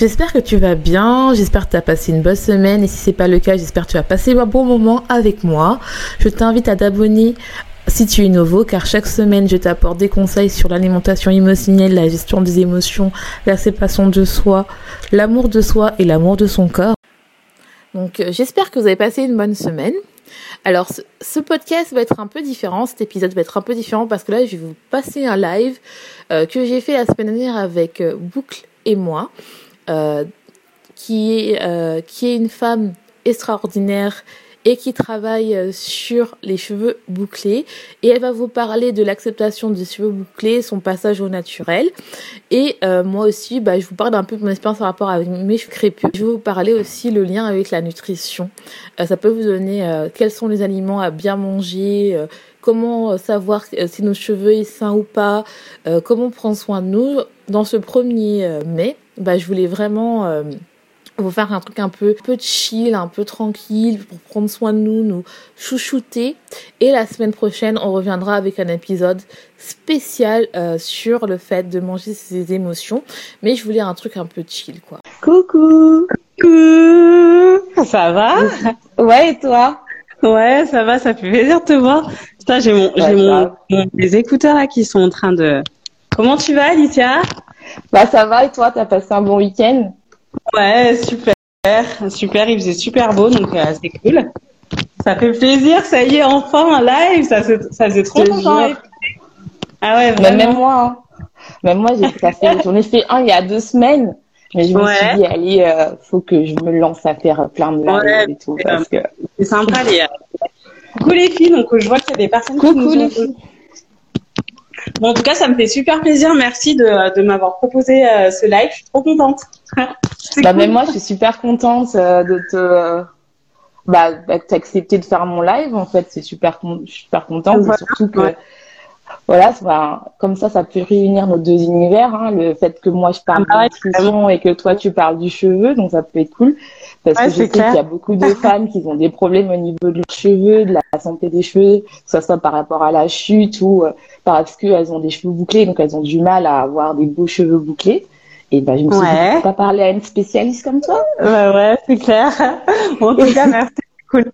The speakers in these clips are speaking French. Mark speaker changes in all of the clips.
Speaker 1: J'espère que tu vas bien, j'espère que tu as passé une bonne semaine et si c'est pas le cas, j'espère que tu as passé un bon moment avec moi. Je t'invite à t'abonner si tu es nouveau, car chaque semaine, je t'apporte des conseils sur l'alimentation émotionnelle, la gestion des émotions, la séparation de soi, l'amour de soi et l'amour de son corps. Donc, euh, j'espère que vous avez passé une bonne semaine. Alors, ce, podcast va être un peu différent, cet épisode va être un peu différent parce que là, je vais vous passer un live euh, que j'ai fait la semaine dernière avec euh, Boucle et moi. Euh, qui, est, euh, qui est une femme extraordinaire et qui travaille euh, sur les cheveux bouclés et elle va vous parler de l'acceptation des cheveux bouclés, son passage au naturel et moi aussi bah, je vous parle un peu de mon expérience par rapport à mes cheveux crépus. Je vais vous parler aussi le lien avec la nutrition. ça peut vous donner quels sont les aliments à bien manger, comment savoir si nos cheveux sont sains ou pas, comment prendre soin de nous dans ce premier mai bah, je voulais vraiment euh, vous faire un truc un peu, peu chill, un peu tranquille pour prendre soin de nous, nous chouchouter. Et la semaine prochaine, on reviendra avec un épisode spécial euh, sur le fait de manger ses émotions. Mais je voulais un truc un peu chill, quoi.
Speaker 2: Coucou Coucou Ça va?
Speaker 3: Ouais, et toi?
Speaker 2: Ouais, ça va, ça fait plaisir de te voir. Putain, j'ai mon, j'ai mon, les écouteurs là qui sont en train de... Comment tu vas, Alicia?
Speaker 3: Bah ça va et toi, t'as passé un bon week-end?
Speaker 2: Ouais, super, super. Il faisait super beau, donc euh, c'est cool. Ça fait plaisir, ça y est, enfin un live. Ça, ça faisait trop longtemps.
Speaker 3: Ah ouais, vraiment. Même moi, hein. même moi, j'ai j'en ai fait un il y a deux semaines. Mais je me suis dit, allez, euh, faut que je me lance à faire plein de lives et tout. Parce que...
Speaker 2: C'est sympa, les... Coucou les filles, donc je vois qu'il y a des personnes
Speaker 3: qui nous les filles.
Speaker 2: Bon, en tout cas, ça me fait super plaisir. Merci de, de m'avoir proposé euh, ce live. Je suis trop contente.
Speaker 3: bah, même moi, je suis super contente euh, de te euh, bah, d'accepter de faire mon live. En fait, c'est super, je suis super contente. surtout que voilà, comme ça, ça peut réunir nos deux univers. Hein, le fait que moi je parle ah, de nutrition et que toi tu parles du cheveu, donc ça peut être cool. Parce que je sais qu'il y a beaucoup de femmes qui ont des problèmes au niveau de leurs cheveux, de la santé des cheveux, que ce soit par rapport à la chute ou euh, parce qu'elles ont des cheveux bouclés, donc elles ont du mal à avoir des beaux cheveux bouclés. Et ben, je me suis dit, pas parler à une spécialiste comme toi?
Speaker 2: Ouais, ouais, c'est clair. en tout cas, merci. Cool.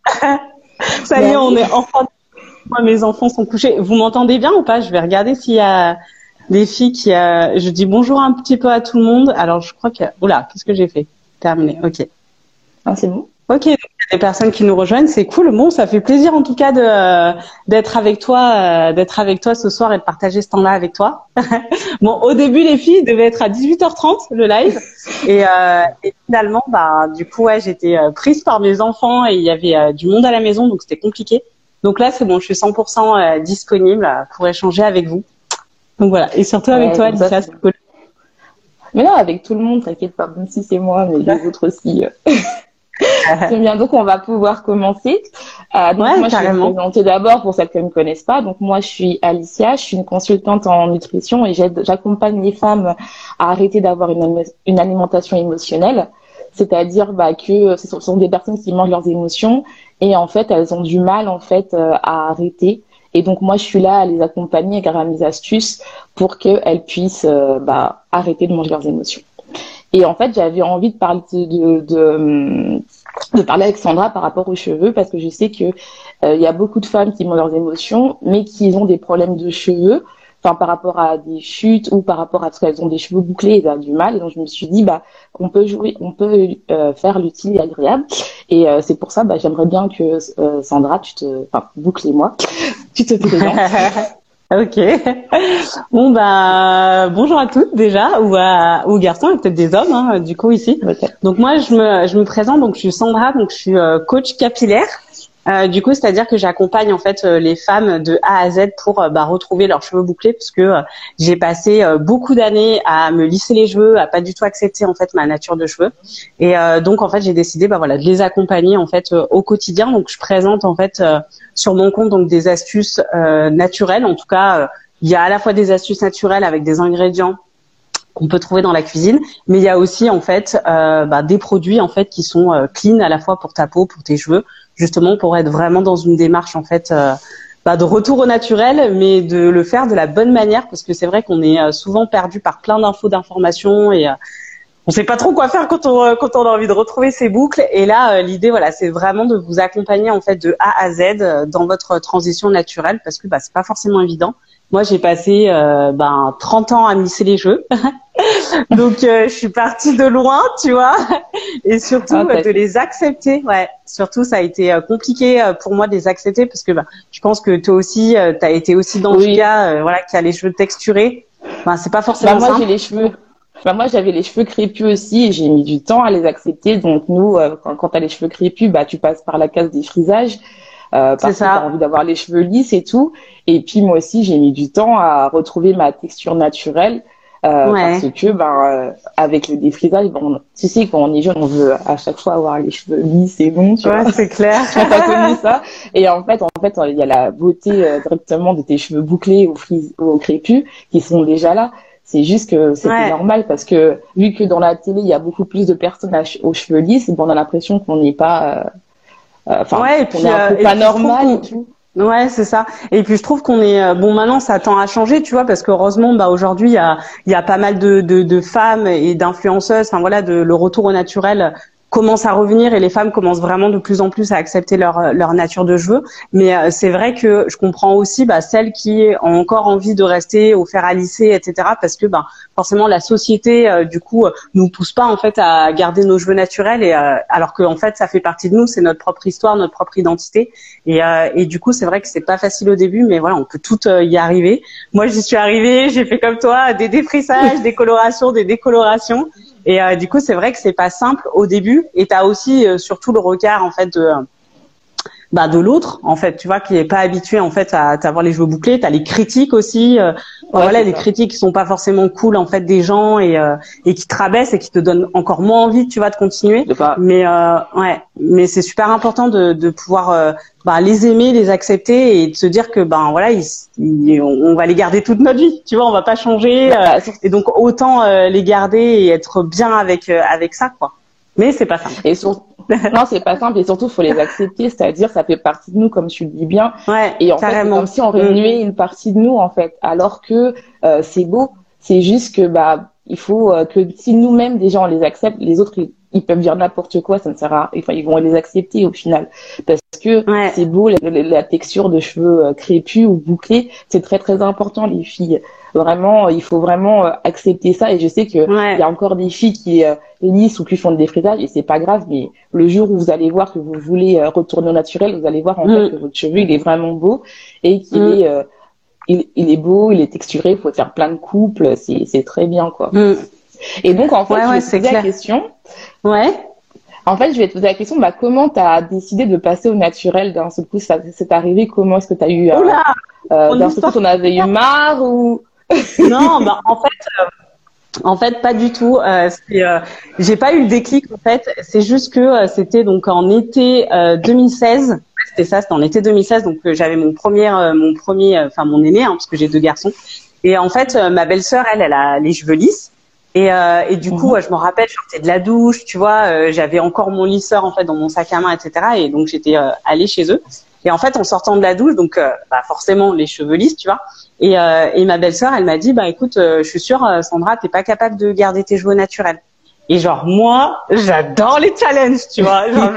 Speaker 2: Ça y est, on est enfin. Moi, mes enfants sont couchés. Vous m'entendez bien ou pas? Je vais regarder s'il y a des filles qui. A... Je dis bonjour un petit peu à tout le monde. Alors, je crois que. Oula, qu'est-ce que j'ai fait? Terminé. Ok.
Speaker 3: Ah, c'est bon.
Speaker 2: Ok, donc il y a des personnes qui nous rejoignent, c'est cool. Bon, ça fait plaisir en tout cas de d'être avec toi, euh, d'être avec toi ce soir et de partager ce temps-là avec toi. bon, au début les filles devaient être à 18h30 le live et, euh, et finalement, bah du coup ouais, j'étais euh, prise par mes enfants et il y avait euh, du monde à la maison, donc c'était compliqué. Donc là, c'est bon, je suis 100% disponible pour échanger avec vous. Donc voilà, et surtout avec toi, Alicia, c'est cool.
Speaker 3: Mais non, avec tout le monde, t'inquiète pas, même si c'est moi, mais les autres aussi. Très bien, donc on va pouvoir commencer. Euh, donc moi, je vais me présenter d'abord pour celles qui ne me connaissent pas. Donc moi, je suis Alicia, je suis une consultante en nutrition et j'accompagne les femmes à arrêter d'avoir une, une, alimentation émotionnelle. C'est-à-dire bah, que ce sont des personnes qui mangent leurs émotions et en fait, elles ont du mal en fait euh, à arrêter. Et donc moi, je suis là à les accompagner grâce à mes astuces pour qu'elles puissent euh, bah, arrêter de manger leurs émotions. Et en fait, j'avais envie de parler de, de, parler avec Sandra par rapport aux cheveux parce que je sais que euh, il y a beaucoup de femmes qui ont leurs émotions, mais qui ont des problèmes de cheveux enfin par rapport à des chutes ou par rapport à ce qu'elles ont des cheveux bouclés, elles ont du mal. Et donc je me suis dit bah on peut jouer, on peut euh, faire l'utile et agréable. Et euh, c'est pour ça bah j'aimerais bien que Sandra, tu te, enfin bouclez-moi, tu te présentes.
Speaker 2: Ok. Bon bah bonjour à toutes déjà ou à ou garçons et peut-être des hommes hein, du coup ici. Donc moi je me je me présente donc je suis Sandra donc je suis coach capillaire. Euh, du coup, c'est-à-dire que j'accompagne en fait euh, les femmes de A à Z pour euh, bah, retrouver leurs cheveux bouclés, parce que j'ai passé beaucoup d'années à me lisser les cheveux, à pas du tout accepter en fait ma nature de cheveux, et donc en fait j'ai décidé bah voilà de les accompagner en fait au quotidien. Donc je présente en fait sur mon compte donc des astuces naturelles. En tout cas, il y a à la fois des astuces naturelles avec des ingrédients qu'on peut trouver dans la cuisine, mais il y a aussi en fait bah, des produits en fait qui sont clean à la fois pour ta peau, pour tes cheveux, justement pour être vraiment dans une démarche en fait euh, bah, de retour au naturel, mais de le faire de la bonne manière parce que c'est vrai qu'on est euh, souvent perdu par plein d'infos, d'informations et euh, on sait pas trop quoi faire quand on quand on a envie de retrouver ses boucles. Et là, l'idée voilà, c'est vraiment de vous accompagner en fait de A à Z dans votre transition naturelle parce que bah c'est pas forcément évident. Moi, j'ai passé euh, ben 30 ans à misser les jeux. Donc euh, je suis partie de loin, tu vois, et surtout ah, de les accepter. Ouais, surtout ça a été euh, compliqué euh, pour moi de les accepter parce que bah, je pense que toi aussi, tu as été aussi dans le cas, voilà, qui a les cheveux texturés. Ben c'est pas forcément
Speaker 3: bah, moi j'ai les cheveux. Bah, moi j'avais les cheveux crépus aussi et j'ai mis du temps à les accepter. Donc nous, quand, quand tu as les cheveux crépus, bah tu passes par la case des frisages. Euh, parce que t'as envie d'avoir les cheveux lisses et tout. Et puis moi aussi, j'ai mis du temps à retrouver ma texture naturelle. Euh, parce que ben euh, avec le défrisage bon tu sais quand on est jeune on veut à chaque fois avoir les cheveux lisses et longs tu
Speaker 2: ouais, c'est clair.
Speaker 3: Connu ça. Et en fait en fait il y a la beauté euh, directement de tes cheveux bouclés ou, fris, ou crépus qui sont déjà là. C'est juste que c'est normal parce que vu que dans la télé il y a beaucoup plus de personnes aux cheveux lisses bon on a l'impression qu'on n'est pas
Speaker 2: euh, enfin, ouais, et puis, est un peu pas normal et tout. Ouais, c'est ça. Et puis je trouve qu'on est euh, bon maintenant, ça tend à changer, tu vois, parce qu'heureusement, bah aujourd'hui, il y a, y a pas mal de, de, de femmes et d'influenceuses, enfin voilà, de le retour au naturel commence à revenir et les femmes commencent vraiment de plus en plus à accepter leur, leur nature de cheveux. Mais euh, c'est vrai que je comprends aussi bah, celles qui ont encore envie de rester au fer à lisser, etc. Parce que bah, forcément la société euh, du coup nous pousse pas en fait à garder nos cheveux naturels et euh, alors que en fait ça fait partie de nous, c'est notre propre histoire, notre propre identité. Et, et du coup c'est vrai que c'est pas facile au début, mais voilà on peut tout y arriver. Moi j'y suis arrivée, j'ai fait comme toi des défrissages, des colorations, des décolorations. Et euh, du coup, c'est vrai que c'est pas simple au début. Et tu as aussi euh, surtout le regard en fait de bah, de l'autre en fait tu vois qui est pas habitué en fait à avoir les cheveux bouclés. Tu as les critiques aussi euh, voilà les critiques qui sont pas forcément cool en fait des gens et euh, et qui te rabaissent et qui te donnent encore moins envie tu vois de continuer. Mais euh, ouais mais c'est super important de de pouvoir euh, bah, les aimer les accepter et de se dire que ben voilà ils, on va les garder toute notre vie tu vois on va pas changer bah, et donc autant les garder et être bien avec avec ça quoi. Mais c'est pas
Speaker 3: et surtout non, c'est pas simple et surtout faut les accepter, c'est-à-dire ça fait partie de nous comme tu le dis bien.
Speaker 2: Ouais,
Speaker 3: et en fait, c'est comme si on remuait une partie de nous en fait, alors que euh, c'est beau. C'est juste que bah il faut euh, que si nous-mêmes déjà on les accepte, les autres ils, peuvent dire n'importe quoi, ça ne sert à enfin ils vont les accepter au final parce que c'est beau la, la, texture de cheveux euh, crépus ou bouclés, c'est très très important les filles. Vraiment, il faut vraiment euh, accepter ça. Et je sais que il y a encore des filles qui euh, lissent ou qui font des frisages et c'est pas grave. Mais le jour où vous allez voir que vous voulez euh, retourner au naturel, vous allez voir en fait mm. que votre cheveu il est vraiment beau et qu'il mm. est il, il, est beau, il est texturé. Il faut faire plein de couples. C'est c'est très bien quoi. Mm. Et donc en fait, je vais te poser la question.
Speaker 2: Ouais.
Speaker 3: En fait, je vais te poser la question, bah, comment tu as décidé de passer au naturel? D'un seul coup ça C'est arrivé Comment est-ce que tu as eu...
Speaker 2: Euh,
Speaker 3: euh, d'un seul coup, on avait eu marre ou
Speaker 2: non, bah, en fait, euh, en fait, pas du tout. Euh, euh, j'ai pas eu le déclic en fait. C'est juste que euh, c'était donc en été 2016. C'était ça, c'était en été 2016. Donc j'avais mon premier, mon premier, enfin mon aîné, hein, parce que j'ai deux garçons. Et en fait, ma belle-sœur, elle, elle a les cheveux lisses. Et, et du coup, mhm. je me rappelle, je sortais de la douche, tu vois, j'avais encore mon lisseur en fait dans mon sac à main, etc. Et donc j'étais allée chez eux. Et en fait, en sortant de la douche, donc bah, forcément les cheveux lisses, tu vois. Et, euh, et ma belle-sœur, elle m'a dit, bah écoute, euh, je suis sûre, euh, Sandra, t'es pas capable de garder tes cheveux naturels. Et genre moi, j'adore les challenges, tu vois. Genre,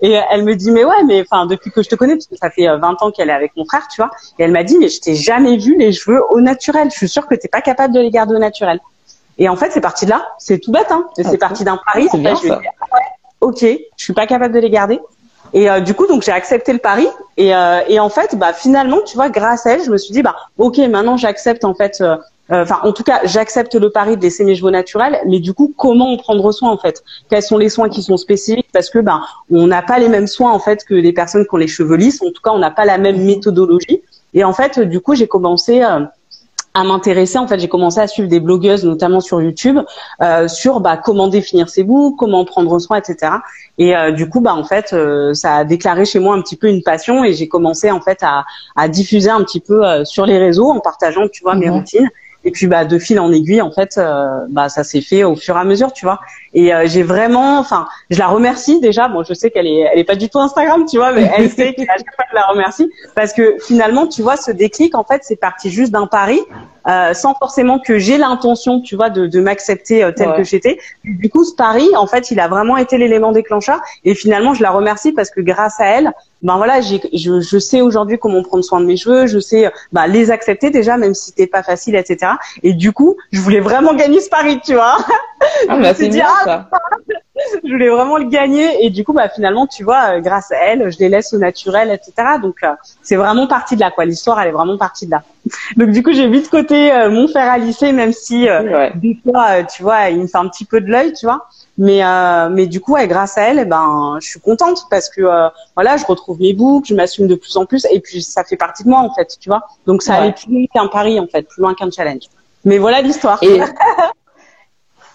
Speaker 2: et elle me dit mais ouais mais enfin depuis que je te connais parce que ça fait 20 euh, ans qu'elle est avec mon frère tu vois. Et elle m'a dit mais je t'ai jamais vu les cheveux au naturel. Je suis sûre que t'es pas capable de les garder au naturel. Et en fait c'est parti de là. C'est tout bête hein. C'est parti d'un pari.
Speaker 3: C'est bien ça.
Speaker 2: Ah ok je suis pas capable de les garder et euh, du coup, donc j'ai accepté le pari. Et, euh, et en fait, bah finalement, tu vois, grâce à elle, je me suis dit, bah ok, maintenant j'accepte en fait. Euh, enfin, en tout cas, j'accepte le pari de laisser mes cheveux naturels. Mais du coup, comment en prendre soin en fait? Quels sont les soins qui sont spécifiques? Parce que ben, on n'a pas les mêmes soins en fait que les personnes qui ont les cheveux lisses. En tout cas, on n'a pas la même méthodologie. Et en fait, du coup, j'ai commencé à m'intéresser. En fait, j'ai commencé à suivre des blogueuses, notamment sur YouTube, euh, sur bah, comment définir ses boucles, comment prendre soin, etc. Et euh, du coup, bah en fait, euh, ça a déclaré chez moi un petit peu une passion et j'ai commencé en fait à, à diffuser un petit peu euh, sur les réseaux en partageant, tu vois, mes mhm. routines. Et puis bah de fil en aiguille, en fait, euh, bah ça s'est fait au fur et à mesure, tu vois. Et euh, j'ai vraiment, enfin, je la remercie déjà. Bon, je sais qu'elle est, elle est pas du tout Instagram, tu vois, mais elle sait que je la remercie parce que finalement, tu vois, ce déclic, en fait, c'est parti juste d'un pari, euh, sans forcément que j'ai l'intention, tu vois, de, de m'accepter euh, tel que j'étais. Du coup, ce pari, en fait, il a vraiment été l'élément déclencheur. Et finalement, je la remercie parce que grâce à elle, ben voilà, j'ai, je, je sais aujourd'hui comment prendre soin de mes cheveux, je sais bah, les accepter déjà, même si c'était pas facile, etc. Et du coup, je voulais vraiment gagner ce pari, tu vois.
Speaker 3: Ah, bah, c'est bien, ça.
Speaker 2: je voulais vraiment le gagner. Et du coup bah finalement tu vois euh, grâce à elle je les laisse au naturel etc donc euh, c'est vraiment parti de là quoi. L'histoire elle est vraiment partie de là. Donc du coup j'ai mis de côté euh, mon fer à lisser même si des fois tu vois il me fait un petit peu de l'œil tu vois. Mais mais du coup grâce à elle eh ben je suis contente parce que voilà je retrouve mes boucles je m'assume de plus en plus. Et puis ça fait partie de moi en fait tu vois. Donc ça allait plus loin qu'un pari en fait plus loin qu'un challenge. Mais voilà l'histoire.
Speaker 3: Et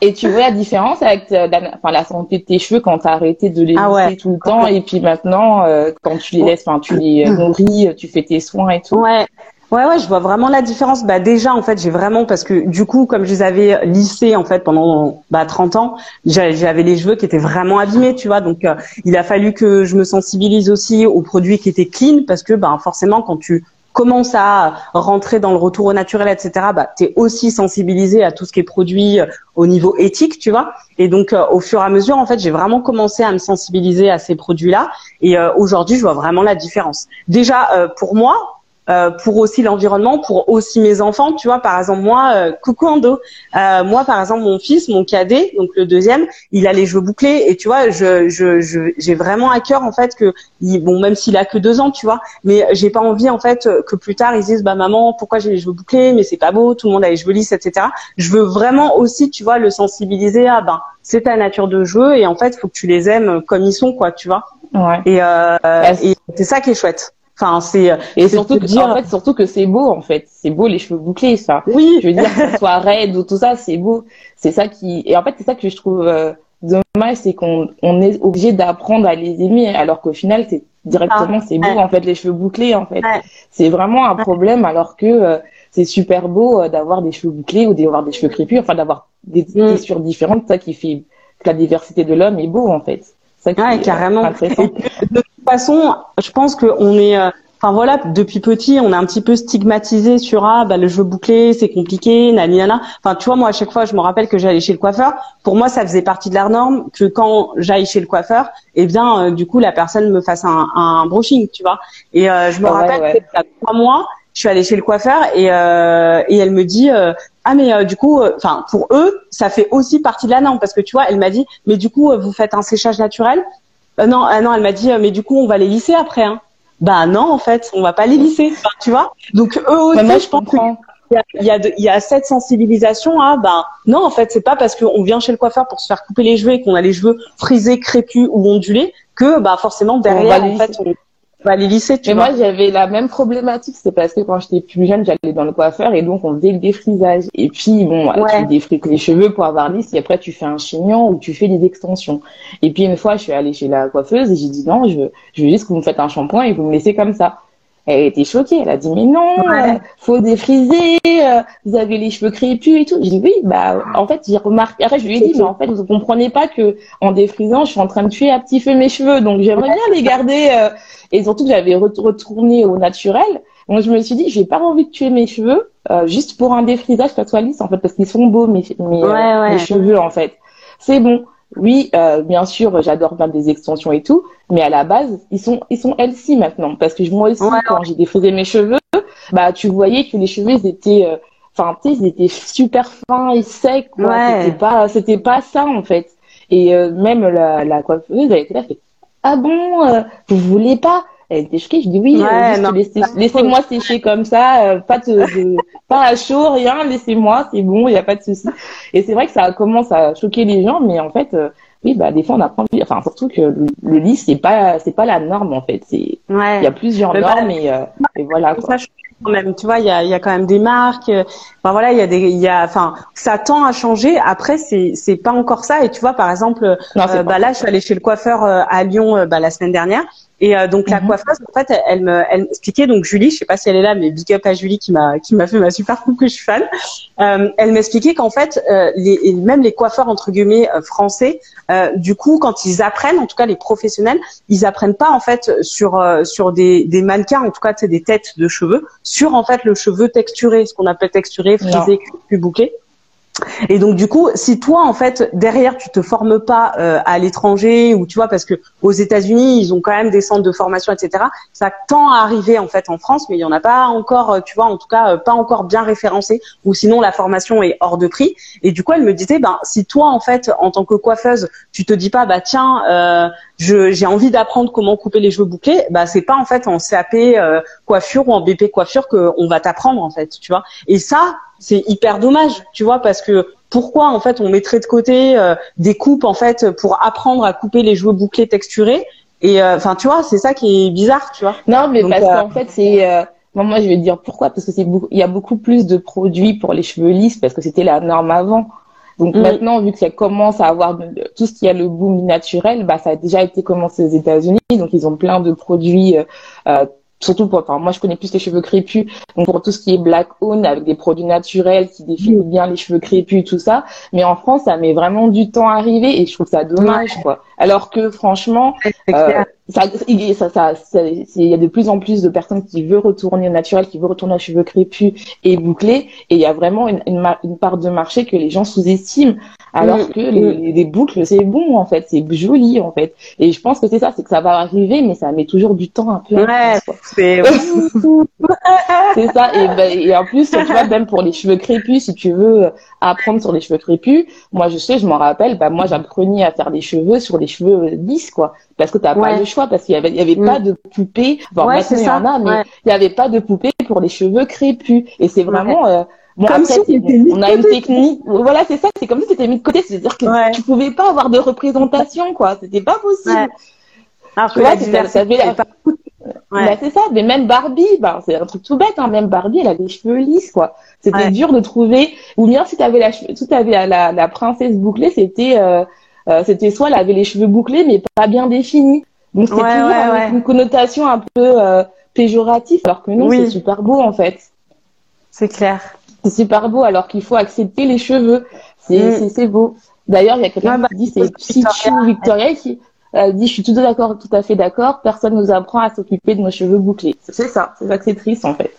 Speaker 3: tu vois la différence avec euh, la, enfin, la santé de tes cheveux quand tu as arrêté de les ah laisser tout le temps et puis maintenant euh, quand tu les laisses, enfin tu les euh, nourris, tu fais tes soins et tout.
Speaker 2: Ouais. Ouais, ouais, je vois vraiment la différence. Bah déjà, en fait, j'ai vraiment parce que du coup, comme je les avais lissés en fait pendant bah 30 ans, j'avais les cheveux qui étaient vraiment abîmés, tu vois. Donc, il a fallu que je me sensibilise aussi aux produits qui étaient clean parce que bah forcément, quand tu commence à rentrer dans le retour au naturel, etc., bah, tu aussi sensibilisé à tout ce qui est produit euh, au niveau éthique, tu vois. Et donc, euh, au fur et à mesure, en fait, j'ai vraiment commencé à me sensibiliser à ces produits-là. Et euh, aujourd'hui, je vois vraiment la différence. Déjà, pour moi, euh, pour aussi l'environnement, pour aussi mes enfants. Tu vois, par exemple, moi, euh, coucou Ando, euh, moi, par exemple, mon fils, mon cadet, donc le deuxième, il a les cheveux bouclés et tu vois, je, je, je j'ai vraiment à cœur en fait que, il, bon, même s'il a que deux ans, tu vois, mais j'ai pas envie en fait que plus tard ils disent, bah maman, pourquoi j'ai les cheveux bouclés, mais c'est pas beau, tout le monde a les cheveux lisses, etc. Je veux vraiment aussi, tu vois, le sensibiliser à, ben, c'est ta nature de jeu et en fait, faut que tu les aimes comme ils sont, quoi, tu vois.
Speaker 3: Ouais.
Speaker 2: Et, euh, et c'est ça qui est chouette. Enfin, c'est
Speaker 3: et surtout que, dire... en fait, surtout que c'est beau en fait, c'est beau les cheveux bouclés ça.
Speaker 2: Oui.
Speaker 3: Je veux dire que ce soit raide ou tout ça, c'est beau. C'est ça qui et en fait c'est ça que je trouve euh, dommage, c'est qu'on on est obligé d'apprendre à les aimer alors qu'au final c'est directement ah, c'est beau en fait les cheveux bouclés en fait. C'est vraiment un problème alors que euh, c'est super beau euh, d'avoir des cheveux bouclés ou d'avoir des cheveux crépus, enfin d'avoir des mm. textures différentes, ça qui fait que la diversité de l'homme est beau en fait.
Speaker 2: Ça qui ouais, carrément. Intéressant façon, je pense qu'on est, euh, enfin voilà, depuis petit, on est un petit peu stigmatisé sur ah bah le cheveu bouclé, c'est compliqué, nani nana. Enfin tu vois, moi à chaque fois, je me rappelle que j'allais chez le coiffeur. Pour moi, ça faisait partie de la norme que quand j'aille chez le coiffeur, eh bien euh, du coup la personne me fasse un, un brushing, tu vois. Et euh, je me rappelle ouais. que trois mois, je suis allée chez le coiffeur et et elle me dit ah mais du coup, enfin pour eux, ça fait aussi partie de la norme parce que tu vois, elle m'a dit mais du coup vous faites un séchage naturel euh, non, euh, non, elle m'a dit, euh, mais du coup, on va les lisser après. Hein. Bah non, en fait, on va pas les lisser, tu vois. Donc eux aussi, moi, je, pense il y a, il y a cette sensibilisation à ben non en fait c'est pas parce qu'on vient chez le coiffeur pour se faire couper les cheveux et qu'on a les cheveux frisés crépus ou ondulés que bah forcément derrière en fait on, les tu
Speaker 3: Mais moi, j'avais la même problématique. C'est parce que quand j'étais plus jeune, j'allais dans le coiffeur et donc on faisait le défrisage. Et puis, bon, tu défriques les cheveux pour avoir lisse et après tu fais un chignon ou tu fais des extensions. Et puis, une fois, je suis allée chez la coiffeuse et j'ai dit non, je je veux juste que vous me faites un shampoing et vous me laissez comme ça. Elle était choquée. Elle a dit mais non, euh, faut défriser. Euh, vous avez les cheveux crépus et tout. J'ai dit oui, bah en fait j'ai remarqué. Après je lui ai dit mais en fait vous comprenez pas que en défrisant je suis en train de tuer à petit feu mes cheveux donc j'aimerais bien les garder. Euh, et surtout que j'avais retourné au naturel. Donc je me suis dit j'ai pas envie de tuer mes cheveux juste pour un défrisage que soit lisse en fait parce qu'ils sont beaux mes mes, mes cheveux en fait. C'est bon oui, euh, bien sûr, j'adore faire des extensions et tout, mais à la base, ils sont ils sont LC maintenant parce que moi aussi quand j'ai défrisé mes cheveux, bah tu voyais que les cheveux ils étaient euh, enfin tu sais, ils étaient super fins et secs quoi. C'était pas c'était pas ça en fait. Et euh, même la la coiffeuse elle était là fait "Ah bon, euh, vous voulez pas elle était choquée. Je dis oui, laissez-moi sécher comme ça, pas de, pas à chaud, rien, laissez-moi, c'est bon, il n'y a pas de souci. Et c'est vrai que ça commence à choquer les gens, mais en fait, oui, bah des fois on apprend, enfin surtout que le, le lit c'est pas c'est pas la norme en fait, c'est il y a plusieurs normes et, et voilà. Quoi
Speaker 2: quand même. Tu vois, il y a, y a quand même des marques. Euh, enfin voilà, il y a des, il y a, enfin, ça tend à changer. Après, c'est, c'est pas encore ça. Et tu vois, par exemple, euh, bah là, je suis allée chez le coiffeur euh, à Lyon bah, la semaine dernière. Et donc la mhm. coiffeuse, en fait, elle, me, elle m'expliquait donc Julie, je sais pas si elle est là, mais big up à Julie qui m'a qui m'a fait ma super coupe que je suis fan. Euh, elle m'expliquait qu'en fait, les, même les coiffeurs entre guillemets français, du coup, quand ils apprennent, en tout cas les professionnels, ils apprennent pas en fait sur sur des, des mannequins, en tout cas, c'est des têtes de cheveux, sur en fait le cheveu texturé, ce qu'on appelle texturé, frisé, plus bouclé. Et donc du coup, si toi en fait derrière tu te formes pas euh, à l'étranger ou tu vois parce que aux États-Unis ils ont quand même des centres de formation etc. Ça tend à arriver en fait en France, mais il y en a pas encore, euh, tu vois en tout cas euh, pas encore bien référencé ou sinon la formation est hors de prix. Et du coup elle me disait ben si toi en fait en tant que coiffeuse tu te dis pas bah tiens euh, j'ai envie d'apprendre comment couper les cheveux bouclés, bah c'est pas en fait en CAP coiffure ou en BP coiffure qu'on va t'apprendre en fait, tu vois. Et ça c'est hyper dommage, tu vois, parce que pourquoi en fait on mettrait de côté euh, des coupes en fait pour apprendre à couper les cheveux bouclés texturés et euh, enfin tu vois c'est ça qui est bizarre tu vois.
Speaker 3: Non mais parce euh, qu'en fait c'est moi je vais dire pourquoi parce que c'est il y a beaucoup plus de produits pour les cheveux lisses parce que c'était la norme avant. Donc mm. maintenant vu que ça commence à avoir tout ce qui a le boom naturel bah ça a déjà été commencé aux États-Unis. Donc ils ont plein de produits surtout pour, enfin, moi je connais plus les cheveux crépus, donc pour tout ce qui est black owned avec des produits naturels qui définissent bien les cheveux crépus tout ça. Mais en France, ça met vraiment du temps à arriver et je trouve ça dommage, quoi. Alors que franchement, euh, ça, ça, ça, il y a de plus en plus de personnes qui veulent retourner au naturel, qui veulent retourner aux cheveux crépus et bouclés, et il y a vraiment une, une, part de marché que les gens sous-estiment, alors mm. que les, les, boucles c'est bon en fait, c'est joli en fait. Et je pense que c'est ça, c'est que ça va arriver, mais ça met toujours du temps un peu.
Speaker 2: Ouais, c'est.
Speaker 3: c'est ça. Et, ben, et en plus, tu vois, même pour les cheveux crépus, si tu veux apprendre sur les cheveux crépus, moi je sais, je m'en rappelle, bah moi j'apprenais à faire des cheveux sur les cheveux lisses quoi parce que tu n'as pas le choix, parce qu'il y avait, il y avait pas mm. de poupée. Bon, ouais, maintenant, il y en a, mais il n'y avait pas de poupée pour les cheveux crépus. Et c'est vraiment, euh,
Speaker 2: bon, comme après,
Speaker 3: on, a une technique. Voilà, c'est ça, c'est comme si c'était mis de côté. C'est-à-dire que tu pouvais pas avoir de représentation, quoi. C'était pas possible.
Speaker 2: Alors que là, ça avait
Speaker 3: bah, c'est ça, mais même Barbie, bah, c'est un truc tout bête, hein. même Barbie, elle a des cheveux lisses, quoi. C'était dur de trouver, ou bien si t'avais la, si avais la, la, princesse bouclée, c'était, euh, euh, c'était soit elle avait les cheveux bouclés mais pas bien définis. Donc c'était toujours une connotation un peu euh, péjorative, alors que non, c'est super beau en fait.
Speaker 2: C'est clair.
Speaker 3: C'est super beau, alors qu'il faut accepter les cheveux. C'est mm. beau. D'ailleurs, il y a quelqu'un qui dit c'est Pichou Victoria qui euh, dit je suis tout d'accord, tout à fait d'accord. Personne nous apprend à s'occuper de nos cheveux bouclés. C'est ça. C'est ça que c'est triste en fait.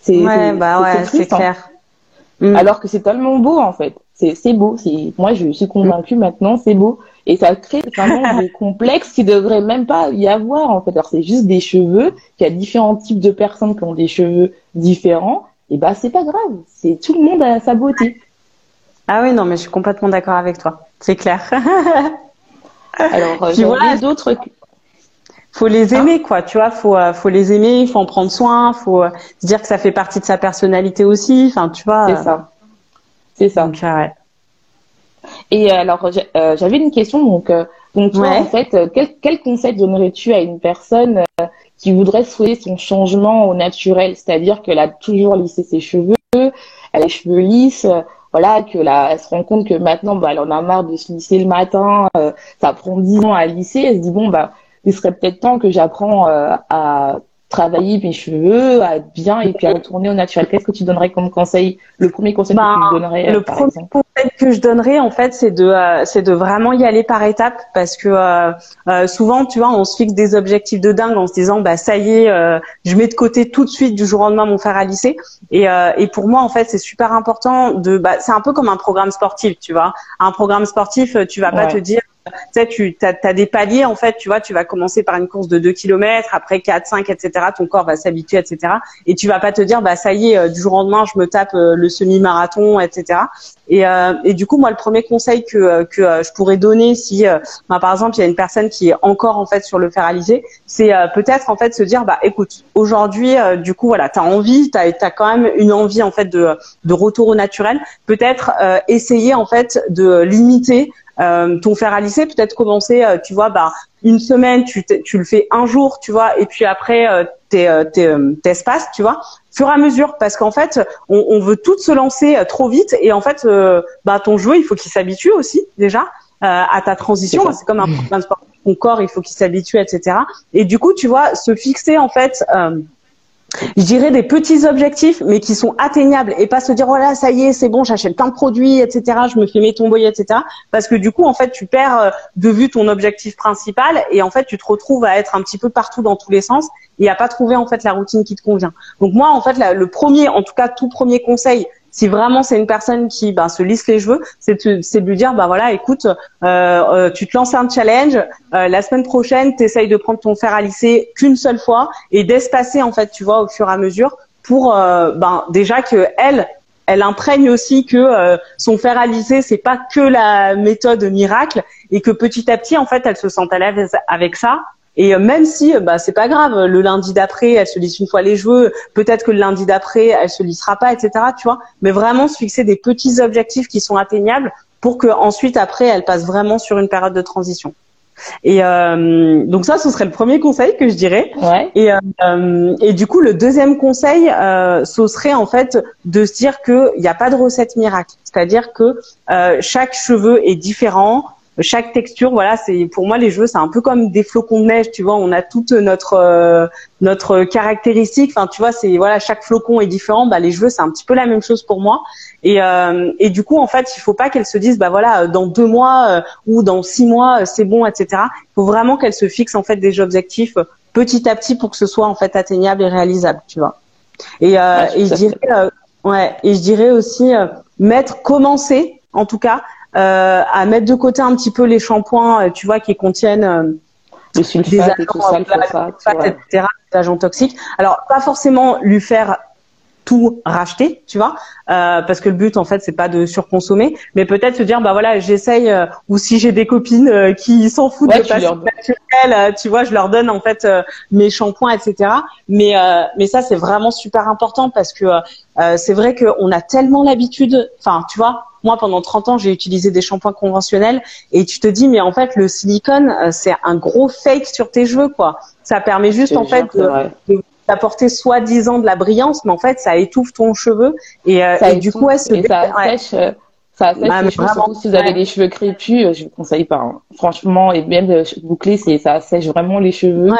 Speaker 2: C'est ouais, bah ouais, c'est hein. clair.
Speaker 3: Mm. Alors que c'est tellement beau en fait c'est beau. Moi, je suis convaincue maintenant, c'est beau. Et ça crée vraiment des complexes qui devraient même pas y avoir, en fait. Alors, c'est juste des cheveux, qu'il y a différents types de personnes qui ont des cheveux différents. Et bah, c'est pas grave. C'est tout le monde a sa beauté.
Speaker 2: Ah oui, non, mais je suis complètement d'accord avec toi. C'est clair.
Speaker 3: Alors, euh, voilà, d'autres
Speaker 2: faut les aimer quoi tu vois faut euh, faut les aimer il faut en prendre soin faut euh, se dire que ça fait partie de sa personnalité aussi enfin tu vois
Speaker 3: c'est ça c'est ça. Et alors, j'avais une question. Donc, donc toi, en fait, quel, quel conseil donnerais-tu à une personne qui voudrait souhaiter son changement au naturel? C'est-à-dire qu'elle a toujours lissé ses cheveux, elle a les cheveux lisses, voilà, que là, elle se rend compte que maintenant, bah, elle en a marre de se lisser le matin, ça prend dix ans à lisser, elle se dit, bon, bah, il serait peut-être temps que j'apprends à travailler mes cheveux, à être bien et puis à retourner au naturel. Qu'est-ce que tu donnerais comme conseil Le premier conseil que tu bah, donnerais
Speaker 2: Le premier conseil que je donnerais en fait, c'est de euh, c'est de vraiment y aller par étapes parce que euh, euh, souvent, tu vois, on se fixe des objectifs de dingue en se disant bah ça y est, je mets de côté tout de suite du jour au lendemain mon fer à lisser. Et, et pour moi en fait, c'est super important de bah c'est un peu comme un programme sportif, tu vois. Un programme sportif, tu vas pas te dire sais, tu as, des paliers en fait, tu vois, tu vas commencer par une course de 2 km, après 4, 5, etc. Ton corps va s'habituer, etc. Et tu vas pas te dire, bah ça y est, du jour au lendemain, je me tape le semi-marathon, etc. Et, et du coup, moi, le premier conseil que que je pourrais donner, si, bah, par exemple, il y a une personne qui est encore en fait sur le fer alizé, c'est peut-être en fait se dire, bah écoute, aujourd'hui, du coup, voilà, t'as envie, t'as as quand même une envie en fait de de retour au naturel. Peut-être essayer en fait de limiter euh, ton fer à lisser, peut-être commencer, euh, tu vois, bah une semaine, tu, tu le fais un jour, tu vois, et puis après euh, t'espaces, tu vois, fur et à mesure, parce qu'en fait, on, on, veut tout se lancer euh, trop vite, et en fait, bah ton jeu, il faut qu'il s'habitue aussi déjà à ta transition. C'est comme un, sport. Ton corps, il faut qu'il s'habitue, etc. Et du coup, tu vois, se fixer en fait je dirais des petits objectifs, mais qui sont atteignables et pas se dire voilà ça y est c'est bon j'achète plein de produits etc je me fais mes tomboyer etc parce que du coup en fait tu perds euh, de vue ton objectif principal et en fait tu te retrouves à être un petit peu partout dans tous les sens et à pas trouver en fait la routine qui te convient. Donc moi en fait le premier en tout cas tout premier conseil si vraiment c'est une personne qui ben, se lisse les cheveux, c'est de, lui dire bah voilà, écoute, euh, euh, tu te lances un challenge, euh, la semaine prochaine, tu essayes de prendre ton fer à lisser qu'une seule fois et d'espacer en fait, tu vois, au fur et à mesure pour ben déjà que elle imprègne aussi que son fer à lisser c'est pas que la méthode miracle et que petit à petit en fait elle se sent à l'aise avec ça et euh, même si, euh, bah, c'est pas grave, le lundi d'après, elle se lisse une fois les cheveux, peut-être que le lundi d'après, elle se lissera pas, etc. Tu vois. Mais vraiment se fixer des petits objectifs qui sont atteignables pour que ensuite, après, elle passe vraiment sur une période de transition. Et euh, donc ça, ce serait le premier conseil que je dirais.
Speaker 3: Ouais.
Speaker 2: Et, euh, et du coup, le deuxième conseil, euh, ce serait en fait de se dire qu'il n'y a pas de recette miracle. C'est-à-dire que euh, chaque cheveu est différent, chaque texture, voilà, c'est pour moi les cheveux, c'est un peu comme des flocons de neige, tu vois. On a toute notre euh, notre caractéristique. Enfin, tu vois, c'est voilà, chaque flocon est différent. Bah, les cheveux, c'est un petit peu la même chose pour moi. Et euh, et du coup, en fait, il faut pas qu'elles se disent, bah voilà, dans deux mois euh, ou dans six mois, c'est bon, etc. Il faut vraiment qu'elles se fixent en fait des objectifs petit à petit pour que ce soit en fait atteignable et réalisable, tu vois. Et, et je dirais, ouais, et je dirais aussi mettre, commencer, en tout cas euh, à mettre de côté un petit peu les shampoings, euh, tu vois, qui contiennent euh,
Speaker 3: des sulfates et tout ça,
Speaker 2: etc., des agents toxiques. Alors, pas forcément lui faire tout racheter, tu vois, euh, parce que le but en fait c'est pas de surconsommer, mais peut-être se dire bah voilà j'essaye euh, ou si j'ai des copines euh, qui s'en foutent de passer naturel, tu vois, je leur donne en fait mes shampoings etc. Mais mais ça c'est vraiment super important parce que c'est vrai qu'on a tellement l'habitude, enfin tu vois, moi, pendant 30 ans, j'ai utilisé des shampoings conventionnels et tu te dis, mais en fait, le silicone, c'est un gros fake sur tes cheveux, quoi. Ça permet juste, en fait, de, d'apporter soi-disant de la brillance, mais en fait, ça étouffe ton cheveu et, euh, et du coup, ouais,
Speaker 3: ça sèche. Euh, ça sèche bah, les cheveux, surtout si vous avez des cheveux crépus, euh, je vous conseille pas. Hein. Franchement, et même boucler, c'est ça sèche vraiment les cheveux.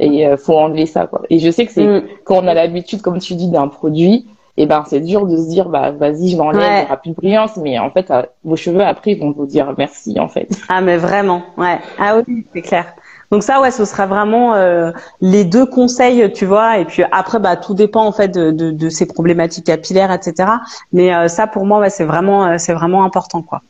Speaker 3: Et euh, faut enlever ça, quoi. Et je sais que c'est mm. quand on a l'habitude, comme tu dis, d'un produit, et eh ben c'est dur de se dire bah vas-y je l'enlève, il n'y aura plus de brillance, mais en fait vos cheveux après vont vous dire merci en fait.
Speaker 2: Ah mais vraiment, ouais. Ah oui, c'est clair. Donc ça, ouais, ce sera vraiment euh, les deux conseils, tu vois. Et puis après, bah tout dépend en fait de, de, de ces problématiques capillaires, etc. Mais euh, ça, pour moi, ouais, c'est vraiment, euh, c'est vraiment important, quoi.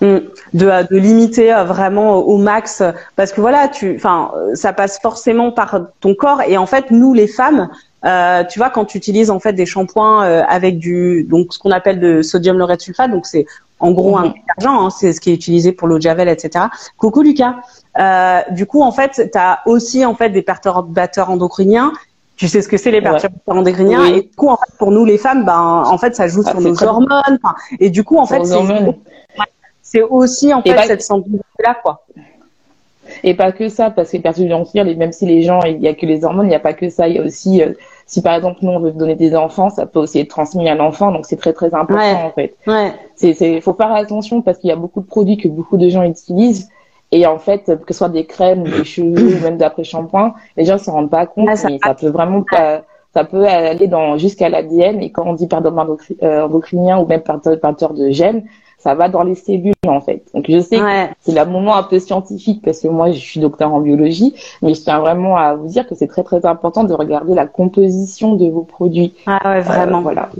Speaker 2: Mm. De, de limiter vraiment au max, parce que voilà, tu, enfin, ça passe forcément par ton corps. Et en fait, nous, les femmes, euh, tu vois, quand tu utilises en fait des shampoings avec du donc ce qu'on appelle de sodium laureth sulfate, donc c'est en gros un détergent, hein, c'est ce qui est utilisé pour l'eau de javel, etc. Coucou Lucas. Euh, du coup, en fait, tu as aussi en fait des perturbateurs endocriniens. Tu sais ce que c'est les perturbateurs endocriniens? Et du coup, en fait, pour nous les femmes, ben en fait, ça joue ah, sur nos hormones. Et du coup, en fait, c'est aussi en fait cette sensibilité là, quoi.
Speaker 3: Et pas que ça, parce que les perturbateurs même si les gens, il y a que les hormones, il n'y a pas que ça. Il y a aussi, euh, si par exemple nous on veut donner des enfants, ça peut aussi être transmis à l'enfant, donc c'est très très important en fait.
Speaker 2: Ouais.
Speaker 3: C'est, faut faire attention parce qu'il y a beaucoup de produits que beaucoup de gens utilisent et en fait, que ce soit des crèmes, des cheveux ou même d'après shampoing, les gens s'en rendent pas compte, ah, mais ça peut vraiment pas, ça peut aller dans jusqu'à l'ADN. Et quand on dit perturbateur euh, endocrinien ou même perturbateur de gènes, ça va dans les cellules en fait. Donc je sais que c'est un moment un peu scientifique parce que moi je suis docteur en biologie, mais je tiens vraiment à vous dire que c'est très très important de regarder la composition de vos produits.
Speaker 2: Ah ouais, vraiment.
Speaker 3: Euh, voilà.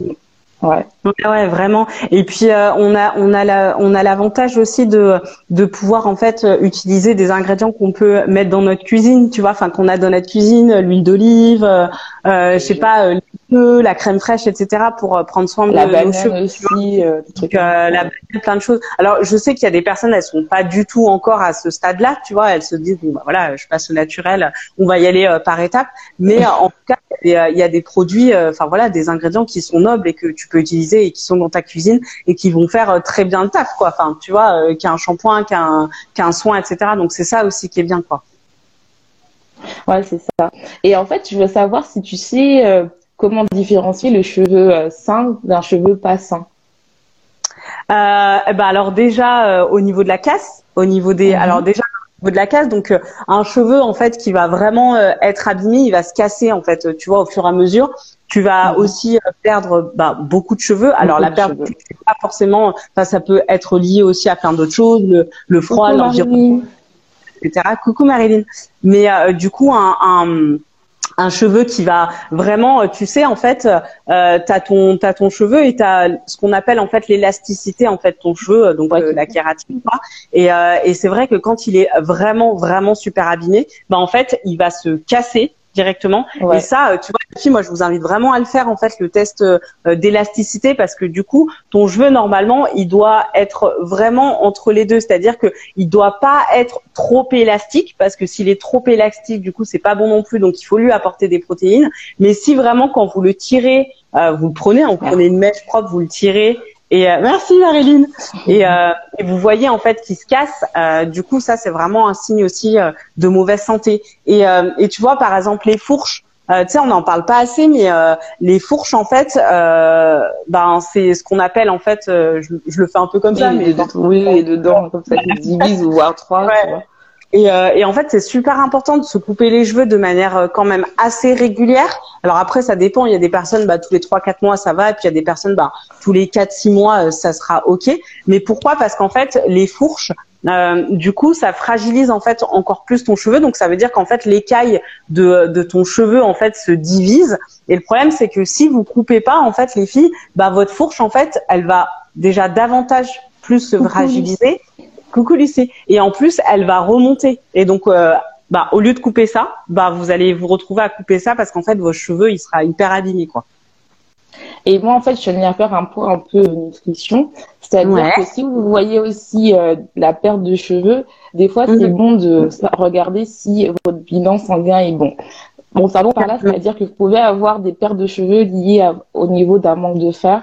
Speaker 2: Ouais. ouais, vraiment. Et puis euh, on a on a la, on a l'avantage aussi de de pouvoir en fait utiliser des ingrédients qu'on peut mettre dans notre cuisine, tu vois, enfin qu'on a dans notre cuisine, l'huile d'olive, euh, euh je sais pas, euh, la crème fraîche, etc. pour prendre soin de
Speaker 3: la banane aussi, euh,
Speaker 2: trucs, la banane, plein de choses. Alors je sais qu'il y a des personnes, elles sont pas du tout encore à ce stade-là, tu vois, elles se disent bon bah voilà, je passe au naturel, on va y aller par étapes. Mais en tout cas, il y a, il y a des produits, enfin voilà, des ingrédients qui sont nobles et que tu peux utiliser et qui sont dans ta cuisine et qui vont faire euh, très bien le taf, quoi. Enfin, tu vois, euh, qu'un shampoing, qu'un qu'un soin, etc. Donc c'est ça aussi qui est bien, quoi.
Speaker 3: Ouais, c'est ça. Et en fait, je veux savoir si tu sais euh, comment différencier le cheveu sain d'un cheveu pas sain.
Speaker 2: Ben alors déjà au niveau de la casse, au niveau des, mhm. alors déjà au niveau de la casse, donc un cheveu en fait qui va vraiment être abîmé, il va se casser en fait, tu vois, au fur et à mesure. Tu vas mhm. aussi euh, perdre bah, beaucoup de cheveux. Alors la perte, pas forcément. Enfin, ça peut être lié aussi à plein d'autres choses, le, le froid, l'environnement, etc. Coucou Marilyn. Mais euh, du coup, un, un un cheveu qui va vraiment, euh, tu sais, en fait, euh, t'as ton t'as ton cheveu et t'as ce qu'on appelle en fait l'élasticité en fait ton cheveu, donc la kératine. Et, et c'est vrai que quand il est vraiment vraiment super abîmé, bah en fait, il va se casser directement. Et ça, euh, tu vois, moi, je vous invite vraiment à le faire, en fait, le test euh, d'élasticité, parce que du coup, ton cheveu, normalement, il doit être vraiment entre les deux. C'est-à-dire que il doit pas être trop élastique, parce que s'il est trop élastique, du coup, c'est pas bon non plus. Donc, il faut lui apporter des protéines. Mais si vraiment, quand vous le tirez, euh, vous le prenez, hein, vous prenez une mèche propre, vous le tirez et euh, merci Marilyn. Et, euh, et, vous voyez en fait qu'il se casse. Euh, du coup, ça c'est vraiment un signe aussi euh, de mauvaise santé. Et, euh, et tu vois par exemple les fourches. tu sais, on n'en parle pas assez, mais les fourches en fait, ben c'est ce qu'on appelle en fait. Je, je, le fais un peu comme ça, mais
Speaker 3: oui, et dedans comme ça, tu divises ou voire trois. Tu vois.
Speaker 2: Et, euh, et, en fait, c'est super important de se couper les cheveux de manière euh, quand même assez régulière. Alors après, ça dépend. Il y a des personnes, bah, tous les 3-4 mois, ça va. Et puis il y a des personnes, bah, tous les 4-6 mois, euh, ça sera OK. Mais pourquoi? Parce qu'en fait, les fourches, euh, du coup, ça fragilise en fait encore plus ton cheveu. Donc ça veut dire qu'en fait, l'écaille de, de ton cheveu en fait se divise. Et le problème, c'est que si vous coupez pas, en fait, les filles, bah, votre fourche, en fait, elle va déjà davantage plus se fragiliser. Coucou Lucie. Et en plus, elle va remonter. Et donc, euh, bah, au lieu de couper ça, bah, vous allez vous retrouver à couper ça parce qu'en fait, vos cheveux, il sera hyper abîmé, quoi.
Speaker 3: Et moi, en fait, je viens faire un point un peu nutrition. C'est-à-dire que si vous voyez aussi euh, la perte de cheveux, des fois, c'est mhm. bon de regarder si votre bilan sanguin est bon. Bon, salon par là, c'est-à-dire que vous pouvez avoir des pertes de cheveux liées au niveau d'un manque de fer,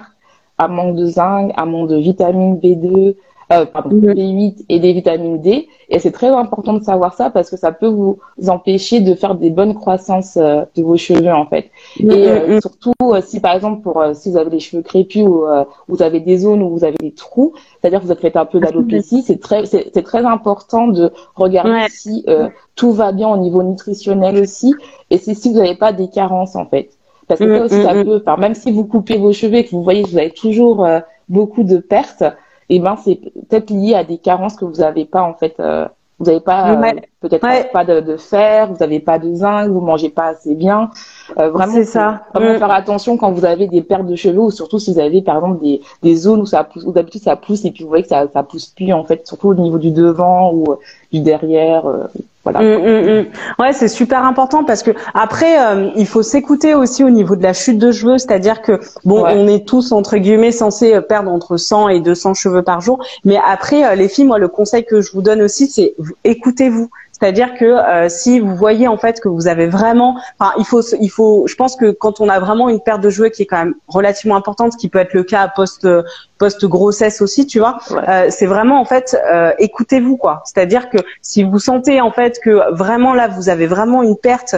Speaker 3: un manque de zinc, un manque de vitamine B2, euh, pardon, B8 et des vitamines D. Et c'est très important de savoir ça parce que ça peut vous empêcher de faire des bonnes croissances euh, de vos cheveux en fait. Et euh, surtout si par exemple pour si vous avez les cheveux crépus ou vous avez des zones où vous avez des trous, c'est-à-dire que vous avez un peu d'alopécie, c'est très c'est très important de regarder si tout va bien au niveau nutritionnel aussi et c'est si vous n'avez pas des carences en fait. Parce que ça aussi, ça peut, même si vous coupez vos cheveux et que vous voyez que vous avez toujours beaucoup de pertes, eh ben c'est peut-être lié à des carences que vous n'avez pas en fait. Euh, vous n'avez pas euh, peut-être pas de, de, fer, vous n'avez pas de zinc, vous mangez pas assez bien. Euh, vraiment, c'est ça. Vraiment mm. faire attention quand vous avez des pertes de cheveux ou surtout si vous avez par exemple des, des zones où ça pousse, où d'habitude ça pousse et puis vous voyez que ça ça pousse plus en fait, surtout au niveau du devant ou du derrière. Voilà. Mm,
Speaker 2: mm, ouais, c'est super important parce que après, euh, il faut s'écouter aussi au niveau de la chute de cheveux, c'est-à-dire que bon, on est tous entre guillemets censés euh, perdre entre 100 et 200 cheveux par jour, mais après, euh, les filles, moi, le conseil que je vous donne aussi, c'est écoutez-vous. C'est-à-dire que euh, si vous voyez en fait que vous avez vraiment, enfin il faut, il faut, je pense que quand on a vraiment une perte de cheveux qui est quand même relativement importante, ce qui peut être le cas post post grossesse aussi, tu vois, euh, c'est vraiment en fait euh, écoutez-vous quoi. C'est-à-dire que si vous sentez en fait que vraiment là vous avez vraiment une perte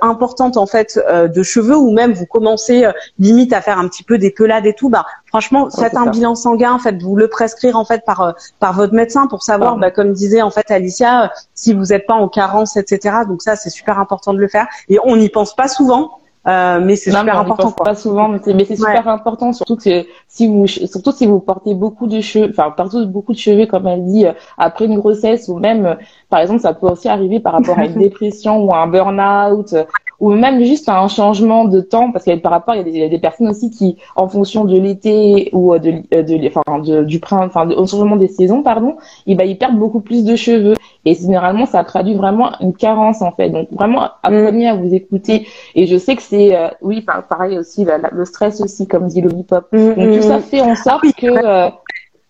Speaker 2: importante en fait de cheveux ou même vous commencez limite à faire un petit peu des pelades et tout, bah franchement faites un bilan sanguin, faites-vous le prescrire en fait par par votre médecin pour savoir, bah, comme disait en fait Alicia, si vous êtes pas en carence, etc. Donc ça, c'est super important de le faire. Et on n'y pense pas souvent. Euh, mais c'est super important.
Speaker 3: Pas souvent, mais c'est super important, surtout que si vous, surtout si vous portez beaucoup de cheveux, enfin partout beaucoup de cheveux, comme elle dit, euh, après une grossesse ou même, euh, par exemple, ça peut aussi arriver par rapport à une dépression ou à un burn-out ou même juste un changement de temps, parce que par rapport, il y, a des, personnes aussi qui, en fonction de l'été ou euh, de, euh, de, enfin, de, du printemps, enfin, au changement des saisons, pardon, et ben, ils perdent beaucoup plus de cheveux. Et généralement, ça traduit vraiment une carence, en fait. Donc, vraiment, apprenez à vous écouter. Et je sais que c'est, euh, oui, pareil aussi, le stress aussi, comme dit Lollipop. Mm, Donc, tout ça fait en sorte que,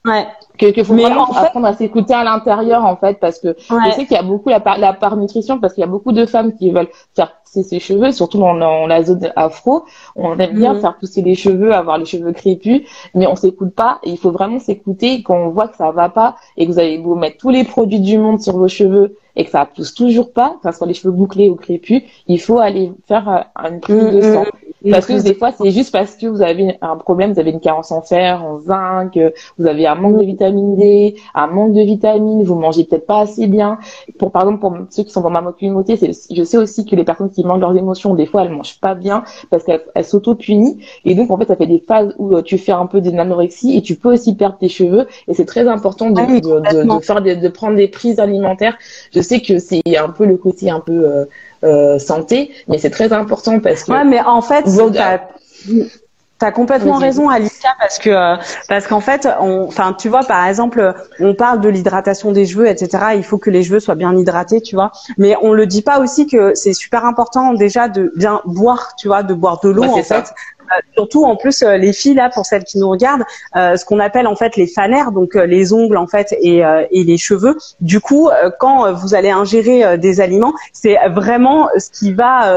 Speaker 3: ouais. Que, que faut vraiment apprendre à s'écouter à l'intérieur en fait parce que je sais qu'il y a beaucoup la part, la part nutrition parce qu'il y a beaucoup de femmes qui veulent faire pousser ses cheveux surtout dans, dans la zone afro. On aime bien mm. faire pousser les cheveux avoir les cheveux crépus mais on s'écoute pas. Et il faut vraiment s'écouter quand on voit que ça va pas et que vous allez vous mettre tous les produits du monde sur vos cheveux et que ça pousse toujours pas, que ce soit les cheveux bouclés ou crépus, il faut aller faire euh, une prise de sang. Parce que des fois, c'est juste parce que vous avez un problème, vous avez une carence en fer, en zinc, vous avez un manque de vitamine D, un manque de vitamines, vous mangez peut-être pas assez bien. Pour par exemple, pour ceux qui sont dans ma communauté, je sais aussi que les personnes qui mangent leurs émotions, des fois, elles mangent pas bien parce qu'elles s'auto-punissent. Et donc, en fait, ça fait des phases où euh, tu fais un peu d'anorexie et tu peux aussi perdre tes cheveux. Et c'est très important de, de, de, faire de prendre des prises alimentaires. Je sais que c'est un peu le côté un peu euh, euh, santé, mais c'est très important parce que.
Speaker 2: Ouais, mais en fait, T'as complètement raison, Alicia, parce que euh, parce qu'en fait, enfin, tu vois, par exemple, on parle de l'hydratation des cheveux, etc. Il faut que les cheveux soient bien hydratés, tu vois. Mais on le dit pas aussi que c'est super important déjà de bien boire, tu vois, de boire de l'eau en fait, surtout en plus euh, les filles là pour celles qui nous regardent euh, ce qu'on appelle en fait les fanères donc les ongles en fait et, et les cheveux. Du coup quand vous allez ingérer des aliments c'est vraiment ce qui va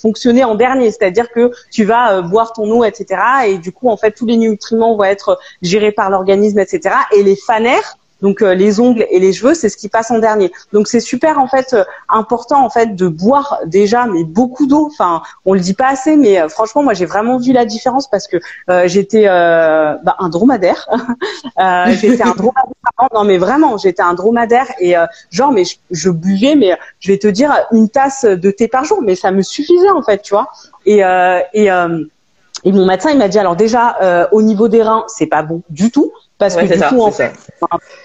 Speaker 2: fonctionner en dernier. C'est-à-dire que tu vas boire ton eau etc et du coup en fait tous les nutriments vont être gérés par l'organisme etc et les fanères donc euh, les ongles et les cheveux, c'est ce qui passe en dernier. Donc c'est super en fait euh, important en fait de boire déjà mais beaucoup d'eau. Enfin, on le dit pas assez, mais euh, franchement moi j'ai vraiment vu la différence parce que j'étais bah, un dromadaire. j'étais un dromadaire. Non mais vraiment, j'étais un dromadaire et genre mais je, buvais mais je vais te dire une tasse de thé par jour, mais ça me suffisait en fait, tu vois. Et et et mon médecin, il m'a dit alors déjà au niveau des reins, c'est pas bon du tout parce que du coup, en fait,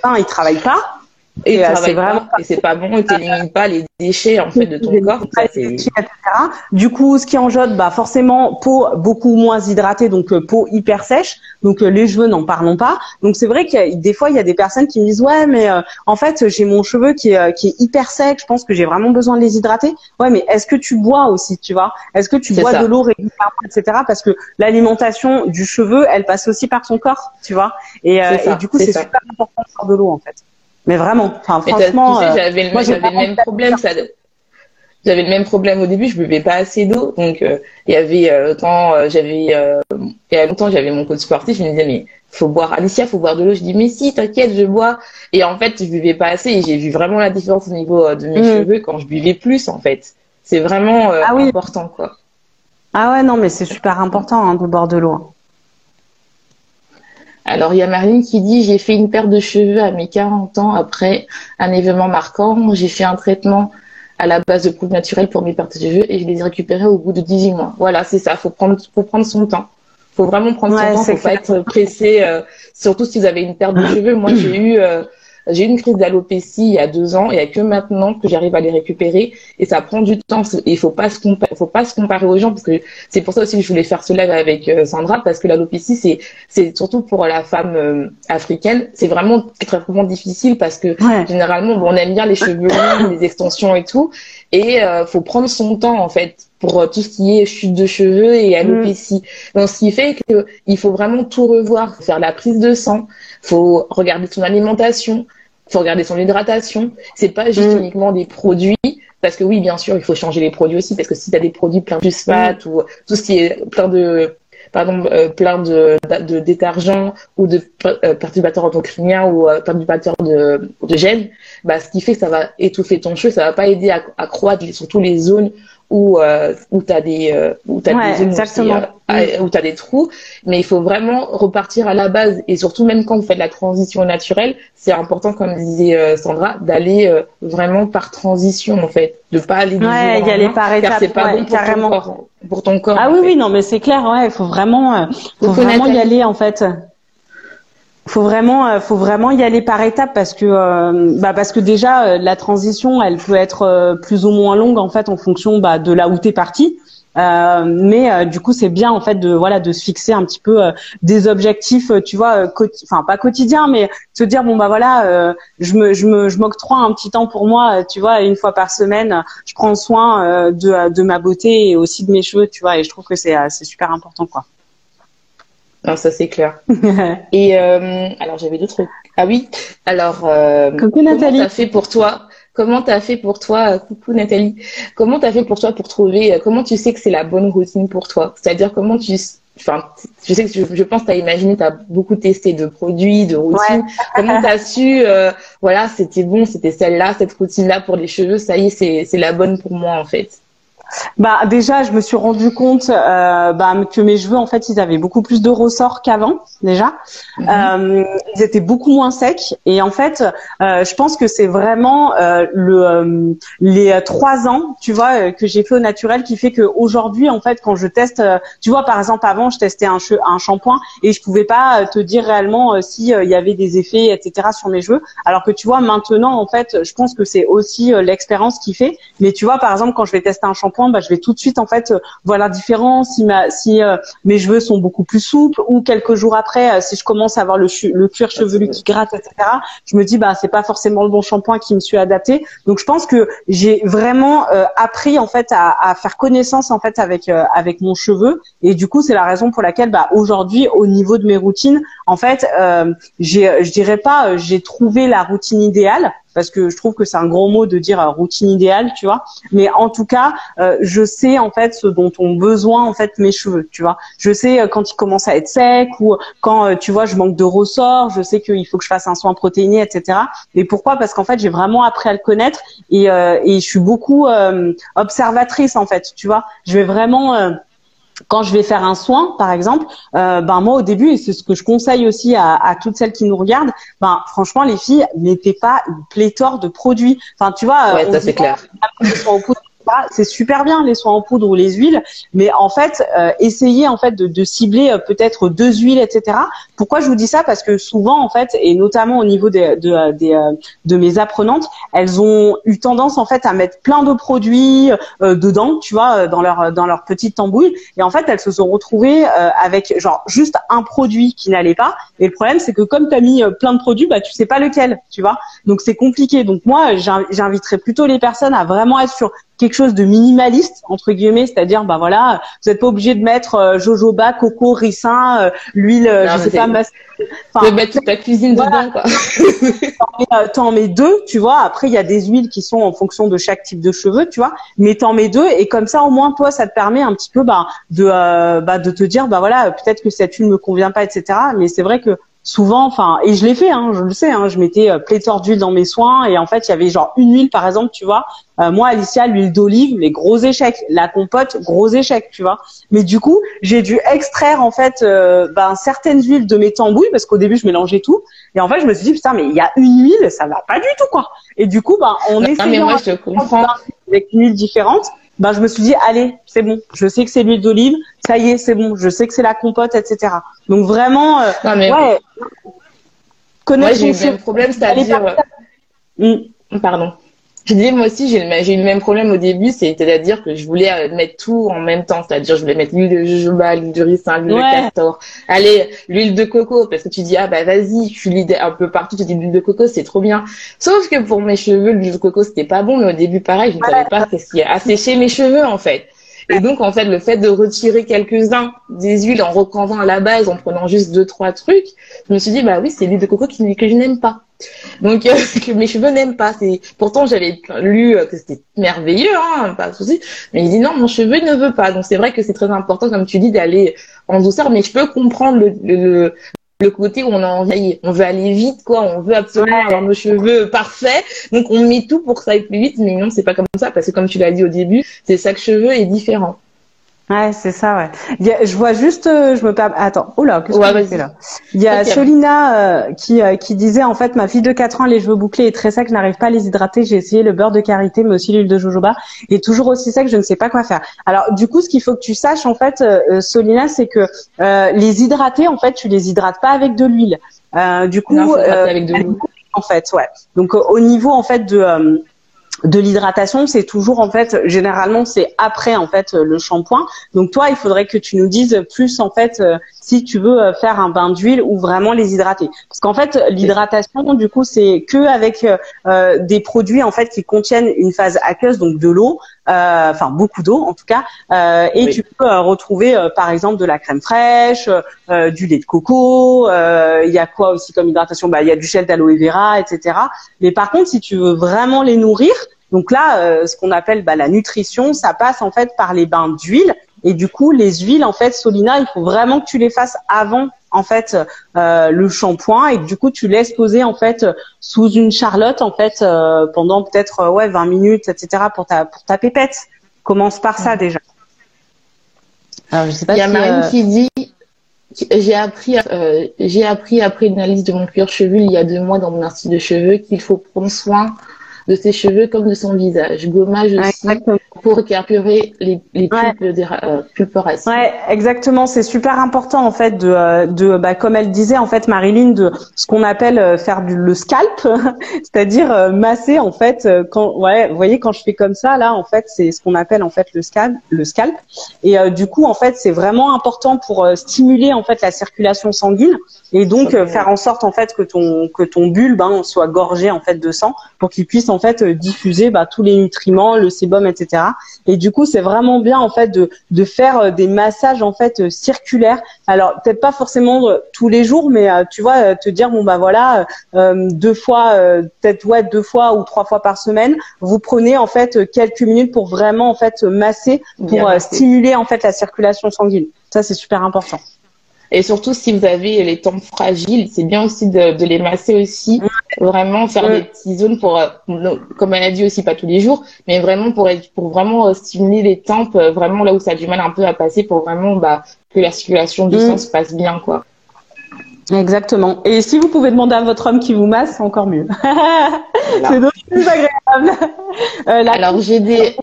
Speaker 2: un, il travaille pas.
Speaker 3: Et, euh, c'est vraiment et c'est pas bon, et t'élimines pas les déchets en fait de ton corps.
Speaker 2: du coup, ce qui enjode, bah forcément peau beaucoup moins hydratée, donc euh, peau hyper sèche. Donc euh, les cheveux, n'en parlons pas. Donc c'est vrai que des fois il y a des personnes qui me disent ouais, mais en fait j'ai mon cheveu qui est qui est hyper sec. Je pense que j'ai vraiment besoin de les hydrater. Ouais, mais est-ce que tu bois aussi, tu vois? Est-ce que tu bois de l'eau régulièrement, etc. Parce que l'alimentation du cheveu, elle passe aussi par son corps, tu vois? Et, et du coup c'est super important de boire de l'eau en fait. Mais vraiment, enfin, franchement.
Speaker 3: Tu sais, j'avais le, le même problème. Ça, j'avais le même problème au début. Je buvais pas assez d'eau, donc euh, il y avait euh, longtemps, euh, j'avais il y a longtemps, j'avais mon coach sportif. Il me disait mais faut boire, Alicia, faut boire de l'eau. Je dis mais si, t'inquiète, je bois. Et en fait, je buvais pas assez et j'ai vu vraiment la différence au niveau de mes mm. cheveux quand je buvais plus. En fait, c'est vraiment ah important quoi.
Speaker 2: Ah ouais, non, mais c'est super important hein, de boire de l'eau.
Speaker 3: Alors, il y a Marine qui dit J'ai fait une perte de cheveux à mes 40 ans après un événement marquant. J'ai fait un traitement à la base de produits naturels pour mes pertes de cheveux et je les ai récupérés au bout de 18 mois. Voilà, c'est ça. Faut prendre, faut prendre son temps. Faut vraiment prendre son temps. Faut pas être pressé. Euh, surtout si vous avez une perte de cheveux. Moi, j'ai eu euh, j'ai eu une crise d'alopécie il y a deux ans et il n'y a que maintenant que j'arrive à les récupérer et ça prend du temps. Il faut pas se faut pas se comparer aux gens parce que c'est pour ça aussi que je voulais faire ce live avec euh, Sandra parce que l'alopécie c'est c'est surtout pour la femme euh, africaine c'est vraiment extrêmement difficile parce que généralement on aime bien les cheveux longs, les extensions et tout et euh, faut prendre son temps en fait pour tout ce qui est chute de cheveux et alopécie. Mm. Donc ce qui fait que il faut vraiment tout revoir, faire la prise de sang, faut regarder son alimentation, faut regarder son hydratation. C'est pas juste mm. uniquement des produits, parce que oui, bien sûr, il faut changer les produits aussi, parce que si tu as des produits plein de phosphate mm. ou tout ce qui est plein de pardon, euh, plein de, de, détergents ou de euh, perturbateurs endocriniens ou euh, perturbateurs de, de gènes, bah, ce qui fait que ça va étouffer ton cheveu, ça va pas aider à, à croître surtout les zones où euh, où t'as des euh, où t'as des
Speaker 2: exactement.
Speaker 3: où t'as des trous. Mais il faut vraiment repartir à la base. Et surtout même quand vous faites la transition naturelle c'est important comme disait euh, Sandra d'aller euh, vraiment par transition en fait. De pas aller
Speaker 2: du ouais, y aller par étapes
Speaker 3: c'est pas bon pour carrément. ton corps, pour ton corps
Speaker 2: ah oui oui non mais c'est clair ouais il faut vraiment faut, faut vraiment y aller en fait faut vraiment faut vraiment y aller par étapes parce que bah parce que déjà la transition elle peut être plus ou moins longue en fait en fonction bah, de là où t'es parti euh, mais euh, du coup, c'est bien en fait de voilà de se fixer un petit peu euh, des objectifs, tu vois, enfin pas quotidien, mais se dire bon bah voilà, je me je me je m'octroie un petit temps pour moi, tu vois, une fois par semaine, je prends soin de de ma beauté et aussi de mes cheveux, tu vois, et je trouve que c'est c'est super important quoi.
Speaker 3: Non, ça c'est clair. et alors j'avais d'autres. Ah oui. Alors. Coucou Nathalie. Comment t'as fait pour toi Comment t'as fait pour toi, euh, coucou Nathalie, comment t'as fait pour toi pour trouver, euh, comment tu sais que c'est la bonne routine pour toi? C'est-à-dire comment tu, enfin, je sais que je, je pense t'as imaginé, t'as beaucoup testé de produits, de routines. Comment t'as su, euh, voilà, c'était bon, c'était celle-là, cette routine-là pour les cheveux, ça y est, c'est, c'est la bonne pour moi en fait?
Speaker 2: Bah déjà, je me suis rendu compte euh, bah, que mes cheveux, en fait, ils avaient beaucoup plus de ressorts qu'avant déjà. Mhm. Euh, ils étaient beaucoup moins secs et en fait, euh, je pense que c'est vraiment le les trois ans, tu vois, que j'ai fait au naturel qui fait que aujourd'hui, en fait, quand je teste, tu vois, par exemple, avant, je testais un, un shampoing et je pouvais pas te dire réellement si il y avait des effets, etc. sur mes cheveux. Alors que tu vois, maintenant, en fait, je pense que c'est aussi l'expérience qui fait. Mais tu vois, par exemple, quand je vais tester un shampoing bah, je vais tout de suite en fait euh, voir la différence si ma si euh, mes cheveux sont beaucoup plus souples ou quelques jours après euh, si je commence à avoir le, le cuir chevelu qui gratte etc. Je me dis bah c'est pas forcément le bon shampoing qui me suis adapté. Donc je pense que j'ai vraiment appris en fait à, à, faire connaissance en fait avec avec mon cheveu et du coup c'est la raison pour laquelle bah aujourd'hui au niveau de mes routines en fait j'ai je dirais pas j'ai trouvé la routine idéale parce que je trouve que c'est un gros mot de dire euh, routine idéale, tu vois. Mais en tout cas, euh, je sais en fait ce dont ont besoin en fait mes cheveux, tu vois. Je sais euh, quand ils commencent à être secs ou quand tu vois je manque de ressort. Je sais qu'il faut que je fasse un soin protéiné, etc. Et pourquoi? Parce qu'en fait j'ai vraiment appris à le connaître et, et je suis beaucoup observatrice en fait, tu vois. Je vais vraiment quand je vais faire un soin, par exemple, euh, ben moi au début, et c'est ce que je conseille aussi à, à, toutes celles qui nous regardent, ben franchement les filles, mettez pas une pléthore de produits. Enfin tu vois,
Speaker 3: ouais, ça c'est clair
Speaker 2: c'est super bien les soins en poudre ou les huiles, mais en fait, euh, essayez en fait de, de cibler euh, peut-être deux huiles, etc. Pourquoi je vous dis ça? Parce que souvent, en fait, et notamment au niveau des, de, euh, des, de mes apprenantes, elles ont eu tendance en fait à mettre plein de produits dedans, tu vois, dans leur dans leur petite tambouille, et en fait, elles se sont retrouvées avec genre juste un produit qui n'allait pas. Et le problème, c'est que comme tu as mis plein de produits, bah tu sais pas lequel, tu vois. Donc c'est compliqué. Donc moi, j'inviterais plutôt les personnes à vraiment être sur quelque chose de minimaliste entre guillemets, c'est-à-dire bah voilà, vous n'êtes pas obligé de mettre euh, jojoba, coco, ricin, euh, l'huile, euh, je sais pas,
Speaker 3: enfin, de mettre toute ta cuisine dedans quoi.
Speaker 2: t'en mets deux, tu vois. Après il y a des huiles qui sont en fonction de chaque type de cheveux, tu vois. Mais t'en mets deux et comme ça au moins toi ça te permet un petit peu bah de bah de te dire bah voilà peut-être que cette huile me convient pas etc. Mais c'est vrai que souvent, enfin, et je l'ai fait, hein, je le sais, hein, je mettais euh, pléthore d'huile dans mes soins et en fait, il y avait genre une huile, par exemple, tu vois. Euh, moi, Alicia, l'huile d'olive, mais gros échec. La compote, gros échec, tu vois. Mais du coup, j'ai dû extraire en fait euh, ben, certaines huiles de mes tambouilles parce qu'au début, je mélangeais tout. Et en fait, je me suis dit putain, mais il y a une huile, ça va pas du tout quoi. Et du coup, ben, on
Speaker 3: essayant
Speaker 2: avec une huile différente, ben, je me suis dit allez, c'est bon. Je sais que c'est l'huile d'olive, ça y est, c'est bon. Je sais que c'est la compote, etc. Donc vraiment, euh, ouais.
Speaker 3: Connaître j'ai eu le problème, c'est-à-dire. Mm. Pardon. Je dis moi aussi, j'ai eu le même problème au début, c'est-à-dire que je voulais euh, mettre tout en même temps, c'est-à-dire je voulais mettre l'huile de jojoba, l'huile de ricin, l'huile de castor, allez, l'huile de coco, parce que tu dis, ah bah vas-y, je suis un peu partout, tu dis l'huile de coco, c'est trop bien. Sauf que pour mes cheveux, l'huile de coco, c'était pas bon, mais au début, pareil, je ne savais pas qu'est-ce qui asséché mes cheveux, en fait. Et donc, en fait, le fait de retirer quelques-uns des huiles en reprenant à la base, en prenant juste deux, trois trucs, je me suis dit, bah oui, c'est l'huile de coco qui, que je n'aime pas. Donc, euh, que mes cheveux n'aiment pas. C'est, pourtant, j'avais lu que c'était merveilleux, hein, pas de souci. Mais il dit non, mon cheveu ne veut pas. Donc, c'est vrai que c'est très important, comme tu dis, d'aller en douceur. Mais je peux comprendre le, le, le côté où on a envie, on veut aller vite, quoi, on veut absolument avoir nos cheveux parfaits, donc on met tout pour que ça aille plus vite, mais non, c'est pas comme ça, parce que comme tu l'as dit au début, c'est chaque cheveu est différent.
Speaker 2: Ouais, c'est ça, ouais. je vois juste, euh, je me perds. Attends, oh là, qu'est-ce que tu fais là? Il y a Solina euh, qui euh, qui disait en fait, ma fille de 4 ans, les cheveux bouclés et très secs, je n'arrive pas à les hydrater. J'ai essayé le beurre de karité, mais aussi l'huile de jojoba, et toujours aussi sec, je ne sais pas quoi faire. Alors, du coup, ce qu'il faut que tu saches en fait, Solina, c'est que les hydrater, en fait, tu les hydrates pas avec de l'huile. du coup,
Speaker 3: non, avec de l'eau.
Speaker 2: En fait, ouais. Donc, au niveau en fait de de l'hydratation, c'est toujours en fait généralement c'est après en fait le shampoing. Donc toi, il faudrait que tu nous dises plus en fait euh, si tu veux euh, faire un bain d'huile ou vraiment les hydrater. Parce qu'en fait l'hydratation du coup c'est que avec euh, des produits en fait qui contiennent une phase aqueuse donc de l'eau, enfin beaucoup d'eau en tout cas, et tu peux retrouver par exemple de la crème fraîche, du lait de coco. Il y a quoi aussi comme hydratation? Bah il y a du gel d'aloe vera, etc. Mais par contre si tu veux vraiment les nourrir donc là, euh, ce qu'on appelle bah, la nutrition, ça passe en fait par les bains d'huile. Et du coup, les huiles, en fait, Solina, il faut vraiment que tu les fasses avant en fait euh, le shampoing et que, du coup tu laisses poser en fait sous une charlotte en fait euh, pendant peut-être ouais 20 minutes etc pour ta pour ta pépette. Commence par ça déjà.
Speaker 3: Alors je sais pas. Il y a Marine qui dit j'ai appris j'ai appris après une analyse de mon cuir chevelu il y a deux mois dans mon institut de cheveux qu'il faut prendre soin de ses cheveux comme de son visage. Gommage aussi pour carburer les, les pulpes, ouais.
Speaker 2: euh, Ouais, exactement. C'est super important en fait de, euh, de bah, comme elle disait en fait Marilyn de ce qu'on appelle euh, faire du, le scalp, c'est-à-dire euh, masser en fait quand ouais, vous voyez quand je fais comme ça là en fait c'est ce qu'on appelle en fait le scalp, le scalp. Et du coup en fait c'est vraiment important pour stimuler en fait la circulation sanguine et donc faire en sorte en fait que ton que ton bulbe hein, soit gorgé en fait de sang pour qu'il puisse en fait diffuser bah, tous les nutriments, le sébum, etc. Et du coup, c'est vraiment bien en fait de, de faire euh, des massages en fait euh, circulaires. Alors peut-être pas forcément euh, tous les jours, mais tu vois, te dire bon bah voilà, deux fois, peut-être ouais deux fois ou trois fois par semaine, vous prenez en fait quelques minutes pour vraiment en fait masser, pour stimuler en fait la circulation sanguine. Ça c'est super important.
Speaker 3: Et surtout, si vous avez les tempes fragiles, c'est bien aussi de, de, les masser aussi. Vraiment faire des petites zones pour, euh, comme elle a dit aussi, pas tous les jours, mais vraiment pour, pour vraiment euh, stimuler les tempes, euh, vraiment là où ça a du mal un peu à passer, pour vraiment bah, que la circulation du sang mm. se passe bien, quoi.
Speaker 2: Exactement. Et si vous pouvez demander à votre homme qui vous masse, c'est encore mieux. c'est d'autant plus agréable.
Speaker 3: Alors j'ai des.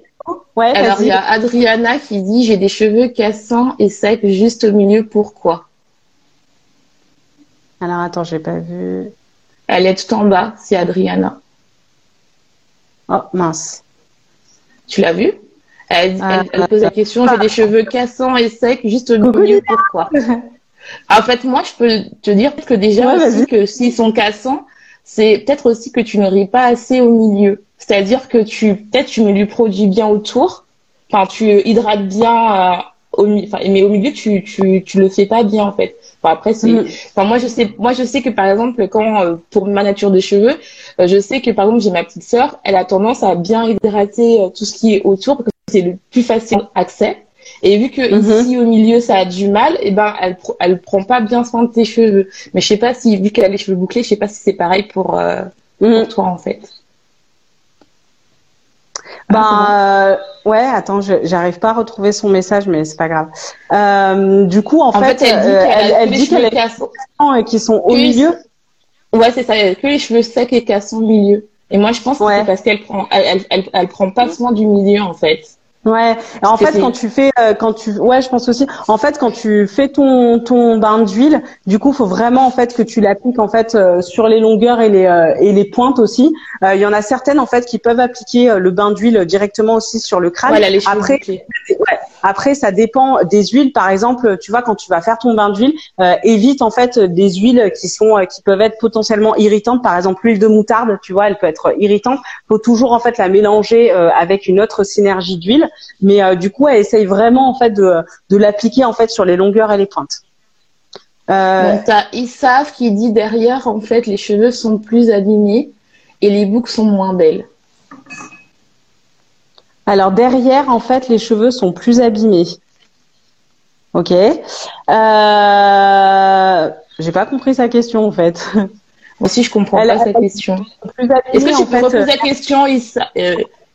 Speaker 3: Ouais, Alors il y a Adriana qui dit j'ai des cheveux cassants et secs juste au milieu. Pourquoi?
Speaker 2: Alors attends, j'ai pas vu.
Speaker 3: Elle est tout en bas, c'est Adriana.
Speaker 2: Oh mince.
Speaker 3: Tu l'as vu? Elle, pose la question, j'ai des cheveux cassants et secs juste au milieu, pourquoi? En fait, moi, je peux te dire que déjà aussi que s'ils sont cassants, c'est peut-être aussi que tu ne ris pas assez au milieu. C'est-à-dire que tu, peut-être tu mets du produit bien autour, enfin, tu hydrates bien euh, au milieu, mais au milieu, tu, tu, tu le fais pas bien, en fait après, c'est, mm. enfin, moi, je sais, moi, je sais que par exemple, quand, euh, pour ma nature de cheveux, euh, je sais que par exemple, j'ai ma petite sœur, elle a tendance à bien hydrater euh, tout ce qui est autour parce que c'est le plus facile accès. Et vu que mm-hmm. ici au milieu ça a du mal, et eh ben elle elle prend pas bien soin de tes cheveux. Mais je sais pas si vu qu'elle a les cheveux bouclés, je sais pas si c'est pareil pour, mm. pour toi en fait.
Speaker 2: Ben euh, ouais, attends, j'arrive pas à retrouver son message, mais c'est pas grave. Euh, du coup, en, fait, elle dit qu'elle a cassants et qui sont au milieu.
Speaker 3: Ouais, c'est ça. Que les cheveux secs et cassants au milieu. Et moi, je pense que c'est parce qu'elle prend, elle, elle, elle, prend pas soin du milieu en fait.
Speaker 2: Ouais. En fait, quand tu fais, euh, quand tu, ouais, je pense aussi. En fait, quand tu fais ton ton bain d'huile, du coup, faut vraiment en fait que tu l'appliques en fait euh, sur les longueurs et les euh, et les pointes aussi. Il y en a certaines en fait qui peuvent appliquer le bain d'huile directement aussi sur le crâne.
Speaker 3: les
Speaker 2: après, ouais, après, ça dépend des huiles. Par exemple, tu vois, quand tu vas faire ton bain d'huile, évite en fait des huiles qui sont qui peuvent être potentiellement irritantes. Par exemple, l'huile de moutarde, tu vois, elle peut être irritante. Faut toujours en fait la mélanger avec une autre synergie d'huile. Mais euh, du coup, essaye vraiment en fait de, de l'appliquer en fait sur les longueurs et les pointes.
Speaker 3: Euh... Donc t'as Isaf qui dit derrière en fait les cheveux sont plus abîmés et les boucles sont moins belles.
Speaker 2: Alors derrière en fait les cheveux sont plus abîmés. Ok. Euh... J'ai pas compris sa question en fait.
Speaker 3: Moi aussi je comprends pas sa question. Est-ce que tu peux reposer la question Isaf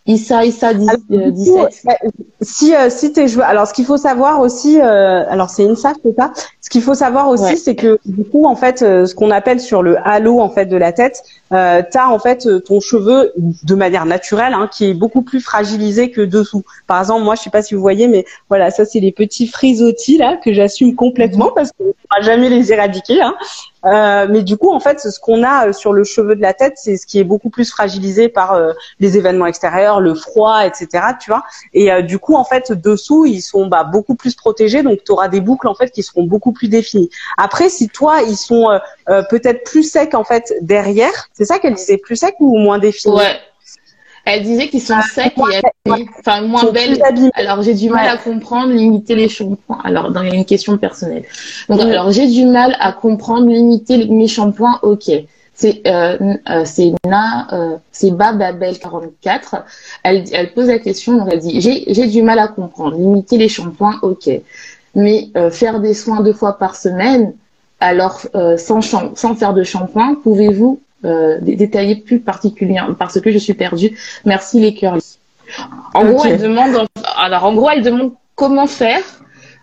Speaker 3: Issa, Issa 17.
Speaker 2: Bah, si si t'es alors ce qu'il faut savoir aussi, alors c'est INSA, c'est ça. Ce qu'il faut savoir aussi, c'est que du coup, en fait, ce qu'on appelle sur le halo en fait de la tête, euh, t'as en fait ton cheveu de manière naturelle hein, qui est beaucoup plus fragilisé que dessous. Par exemple, moi, je sais pas si vous voyez, mais voilà, ça c'est les petits frisottis là que j'assume complètement parce qu'on ne pourra jamais les éradiquer. Hein. Euh, mais du coup, en fait, ce qu'on a euh, sur le cheveu de la tête, c'est ce qui est beaucoup plus fragilisé par euh, les événements extérieurs, le froid, etc. Tu vois. Et du coup, en fait, dessous, ils sont bah, beaucoup plus protégés, donc tu auras des boucles en fait qui seront beaucoup plus définies. Après, si toi, ils sont peut-être plus secs en fait derrière, c'est ça qu'elle disait, plus secs ou moins définis
Speaker 3: Ouais. Elle disait qu'ils sont secs et enfin moins belles. Alors j'ai du mal à comprendre limiter les shampoings. Alors dans une question personnelle. Donc alors j'ai du mal à comprendre limiter mes shampoings. Ok. C'est euh, euh, c'est Na euh, c'est Bababel 44. Elle elle pose la question. Donc elle dit j'ai j'ai du mal à comprendre limiter les shampoings. Ok. Mais euh, faire des soins deux fois par semaine. Alors euh, sans sans faire de shampoing, pouvez-vous euh, détailler plus particulièrement parce que je suis perdue. Merci les cœurs. En gros, elle demande. Alors, en gros, elle demande comment faire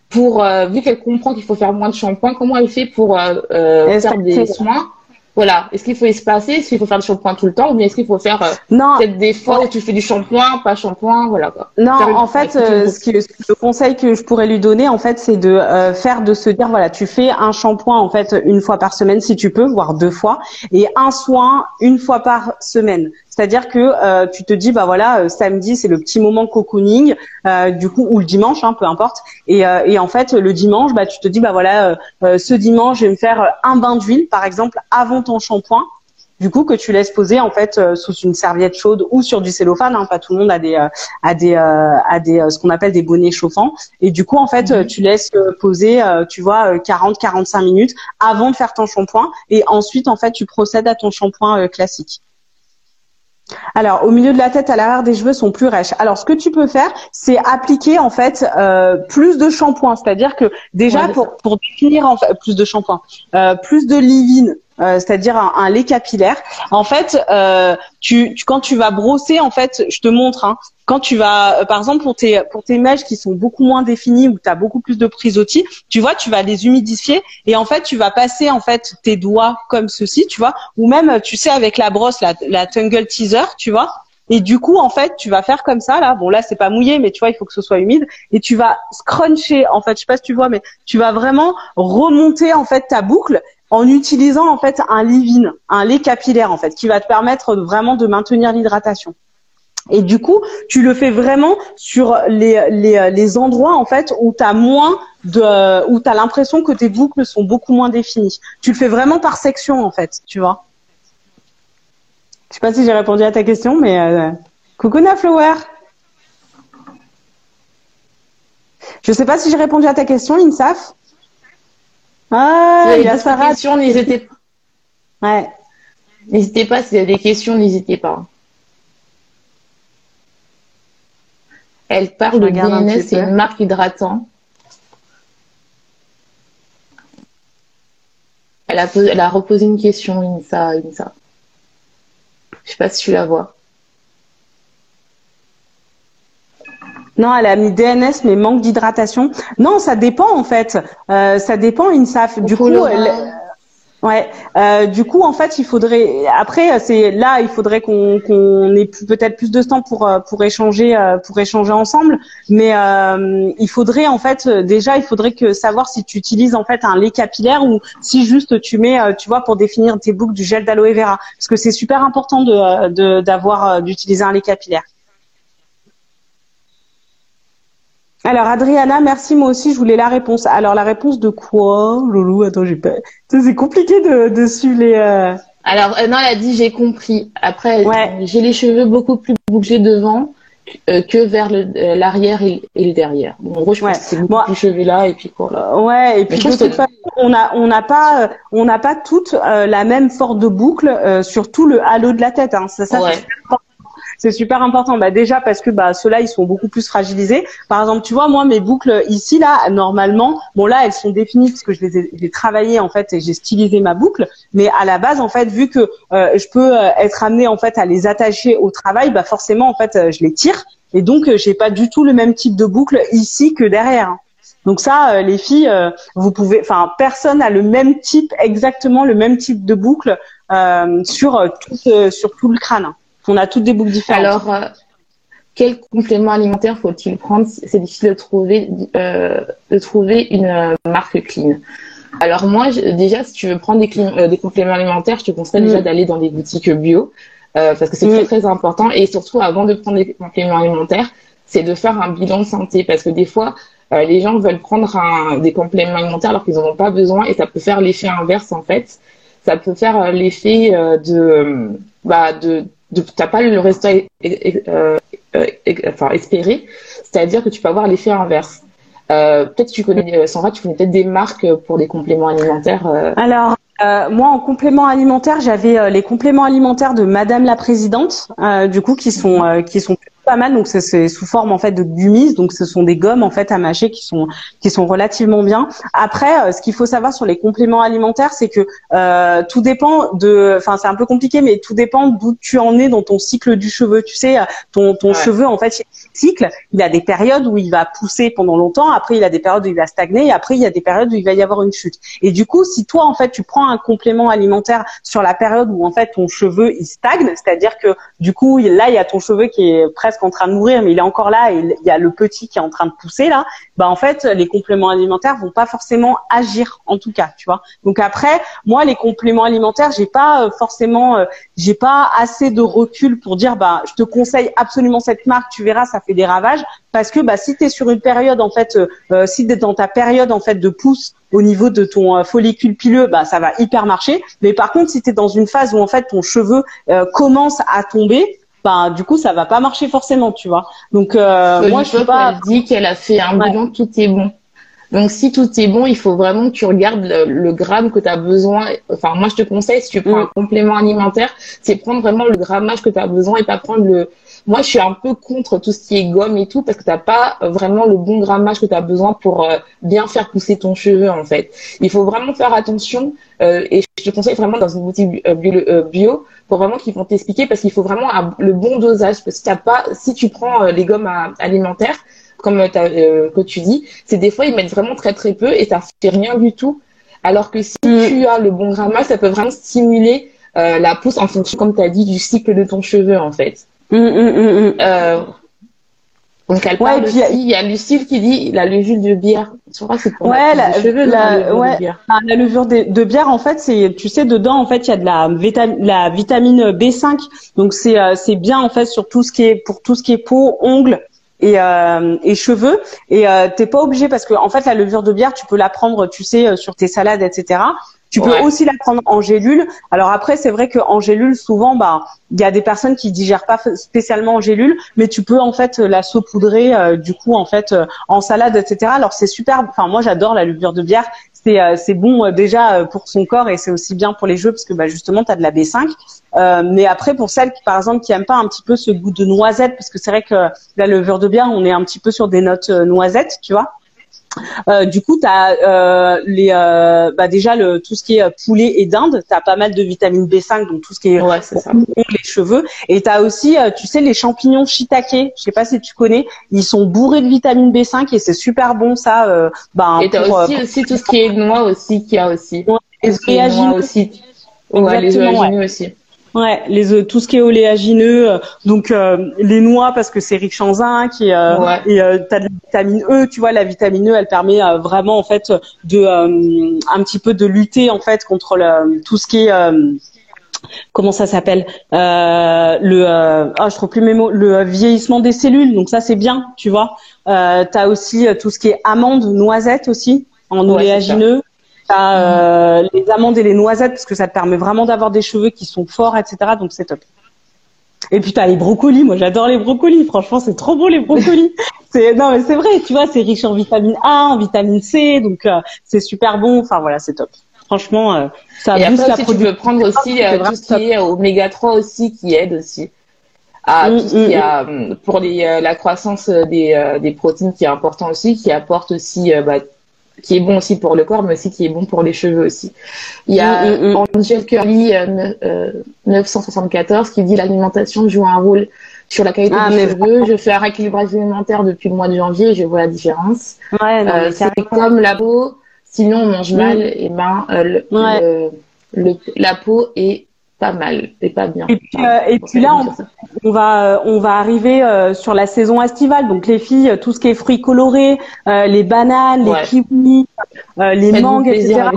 Speaker 3: pour euh, vu qu'elle comprend qu'il faut faire moins de shampoing, comment elle fait pour euh, faire des soins voilà. Est-ce qu'il faut espacer? Est-ce qu'il faut faire du shampoing tout le temps? Ou bien est-ce qu'il faut faire euh, non. peut-être des fois où tu fais du shampoing, pas shampoing, voilà quoi.
Speaker 2: Non, en fait, euh, ce le conseil que je pourrais lui donner, en fait, c'est de euh, faire de se dire, voilà, tu fais un shampoing en fait une fois par semaine si tu peux, voire deux fois, et un soin une fois par semaine. C'est-à-dire que euh, tu te dis bah voilà euh, samedi c'est le petit moment cocooning euh, du coup ou le dimanche hein, peu importe. Et, et, en fait le dimanche bah tu te dis bah voilà ce dimanche je vais me faire un bain d'huile par exemple avant ton shampoing. Du coup que tu laisses poser en fait sous une serviette chaude ou sur du cellophane hein, pas tout le monde a des a des a des ce qu'on appelle des bonnets chauffants. Et du coup en fait mhm. tu laisses poser tu vois 40 45 minutes avant de faire ton shampoing. Et ensuite en fait tu procèdes à ton shampoing classique alors, au milieu de la tête, à l'arrière des cheveux sont plus rêches. Alors, ce que tu peux faire, c'est appliquer en fait euh, plus de shampoing, c'est-à-dire que déjà pour pour définir en fait plus de shampoing, euh, plus de livine, euh, c'est-à-dire un, lait capillaire. En fait, euh, tu, quand tu vas brosser, en fait, je te montre. Hein, quand tu vas, euh, par exemple, pour tes pour tes mèches qui sont beaucoup moins définies où tu as beaucoup plus de prisottis, tu vois, tu vas les humidifier et en fait, tu vas passer en fait tes doigts comme ceci, tu vois, ou même, tu sais, avec la brosse, la, la Tungle Teaser, tu vois. Et du coup, en fait, tu vas faire comme ça là. Bon, là, c'est pas mouillé, mais tu vois, il faut que ce soit humide. Et tu vas scruncher. En fait, je sais pas si tu vois, mais tu vas vraiment remonter en fait ta boucle en utilisant en fait un leave-in, un lait capillaire en fait, qui va te permettre vraiment de maintenir l'hydratation. Et du coup, tu le fais vraiment sur les, les, les endroits en fait où tu as moins de où tu l'impression que tes boucles sont beaucoup moins définies. Tu le fais vraiment par section en fait, tu vois. Je sais pas si j'ai répondu à ta question mais euh... coucou Naflower. Je sais pas si j'ai répondu à ta question Insaf.
Speaker 3: Ah, il y a Sarah. Questions, n'hésitez pas.
Speaker 2: Ouais.
Speaker 3: N'hésitez pas, s'il y a des questions, n'hésitez pas. Elle parle de DNS, c'est une marque hydratant. Elle a, elle a reposé une question, Insa, Insa. Je sais pas si tu la vois.
Speaker 2: Non, elle a mis DNS, mais manque d'hydratation. Non, ça dépend en fait. Euh, ça dépend, INSAF. Du coup, ouais. Euh, du coup, en fait, il faudrait. Après, c'est là, il faudrait qu'on qu'on ait peut-être plus de temps pour euh, pour échanger pour échanger ensemble. Mais il faudrait en fait déjà, il faudrait que savoir si tu utilises en fait un lait capillaire ou si juste tu mets, tu vois, pour définir tes boucles du gel d'aloe vera, parce que c'est super important de d'avoir d'utiliser un lait capillaire. Alors Adriana, merci moi aussi, je voulais la réponse. Alors la réponse de quoi, Loulou? Attends, j'ai pas. C'est compliqué de, de suivre les. Euh,
Speaker 3: Alors euh, non, elle a dit j'ai compris. Après, j'ai les cheveux beaucoup plus bouclés devant euh, que vers l'arrière et, le derrière. en gros, je pense que c'est beaucoup plus cheveux là et puis quoi.
Speaker 2: Ouais, et puis de toute façon, on a on n'a pas on n'a pas toutes la même force de boucle, surtout le halo de la tête. Hein. Ça, ça c'est super important. Bah déjà parce que bah ceux-là ils sont beaucoup plus fragilisés. Par exemple, tu vois moi mes boucles ici là normalement, bon là elles sont définies parce que je les ai j'ai travaillé en fait et j'ai stylisé ma boucle. Mais à la base en fait vu que euh, je peux euh, être amenée en fait à les attacher au travail, bah forcément en fait euh, je les tire et donc j'ai pas du tout le même type de boucle ici que derrière. Donc ça, les filles, vous pouvez, enfin, personne n'a le même type, exactement le même type de boucle sur tout, sur tout le crâne. On a toutes des boucles différentes.
Speaker 3: Alors, euh, quel complément alimentaire faut-il prendre C'est difficile de trouver, euh, de trouver une euh, marque clean? Alors moi, déjà, si tu veux prendre des, des compléments alimentaires, je te conseille déjà mm. d'aller dans des boutiques bio parce que c'est très mm. très important. Et surtout, avant de prendre des compléments alimentaires, c'est de faire un bilan de santé parce que des fois, les gens veulent prendre un, des compléments alimentaires alors qu'ils n'en ont pas besoin et ça peut faire l'effet inverse en fait. Ça peut faire l'effet de, bah, de t'as pas le résultat euh, euh, enfin, espéré, c'est-à-dire que tu peux avoir l'effet inverse. Euh, peut-être tu connais, euh, Sandra, tu connais peut-être des marques pour des compléments alimentaires.
Speaker 2: Alors, moi, en complément alimentaire, j'avais les compléments alimentaires de Madame la Présidente, du coup, qui sont qui sont pas mal. Donc c'est sous forme en fait de gummies. Donc ce sont des gommes en fait à mâcher qui sont qui sont relativement bien. Après, euh, ce qu'il faut savoir sur les compléments alimentaires, c'est que euh, tout dépend de. Enfin, c'est un peu compliqué, mais tout dépend d'où tu en es dans ton cycle du cheveu. Tu sais, ton ton cheveu en fait cycle, il a des périodes où il va pousser pendant longtemps. Après, il a des périodes où il va stagner. Après, il y a des périodes où il va y avoir une chute. Et du coup, si toi en fait tu prends un complément alimentaire sur la période où en fait ton cheveu il stagne, c'est-à-dire que du coup là il y a ton cheveu qui est presque en train de mourir, mais il est encore là et il y a le petit qui est en train de pousser là, bah en fait les compléments alimentaires vont pas forcément agir en tout cas, tu vois. Donc après, moi les compléments alimentaires, j'ai pas euh, forcément, euh, j'ai pas assez de recul pour dire bah je te conseille absolument cette marque, tu verras ça fait des ravages parce que bah si tu es sur une période en fait, euh, si tu es dans ta période en fait de pousse au niveau de ton follicule pileux, bah ça va hyper marcher. Mais par contre, si tu es dans une phase où en fait ton cheveu commence à tomber, bah du coup ça va pas marcher forcément tu vois donc euh, moi je peux pas
Speaker 3: elle dit qu'elle a fait un bilan tout est bon donc si tout est bon il faut vraiment que tu regardes le, gramme que tu as besoin enfin moi je te conseille si tu prends un mm. complément alimentaire c'est prendre vraiment le grammage que tu as besoin et pas prendre le moi, je suis un peu contre tout ce qui est gomme et tout parce que t'as pas vraiment le bon grammage que tu as besoin pour euh, bien faire pousser ton cheveu en fait. Il faut vraiment faire attention euh, et je te conseille vraiment dans une boutique bio, bio pour vraiment qu'ils vont t'expliquer parce qu'il faut vraiment le bon dosage parce que t'as pas si tu prends euh, les gommes alimentaires comme euh, euh, que tu dis c'est des fois ils mettent vraiment très très peu et ça fait rien du tout alors que si mm. tu as le bon grammage ça peut vraiment stimuler la pousse en fonction comme tu as dit du cycle de ton cheveu en fait mm, mm, donc elle parle aussi, il y a Lucille qui dit la levure de bière.
Speaker 2: Tu crois c'est pour ouais, la, cheveux, la, ouais. de bière. Ah, la levure de, bière en fait c'est tu sais dedans en fait il y a de la, la vitamine B5 donc c'est euh, c'est bien en fait sur tout ce qui est pour tout ce qui est peau, ongles et, euh, et cheveux et euh, t'es pas obligé parce que en fait la levure de bière tu peux la prendre tu sais euh, sur tes salades etc tu peux aussi la prendre en gélule. Alors après, c'est vrai qu'en gélule, souvent, bah, il y a des personnes qui digèrent pas spécialement en gélule, mais tu peux en fait la saupoudrer euh, du coup en fait euh, en salade, etc. Alors c'est super. Enfin, moi, j'adore la levure de bière. C'est euh, c'est bon déjà pour son corps et c'est aussi bien pour les jeux parce que bah, justement, tu as de la B5. mais après, pour celles qui, par exemple, qui aiment pas un petit peu ce goût de noisette, parce que c'est vrai que la levure de bière, on est un petit peu sur des notes noisettes, tu vois. Euh, du coup, tu as euh, les, euh, bah déjà le, tout ce qui est poulet et dinde. Tu as pas mal de vitamine B5, donc tout ce qui est
Speaker 3: ouais,
Speaker 2: les cheveux. Et tu as aussi, tu sais, les champignons shiitake. Je sais pas si tu connais. Ils sont bourrés de vitamine B5 et c'est super bon ça.
Speaker 3: bah, et tu as aussi, aussi tout ce qui est noix aussi, qui a aussi. les
Speaker 2: oléagineux aussi.
Speaker 3: Ouais, les oléagineux aussi.
Speaker 2: Ouais, les euh, tout ce qui est oléagineux, euh, donc euh, les noix parce que c'est riche en zinc et euh, et euh, t'as de la vitamine E, tu vois la vitamine E, elle permet vraiment en fait de un petit peu de lutter en fait contre le, tout ce qui est comment ça s'appelle le ah je trouve plus mes mots le vieillissement des cellules donc ça c'est bien tu vois. Euh, t'as aussi tout ce qui est amandes noisettes aussi en oléagineux euh, les amandes et les noisettes parce que ça te permet vraiment d'avoir des cheveux qui sont forts, etc. Donc c'est top. Et puis t'as les brocolis. Moi j'adore les brocolis. Franchement c'est trop bon les brocolis. c'est non mais c'est vrai. Tu vois c'est riche en vitamine A, en vitamine C, donc euh, c'est super bon. Enfin voilà c'est top. Franchement euh,
Speaker 3: ça et booste après, la aussi, Tu peux prendre aussi tout ce qui est oméga 3 aussi qui aide aussi. à tout ce qui a pour les, la croissance des, des protéines qui est important aussi, qui apporte aussi bah, qui est bon aussi pour le corps, mais aussi qui est bon pour les cheveux aussi. Il y a mm, Angel Curly 974 qui dit l'alimentation joue un rôle sur la qualité ah, des cheveux. Je fais un rééquilibrage alimentaire depuis le mois de janvier et je vois la différence. Ouais, euh, c'est comme la peau. Sinon, on mange mal, mm. et ben euh, le, la peau est pas mal, et pas bien.
Speaker 2: Et puis, euh, et puis là, on, va on va arriver sur la saison estivale. Donc les filles, tout ce qui est fruits colorés, les bananes, les kiwis, les mangues, etc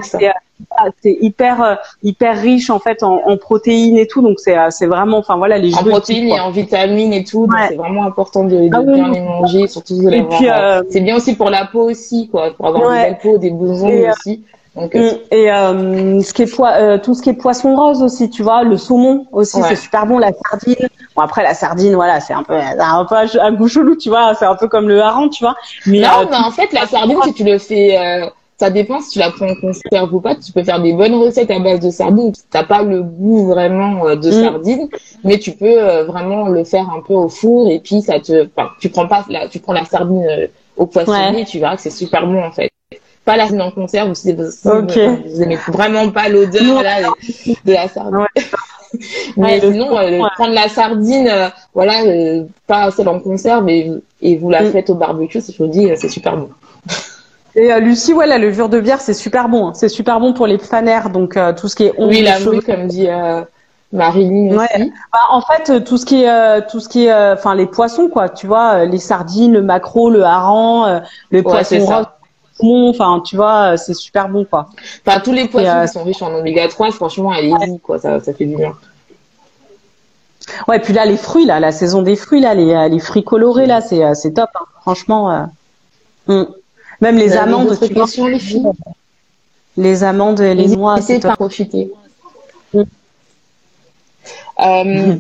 Speaker 2: c'est hyper euh, hyper riche en fait en, en protéines et tout. Donc c'est euh, c'est vraiment enfin voilà les
Speaker 3: en protéines et en vitamines et tout donc c'est vraiment important de, de ah bien les manger surtout de les euh, c'est bien aussi pour la peau aussi quoi pour avoir une belle peau des bousons aussi
Speaker 2: donc, et euh, ce qui est euh, tout ce qui est poisson rose aussi, tu vois, le saumon aussi, c'est super bon. La sardine, bon après la sardine, voilà, c'est un peu un peu un goût chelou, tu vois, c'est un peu comme le hareng, tu vois.
Speaker 3: Mais, non, mais en fait la sardine, si tu le fais ça dépend si tu la prends en conserve ou pas. Tu peux faire des bonnes recettes à base de sardines. T'as pas le goût vraiment euh, de mm. sardine, mais tu peux euh, vraiment le faire un peu au four et puis ça te, enfin, tu prends pas la, tu prends la sardine euh, au poissonnier, et tu verras que c'est super bon en fait. Pas la sardine en conserve ou si vous, okay. vous aimez vraiment pas l'odeur de la sardine. mais sinon, prendre la sardine, voilà, pas celle en conserve et, et vous la mm. faites au barbecue, je vous dis, c'est super bon.
Speaker 2: Et euh, Lucie, ouais, la levure de bière, c'est super bon. Hein. C'est super bon pour les fanères, donc euh, tout ce qui est
Speaker 3: Oui, la mouille, comme dit euh, Marilyn aussi.
Speaker 2: Bah, en fait, tout ce qui est, tout ce qui est, enfin les poissons, quoi. Tu vois, les sardines, le maquereau, le hareng, le poisson rose. Enfin, tu vois, c'est super bon, quoi.
Speaker 3: Enfin, tous les poissons qui sont riches en oméga 3, franchement, allez-y, quoi. Ça, ça fait du bien.
Speaker 2: Ouais, puis là, les fruits, là, la saison des fruits, là, les, les fruits colorés, là, c'est, c'est top. Hein. Franchement. Euh... Même les amandes, tu
Speaker 3: vois, les filles.
Speaker 2: Les amandes les noix.
Speaker 3: c'est pas profiter. Mm. Euh,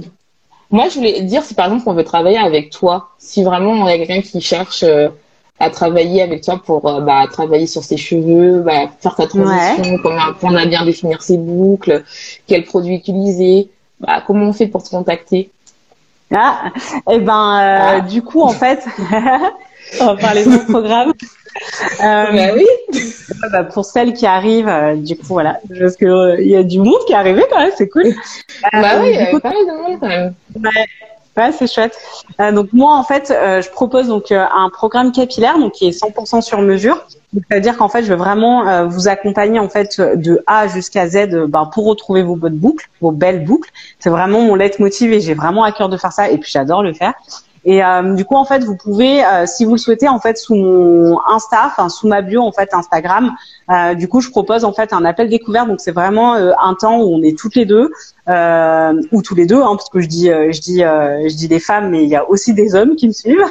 Speaker 3: moi, je voulais dire, si par exemple on veut travailler avec toi, si vraiment il y a quelqu'un qui cherche euh, à travailler avec toi pour euh, bah, travailler sur ses cheveux, bah, faire sa transition, comment apprendre à bien définir ses boucles, quels produits utiliser, bah, comment on fait pour te contacter?
Speaker 2: Ah, et eh ben, ah. du coup, en fait, on va parler de programme.
Speaker 3: Euh, bah oui.
Speaker 2: Bah, pour celles qui arrivent, euh, du coup voilà, parce que euh, il y a du monde qui est arrivé quand même, c'est cool.
Speaker 3: bah oui, il y a pas mal de monde quand même.
Speaker 2: Ouais, c'est chouette. donc moi en fait, je propose donc un programme capillaire donc qui est 100% sur mesure. C'est-à-dire qu'en fait, je vais vraiment vous accompagner en fait de A jusqu'à Z ben, pour retrouver vos bonnes boucles, vos belles boucles. C'est vraiment mon leitmotiv et j'ai vraiment à cœur de faire ça et puis j'adore le faire. Et euh, du coup, en fait, vous pouvez, euh, si vous le souhaitez, en fait, sous mon Insta, enfin sous ma bio, en fait, Instagram. Euh, du coup, je propose en fait un appel découvert. Donc, c'est vraiment un temps où on est toutes les deux, ou tous les deux, hein, parce que je dis, je dis, je dis des femmes, mais il y a aussi des hommes qui me suivent.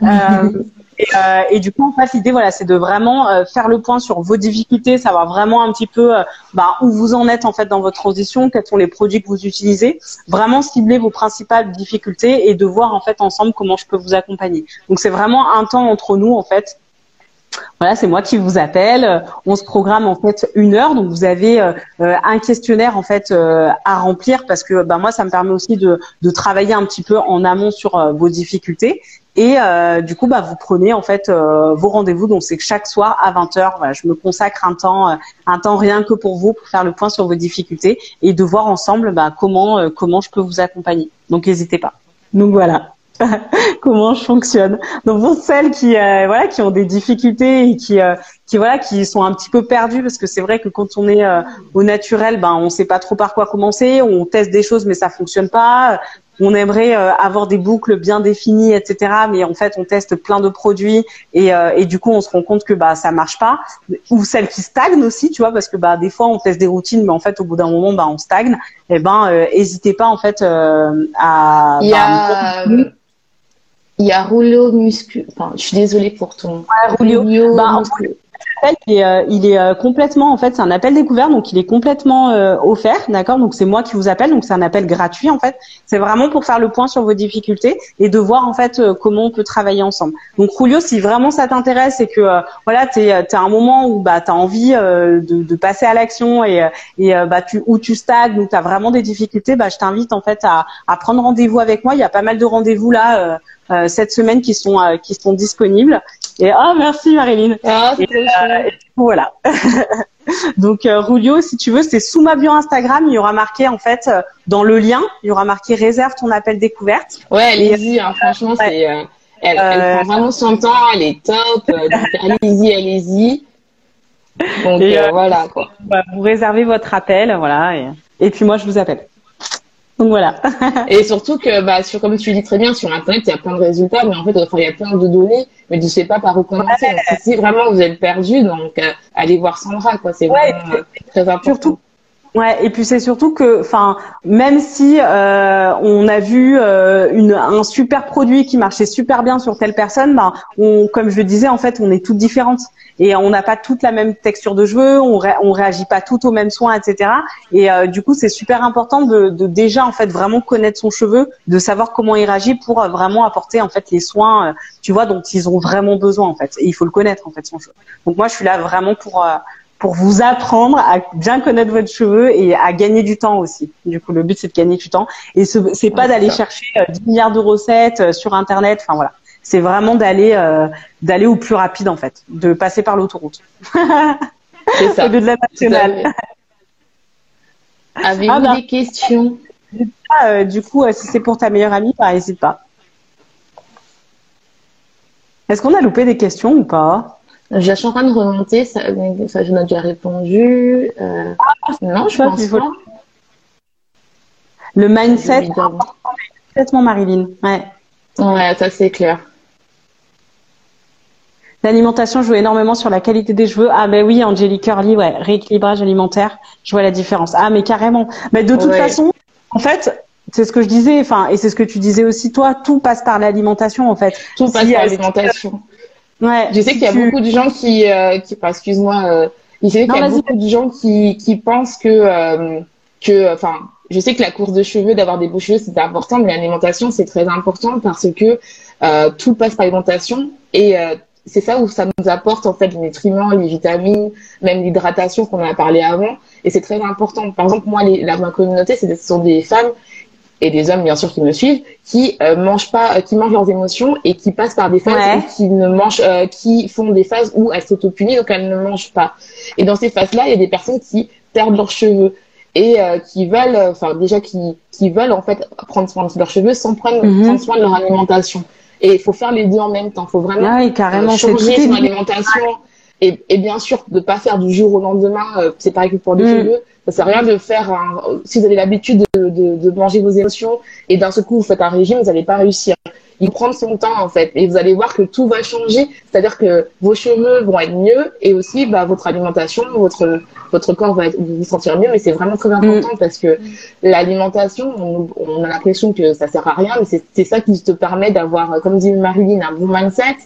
Speaker 2: Et, euh, et, du coup, en fait, l'idée, voilà, c'est de vraiment euh, faire le point sur vos difficultés, savoir vraiment un petit peu euh, bah, où vous en êtes en fait dans votre transition, quels sont les produits que vous utilisez, vraiment cibler vos principales difficultés et de voir en fait ensemble comment je peux vous accompagner. Donc, c'est vraiment un temps entre nous en fait. Voilà, c'est moi qui vous appelle. On se programme en fait une heure, donc vous avez un questionnaire en fait à remplir parce que bah, moi ça me permet aussi de, de travailler un petit peu en amont sur vos difficultés et euh, du coup, bah, vous prenez en fait euh, vos rendez-vous. Donc c'est que chaque soir à 20h, voilà, je me consacre un temps, euh, un temps rien que pour vous, pour faire le point sur vos difficultés et de voir ensemble bah, comment comment je peux vous accompagner. Donc n'hésitez pas. Donc voilà. comment je fonctionne. Donc pour celles qui voilà qui ont des difficultés et qui qui voilà qui sont un petit peu perdues parce que c'est vrai que quand on est au naturel, ben on sait pas trop par quoi commencer, on teste des choses mais ça fonctionne pas on aimerait euh, avoir des boucles bien définies, etc. Mais en fait, on teste plein de produits et, euh, et du coup, on se rend compte que bah ça marche pas. Ou celles qui stagnent aussi, tu vois, parce que bah des fois, on teste des routines, mais en fait, au bout d'un moment, bah on stagne. Et eh ben, euh, hésitez pas en fait à.
Speaker 3: Il y a. Bah, il y a rouleau muscu. Enfin, je suis désolée pour ton.
Speaker 2: Ouais, rouleau.
Speaker 3: Bah,
Speaker 2: appel, il est, euh, il est euh, complètement, en fait, c'est un appel découvert, donc il est complètement euh, offert, d'accord? Donc c'est moi qui vous appelle, donc c'est un appel gratuit en fait. C'est vraiment pour faire le point sur vos difficultés et de voir en fait comment on peut travailler ensemble. Donc Julio, si vraiment ça t'intéresse et que voilà, t'es à un moment où bah t'as envie de, de, passer à l'action et, et bah tu où tu stagnes ou t'as vraiment des difficultés, bah je t'invite en fait à, à prendre rendez-vous avec moi. Il y a pas mal de rendez-vous là euh, cette semaine qui sont euh, qui sont disponibles. Et ah merci Marilyn.
Speaker 3: Ah, et,
Speaker 2: euh, voilà. Donc Rulio, si tu veux, c'est sous ma bio Instagram. Il y aura marqué en fait dans le lien, il y aura marqué réserve ton appel découverte.
Speaker 3: Ouais, allez-y. Hein, franchement, c'est elle, elle, prend vraiment son temps. Elle est top. allez-y, allez-y. Donc voilà quoi.
Speaker 2: Bah, vous réservez votre appel, voilà. Et, et puis moi, je vous appelle. Donc voilà.
Speaker 3: et surtout que, bah, sur, comme tu dis très bien, sur Internet, il y a plein de résultats, mais en fait, il y a plein de données, mais tu sais pas par où commencer. si vraiment vous êtes perdu, donc euh, allez voir Sandra, quoi. C'est vraiment euh, très important.
Speaker 2: Surtout, Ouais, et puis c'est surtout que, enfin, même si euh, on a vu euh, une, un super produit qui marchait super bien sur telle personne, ben, on, comme je le disais, en fait, on est toutes différentes et on n'a pas toute la même texture de cheveux, on, on réagit pas toutes aux mêmes soins, etc. Et euh, du coup, c'est super important de, de, déjà en fait vraiment connaître son cheveu, de savoir comment il réagit pour euh, vraiment apporter en fait les soins, euh, tu vois, dont ils ont vraiment besoin en fait. Et il faut le connaître en fait son cheveu. Donc moi, je suis là vraiment pour pour vous apprendre à bien connaître votre cheveu et à gagner du temps aussi. Du coup, le but c'est de gagner du temps et c'est pas d'aller chercher 10 euh, milliards de recettes euh, sur internet. Enfin voilà, c'est vraiment d'aller euh, d'aller au plus rapide en fait, de passer par l'autoroute.
Speaker 3: C'est ça.
Speaker 2: de la nationale.
Speaker 3: Avez-vous ah bah. des questions?
Speaker 2: Du coup, si c'est pour ta meilleure amie, bah, n'hésite pas. Est-ce qu'on a loupé des questions ou pas?
Speaker 3: Je suis en train de remonter, ça, ça je m'ai déjà répondu. Euh, non, je pense pas.
Speaker 2: Le mindset, complètement Marilyn. Ouais.
Speaker 3: Ouais, ça c'est clair.
Speaker 2: L'alimentation joue énormément sur la qualité des cheveux. Ah ben oui, Angélique Curly, ouais, rééquilibrage alimentaire, je vois la différence. Ah mais carrément. Mais de toute façon, en fait, c'est ce que je disais, enfin, et c'est ce que tu disais aussi toi, tout passe par l'alimentation en fait.
Speaker 3: Tout passe par l'alimentation. Ouais. Je sais qu'il y a beaucoup de gens qui, euh, qui excuse-moi, euh, je sais qu'il y a beaucoup de gens qui, qui pensent que, euh, que, enfin, je sais que la course de cheveux, d'avoir des beaux cheveux, c'est important, mais l'alimentation, c'est très important parce que euh, tout passe par l'alimentation et euh, c'est ça où ça nous apporte en fait les nutriments, les vitamines, même l'hydratation qu'on a parlé avant. Et c'est très important. Par exemple, moi, les, la, ma communauté, ce sont des femmes et des hommes bien sûr qui me suivent qui euh, mangent pas euh, qui mangent leurs émotions et qui passent par des phases qui ne mangent euh, qui font des phases où elles s'autopunissent donc elles ne mangent pas. Et dans ces phases là il y a des personnes qui perdent leurs cheveux et qui veulent enfin déjà qui qui veulent en fait prendre soin de leurs cheveux sans prendre, mhm. soin de leur alimentation. Et il faut faire les deux en même temps. Il faut vraiment
Speaker 2: ouais, carrément,
Speaker 3: changer son alimentation et, et, bien sûr de pas faire du jour au lendemain c'est pareil que pour les mhm. cheveux ça sert à rien de faire un, si vous avez l'habitude de, de, de, manger vos émotions et d'un seul coup vous faites un régime, vous n'allez pas réussir. Il prend son temps en fait et vous allez voir que tout va changer, c'est-à-dire que vos cheveux vont être mieux et aussi bah, votre alimentation, votre votre corps va vous sentir mieux, mais c'est vraiment très important mm. parce que l'alimentation, on, on, a l'impression que ça sert à rien, mais c'est ça qui te permet d'avoir, comme dit Marilyn, un bon mindset,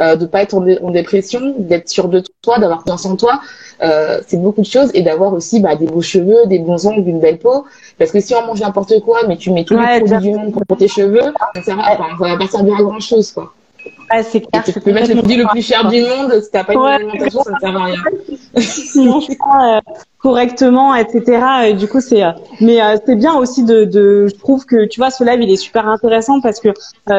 Speaker 3: euh, de pas être en, dépression, d'être sûr de toi, d'avoir confiance en toi. Euh, c'est beaucoup de choses et d'avoir aussi bah, des beaux cheveux, des bons ongles, une belle peau. Parce que si on mange n'importe quoi, mais tu mets tous les produits du monde pour tes cheveux, ça, enfin, ça va pas servir à grand chose, quoi.
Speaker 2: Ouais, c'est clair.
Speaker 3: tu peux mettre le produit le plus cher du monde, si t'as pas une alimentation, ça ne sert à rien.
Speaker 2: Sinon, pas euh, correctement, etc. Et du coup, c'est. Euh, mais euh, c'est bien aussi de, de. Je trouve que tu vois, ce live, il est super intéressant parce que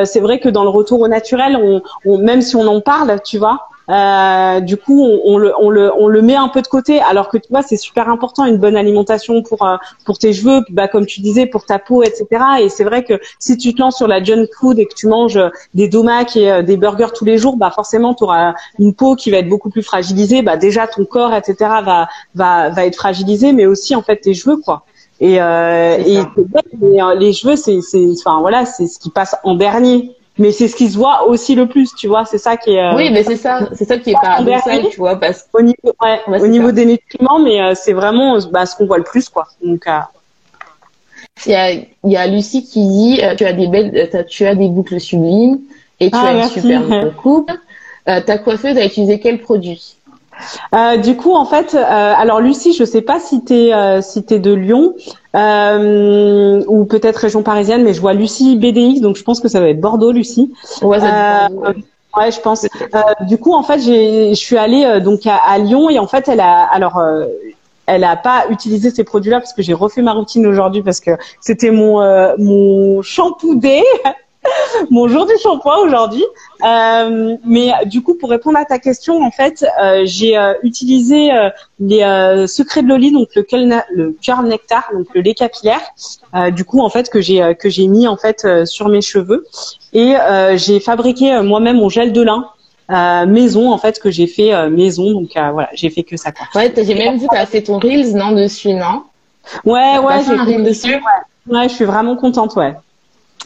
Speaker 2: c'est vrai que dans le retour au naturel, on, on, même si on en parle, tu vois, euh, du coup, on, on, le, on, le, on le met un peu de côté, alors que tu vois, c'est super important une bonne alimentation pour euh, pour tes cheveux, bah comme tu disais, pour ta peau, etc. Et c'est vrai que si tu te lances sur la junk food et que tu manges des domacs et euh, des burgers tous les jours, bah forcément, tu auras une peau qui va être beaucoup plus fragilisée. Bah déjà, ton corps, etc. va va va être fragilisé, mais aussi en fait tes cheveux, quoi. Et, euh, et, les cheveux, c'est, enfin voilà, c'est ce qui passe en dernier mais c'est ce qui se voit aussi le plus, tu vois. C'est ça qui est.
Speaker 3: Euh, oui, mais c'est ça, c'est ça qui est paradoxal, tu vois, parce
Speaker 2: au niveau, ouais, au niveau des nutriments, mais euh, c'est vraiment bah, ce qu'on voit le plus, quoi. Donc. Euh...
Speaker 3: Il y a, il y a Lucie qui dit, euh, tu as des belles, tu as des boucles sublimes et tu ah, as une super coupe. ta coiffeuse a utilisé quel produit?
Speaker 2: Euh, du coup, en fait, euh, alors Lucie, je sais pas si t'es euh, si t'es de Lyon euh, ou peut-être région parisienne, mais je vois Lucie BDX, donc je pense que ça va être Bordeaux, Lucie.
Speaker 3: Ouais, ça Bordeaux,
Speaker 2: ouais. je pense. du coup, en fait, je suis allée donc à, à, Lyon et en fait, elle a alors elle a pas utilisé ces produits-là parce que j'ai refait ma routine aujourd'hui parce que c'était mon mon shampoo day. mon jour du shampoing aujourd'hui. Euh, mais du coup, pour répondre à ta question, en fait, euh, j'ai euh, utilisé euh, les euh, secrets de Loli, donc le le cœur nectar, donc le lait capillaire. du coup, en fait, que j'ai que j'ai mis en fait sur mes cheveux et j'ai fabriqué moi-même mon gel de lin. maison en fait que j'ai fait maison donc voilà j'ai fait que ça quoi.
Speaker 3: Ouais j'ai même vu que tu as fait ton reels non dessus non?
Speaker 2: Ouais ouais j'ai fait un dessus. Ouais. ouais je suis vraiment contente ouais.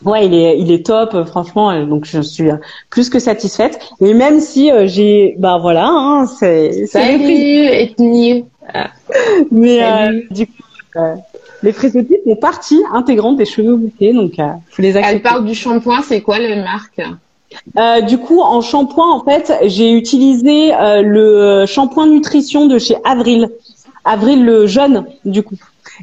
Speaker 2: Ouais, il est, il est top, franchement. Euh, donc je suis plus que satisfaite. Et même si euh, j'ai, bah voilà, hein, c'est,
Speaker 3: les ethnie.
Speaker 2: Mais euh, du coup, euh, les frisotipes font partie intégrante des cheveux bouclés, donc euh, faut les accepter.
Speaker 3: Elle parle du shampoing. C'est quoi la marque?
Speaker 2: Du coup, en shampoing, en fait, j'ai utilisé le shampoing nutrition de chez Avril. Avril le jaune, du coup.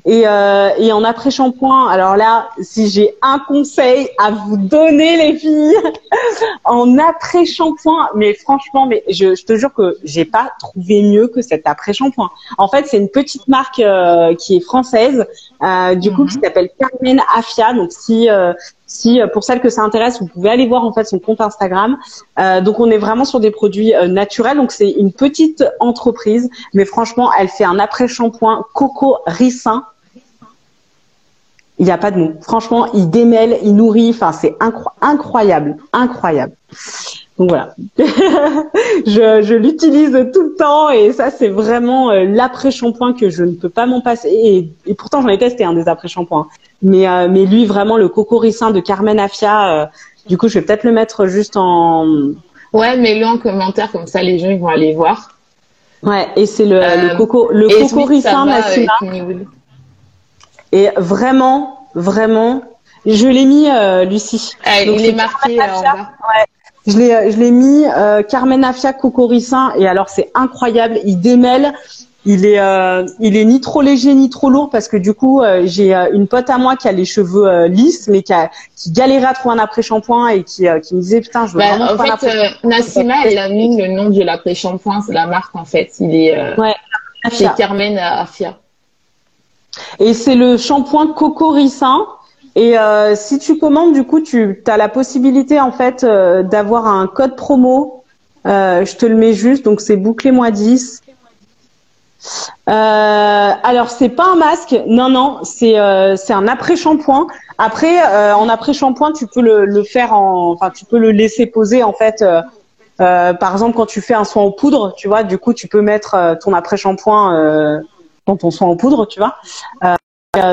Speaker 2: Et, euh, et en après shampoing, alors là, si j'ai un conseil à vous donner, les filles, en après shampoing, mais franchement, mais je, je te jure que j'ai pas trouvé mieux que cet après shampoing. En fait, c'est une petite marque euh, qui est française, euh, du coup, qui mhm. s'appelle Carmen Afia. Donc, si euh, si pour celles que ça intéresse, vous pouvez aller voir en fait son compte Instagram. Euh, donc on est vraiment sur des produits euh, naturels. Donc c'est une petite entreprise, mais franchement, elle fait un après shampoing coco ricin il n'y a pas de mots. Franchement, il démêle, il nourrit. Enfin, c'est incroyable, incroyable. Donc voilà, je, je l'utilise tout le temps et ça c'est vraiment euh, l'après-shampoing que je ne peux pas m'en passer. Et, et pourtant j'en ai testé un des après-shampoings. Mais euh, mais lui vraiment le cocoricin de Carmen Afia. Euh, du coup, je vais peut-être le mettre juste en.
Speaker 3: Ouais, mets-le en commentaire comme ça les gens ils vont aller voir.
Speaker 2: Ouais, et c'est le, le coco le cocoricin Nassima. Et vraiment, vraiment, je l'ai mis, euh, Lucie.
Speaker 3: Ah, il est marqué euh, bas. Ouais.
Speaker 2: Je l'ai, euh, je l'ai mis euh, Carmen Afia Cocoricin et alors c'est incroyable. Il démêle. Il est, euh, il est ni trop léger ni trop lourd parce que du coup j'ai une pote à moi qui a les cheveux lisses mais qui, a, qui galérait à trouver un après shampoing et qui, qui me disait putain je veux bah, vraiment
Speaker 3: en fait Nassima elle a mis le nom de l'après shampoing c'est la marque en fait il est ouais, c'est Carmen Afia
Speaker 2: et c'est le shampoing Cocoricin. Et euh, si tu commandes, du coup, tu as la possibilité en fait euh, d'avoir un code promo. Euh, je te le mets juste, donc c'est bouclé moi 10. Euh, alors c'est pas un masque, non non, c'est c'est un après shampoing. Après en après shampoing, tu peux le, faire en, enfin tu peux le laisser poser en fait. par exemple quand tu fais un soin en poudre, tu vois, du coup tu peux mettre ton après shampoing dans ton soin en poudre, tu vois.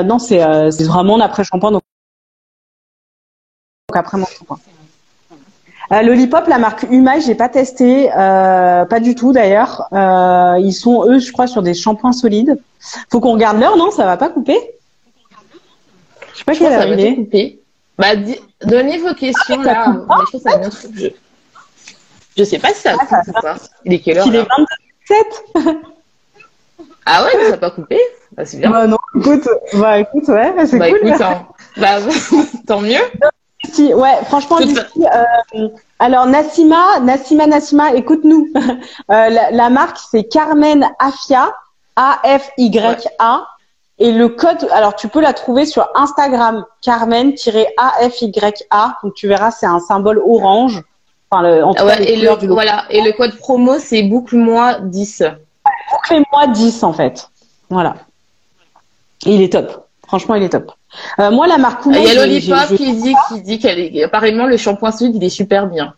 Speaker 2: Non, c'est euh, vraiment après shampoing. Donc, après mon shampoing. Euh, le Lipop, la marque Humai, j'ai pas testé, euh, pas du tout d'ailleurs. Euh, ils sont eux, je crois, sur des shampoings solides. Faut qu'on regarde l'heure, non? Ça va pas couper?
Speaker 3: Je sais pas quelle heure il est. Couper. Bah, donnez vos questions ah, là. je, ça je... je sais pas si ça ah, coupe ou pas. Il est quelle heure
Speaker 2: Il est 27.
Speaker 3: Ah ouais, ça n'a pas coupé bah, C'est bien.
Speaker 2: Bah non, écoute, bah écoute, ouais, c'est
Speaker 3: bah, cool. Écoute, hein. bah, tant mieux.
Speaker 2: Si, ouais, franchement, euh, alors Nassima, Nassima, Nassima, écoute-nous. euh, la, la, marque, c'est Carmen Afia, A-F-Y-A. Et le code, alors tu peux la trouver sur Instagram, Carmen-A-F-Y-A. Donc tu verras, c'est un symbole orange.
Speaker 3: Enfin, le, ouais, et le, voilà. Et le code promo, c'est boucle-moi 10
Speaker 2: bouclez-moi 10 en fait. Voilà. il est top. Franchement, il est top. Euh, moi, la marque
Speaker 3: Il y a Lollipop qui dit, qui dit qu'elle est, apparemment, le shampoing solide, il est super bien.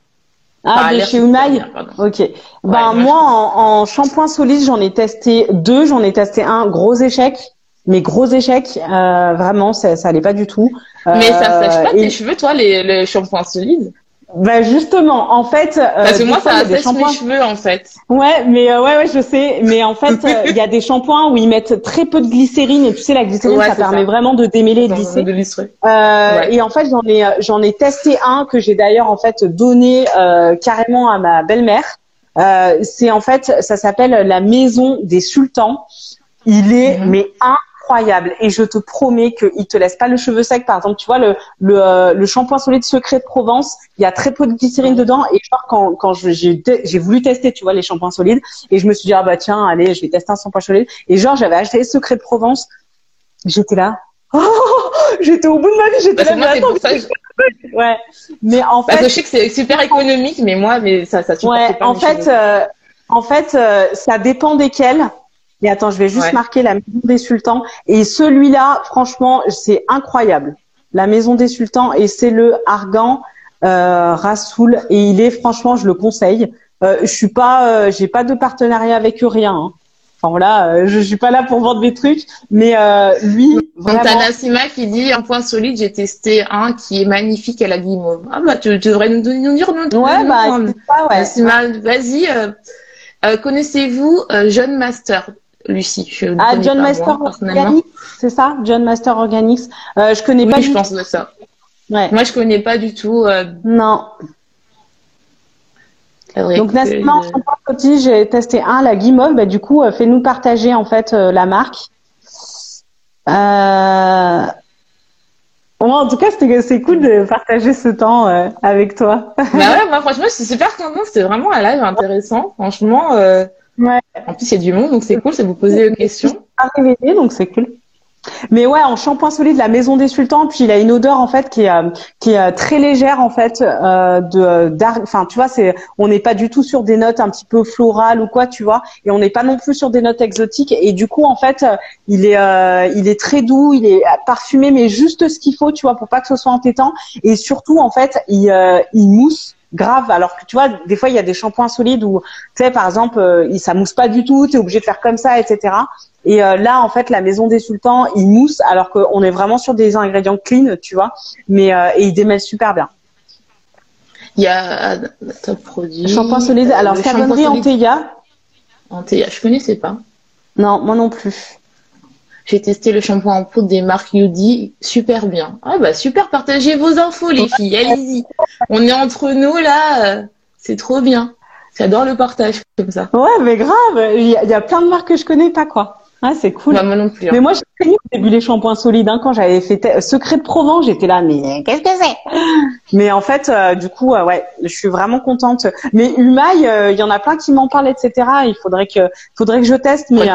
Speaker 2: Ah, de chez Umai Ok. ben, moi, en, shampoing solide, j'en ai testé deux. J'en ai testé un, gros échec. Mais gros échec, euh, vraiment, ça, ça allait pas du tout.
Speaker 3: Mais ça sèche pas euh, tes cheveux, toi, les, le shampoing solide
Speaker 2: bah justement, en fait.
Speaker 3: Euh, Parce que moi, ça assèche mes cheveux, en fait.
Speaker 2: Ouais, mais euh, ouais, ouais, je sais. Mais en fait, euh, il y a des shampoings où ils mettent très peu de glycérine et tu sais, la glycérine, ça permet vraiment de démêler et de lisser. Euh, Et en fait, j'en ai, j'en ai testé un que j'ai d'ailleurs en fait donné carrément à ma belle-mère. Euh, c'est en fait, ça s'appelle la maison des sultans. Il est mhm. mais incroyable et je te promets qu'il te laisse pas le cheveu sec. Par exemple, tu vois le le, euh, le shampoing solide secret de Provence, il y a très peu de glycérine dedans et genre quand quand j'ai j'ai voulu tester, tu vois les shampoings solides et je me suis dit ah bah tiens allez je vais tester un shampoing solide et genre j'avais acheté secret de Provence, j'étais là Oh, j'étais au bout de ma vie, j'étais bah, là. Ça, Ouais. Mais en fait.
Speaker 3: Parce que je sais que c'est super économique, mais moi, mais ça, ça
Speaker 2: Ouais. en fait, euh, en fait, euh, ça dépend desquels. Mais attends, je vais juste marquer la maison des sultans. Et celui-là, franchement, c'est incroyable. La maison des sultans et c'est le argan euh, Rasoul et il est franchement, je le conseille. Euh, je suis pas, euh, j'ai pas de partenariat avec eux, rien. Hein. Enfin voilà, euh, je suis pas là pour vendre des trucs, mais lui,
Speaker 3: vraiment. T'as Nassima qui dit un point solide, j'ai testé un qui est magnifique à la guimauve. Ah bah tu, devrais nous, nous dire notre
Speaker 2: Ouais bah pas, ouais.
Speaker 3: Nassima, vas-y. Euh, euh connaissez-vous John Master, Lucie je
Speaker 2: Ah John Master Organics, c'est ça John Master Organics. je connais
Speaker 3: oui,
Speaker 2: pas.
Speaker 3: je pense de ça. Ouais. Moi je connais pas du tout.
Speaker 2: Non. Donc Nassima en shampoing petit, j'ai testé un, la guimauve. Bah, du coup, euh, fais-nous partager en fait euh, la marque. Euh... en tout cas, c'est cool de partager ce temps euh, avec toi.
Speaker 3: bah ouais, moi franchement, je suis super contente. C'était vraiment un live intéressant. Franchement, ouais. en plus, il y a du monde, donc c'est cool. Ça vous poser des questions.
Speaker 2: Réveillé, donc c'est cool. Mais ouais, en shampoing solide, la Maison des Sultans, puis il a une odeur en fait qui est euh, qui est euh, très légère en fait euh, de enfin tu vois, c'est on n'est pas du tout sur des notes un petit peu florales ou quoi, tu vois, et on n'est pas non plus sur des notes exotiques et du coup en fait, il est il est très doux, il est parfumé mais juste ce qu'il faut, tu vois, pour pas que ce soit entêtant et surtout en fait, il il mousse grave. Alors que tu vois des fois il y a des shampoings solides où tu sais par exemple euh, ça mousse pas du tout tu es obligé de faire comme ça etc et euh, là en fait la maison des sultans il mousse alors qu'on est vraiment sur des ingrédients clean tu vois. Mais euh, et il démêle super bien.
Speaker 3: Il y a top produit.
Speaker 2: Shampoing solide. Alors savonnerie Anteya
Speaker 3: Anteya je connaissais pas.
Speaker 2: Non moi non plus
Speaker 3: j'ai testé le shampoing en poudre des marques Yudi, super bien. Ah bah super, partagez vos infos les filles, allez-y. On est entre nous là, euh, c'est trop bien. J'adore le partage comme ça.
Speaker 2: Ouais, mais grave, il y, a, plein de marques que je connais pas quoi. Ah, c'est cool.
Speaker 3: Bah, moi non plus. Hein.
Speaker 2: Mais moi, j'ai connu au début les shampoings solides. Hein, quand j'avais fait Secret de Provence, j'étais là, mais qu'est-ce que c'est? Mais en fait, euh, du coup, euh, ouais, je suis vraiment contente. Mais Humail, il y en a plein qui m'en parlent, etc. Il faudrait que, faudrait que je teste. Mais, Ouais,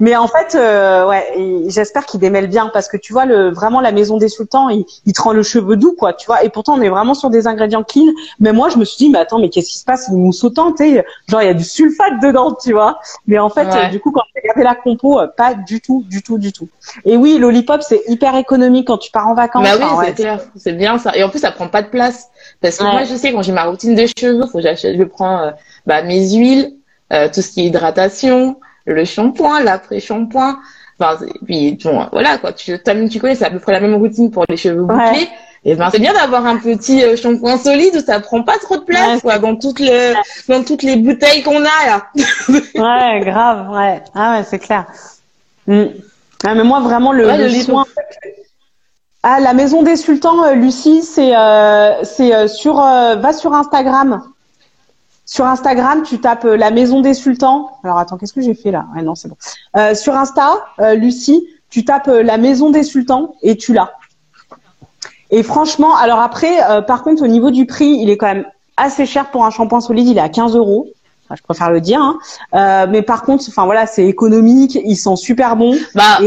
Speaker 2: mais en fait, euh, ouais, j'espère qu'il démêle bien parce que tu vois, le vraiment la maison des sultans, il, il te rend le cheveu doux, quoi, tu vois. Et pourtant, on est vraiment sur des ingrédients clean. Mais moi, je me suis dit, mais attends, mais qu'est-ce qui se passe Il mousse autant, tu sais Genre, il y a du sulfate dedans, tu vois. Mais en fait, du coup, quand j'ai regardé la compo, euh, pas du tout, du tout, du tout. Et oui, l'olipop, c'est hyper économique quand tu pars en vacances.
Speaker 3: Bah oui, c'est clair, c'est bien ça. Et en plus, ça prend pas de place parce que moi, je sais quand j'ai ma routine de cheveux, faut que j'achète, je prends euh, bah, mes huiles, tout ce qui est hydratation le shampoing, l'après-shampoing. Enfin, puis bon, voilà quoi. Tu, tu connais, c'est à peu près la même routine pour les cheveux bouclés. Et ben c'est bien d'avoir un petit euh, shampoing solide où ça prend pas trop de place quoi dans toutes les dans toutes les bouteilles qu'on a là.
Speaker 2: ouais, grave, ouais. Ah ouais, c'est clair. Mm. Ah, mais moi vraiment le, le, soin. Ah la maison des sultans, euh, Lucie, c'est euh, c'est sur va sur Instagram. Sur Instagram, tu tapes euh, la maison des sultans. Alors attends, qu'est-ce que j'ai fait là? Non, c'est bon. Euh, sur Insta, euh, Lucie, tu tapes la maison des sultans et tu l'as. Et franchement, alors après, par contre, au niveau du prix, il est quand même assez cher pour un shampoing solide. Il est à 15 euros. je préfère le dire. Hein. mais par contre, enfin voilà, c'est économique. Ils sont super bons.
Speaker 3: Bah,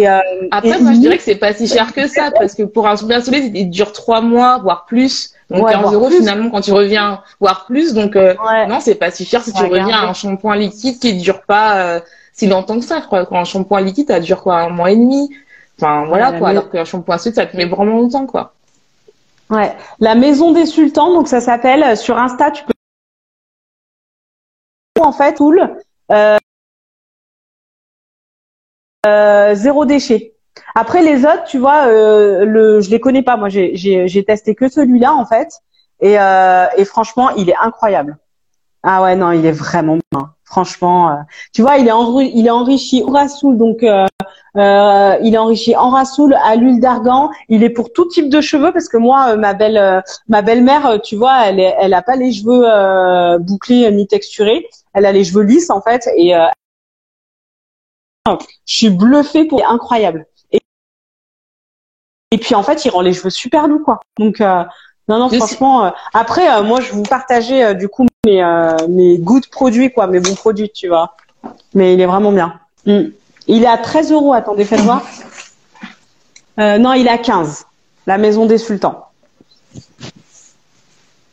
Speaker 3: après, moi, je dirais que c'est pas si cher que ça parce que pour un shampoing solide, il dure trois mois, voire plus. Donc 15 euros finalement quand tu reviens, voire plus. Donc euh, non, c'est pas si cher si tu reviens à un shampoing liquide qui dure pas euh, si longtemps que ça. Je crois qu'un shampoing liquide, ça dure quoi, un mois et demi. Enfin voilà quoi. Alors qu'un shampoing solide, ça te met vraiment longtemps quoi.
Speaker 2: Ouais. La maison des sultans, donc ça s'appelle euh, sur Insta, tu peux en fait cool. Euh, euh, zéro déchet. Après les autres, tu vois, euh, le, je les connais pas. Moi, j'ai testé que celui-là en fait, et, euh, et franchement, il est incroyable, Ah ouais, non, il est vraiment bien. Franchement, euh, tu vois, il est, il est enrichi au rassoul, donc euh, euh, il est enrichi en rassoul à l'huile d'argan. Il est pour tout type de cheveux parce que moi, ma belle, ma belle-mère, tu vois, elle, est, elle a pas les cheveux bouclés ni texturés. Elle a les cheveux lisses en fait, et je suis bluffée pour, incroyable. Et, puis en fait, il rend les cheveux super doux, quoi. Donc non, non, franchement. Euh, après, euh, moi, je vous partageais euh, du coup mes, mes goûts de produits, quoi, mes bons produits, tu vois. Mais il est vraiment bien. Mm. Il est à 13 euros. Attendez, faites voir. non, il est à 15. La maison des sultans.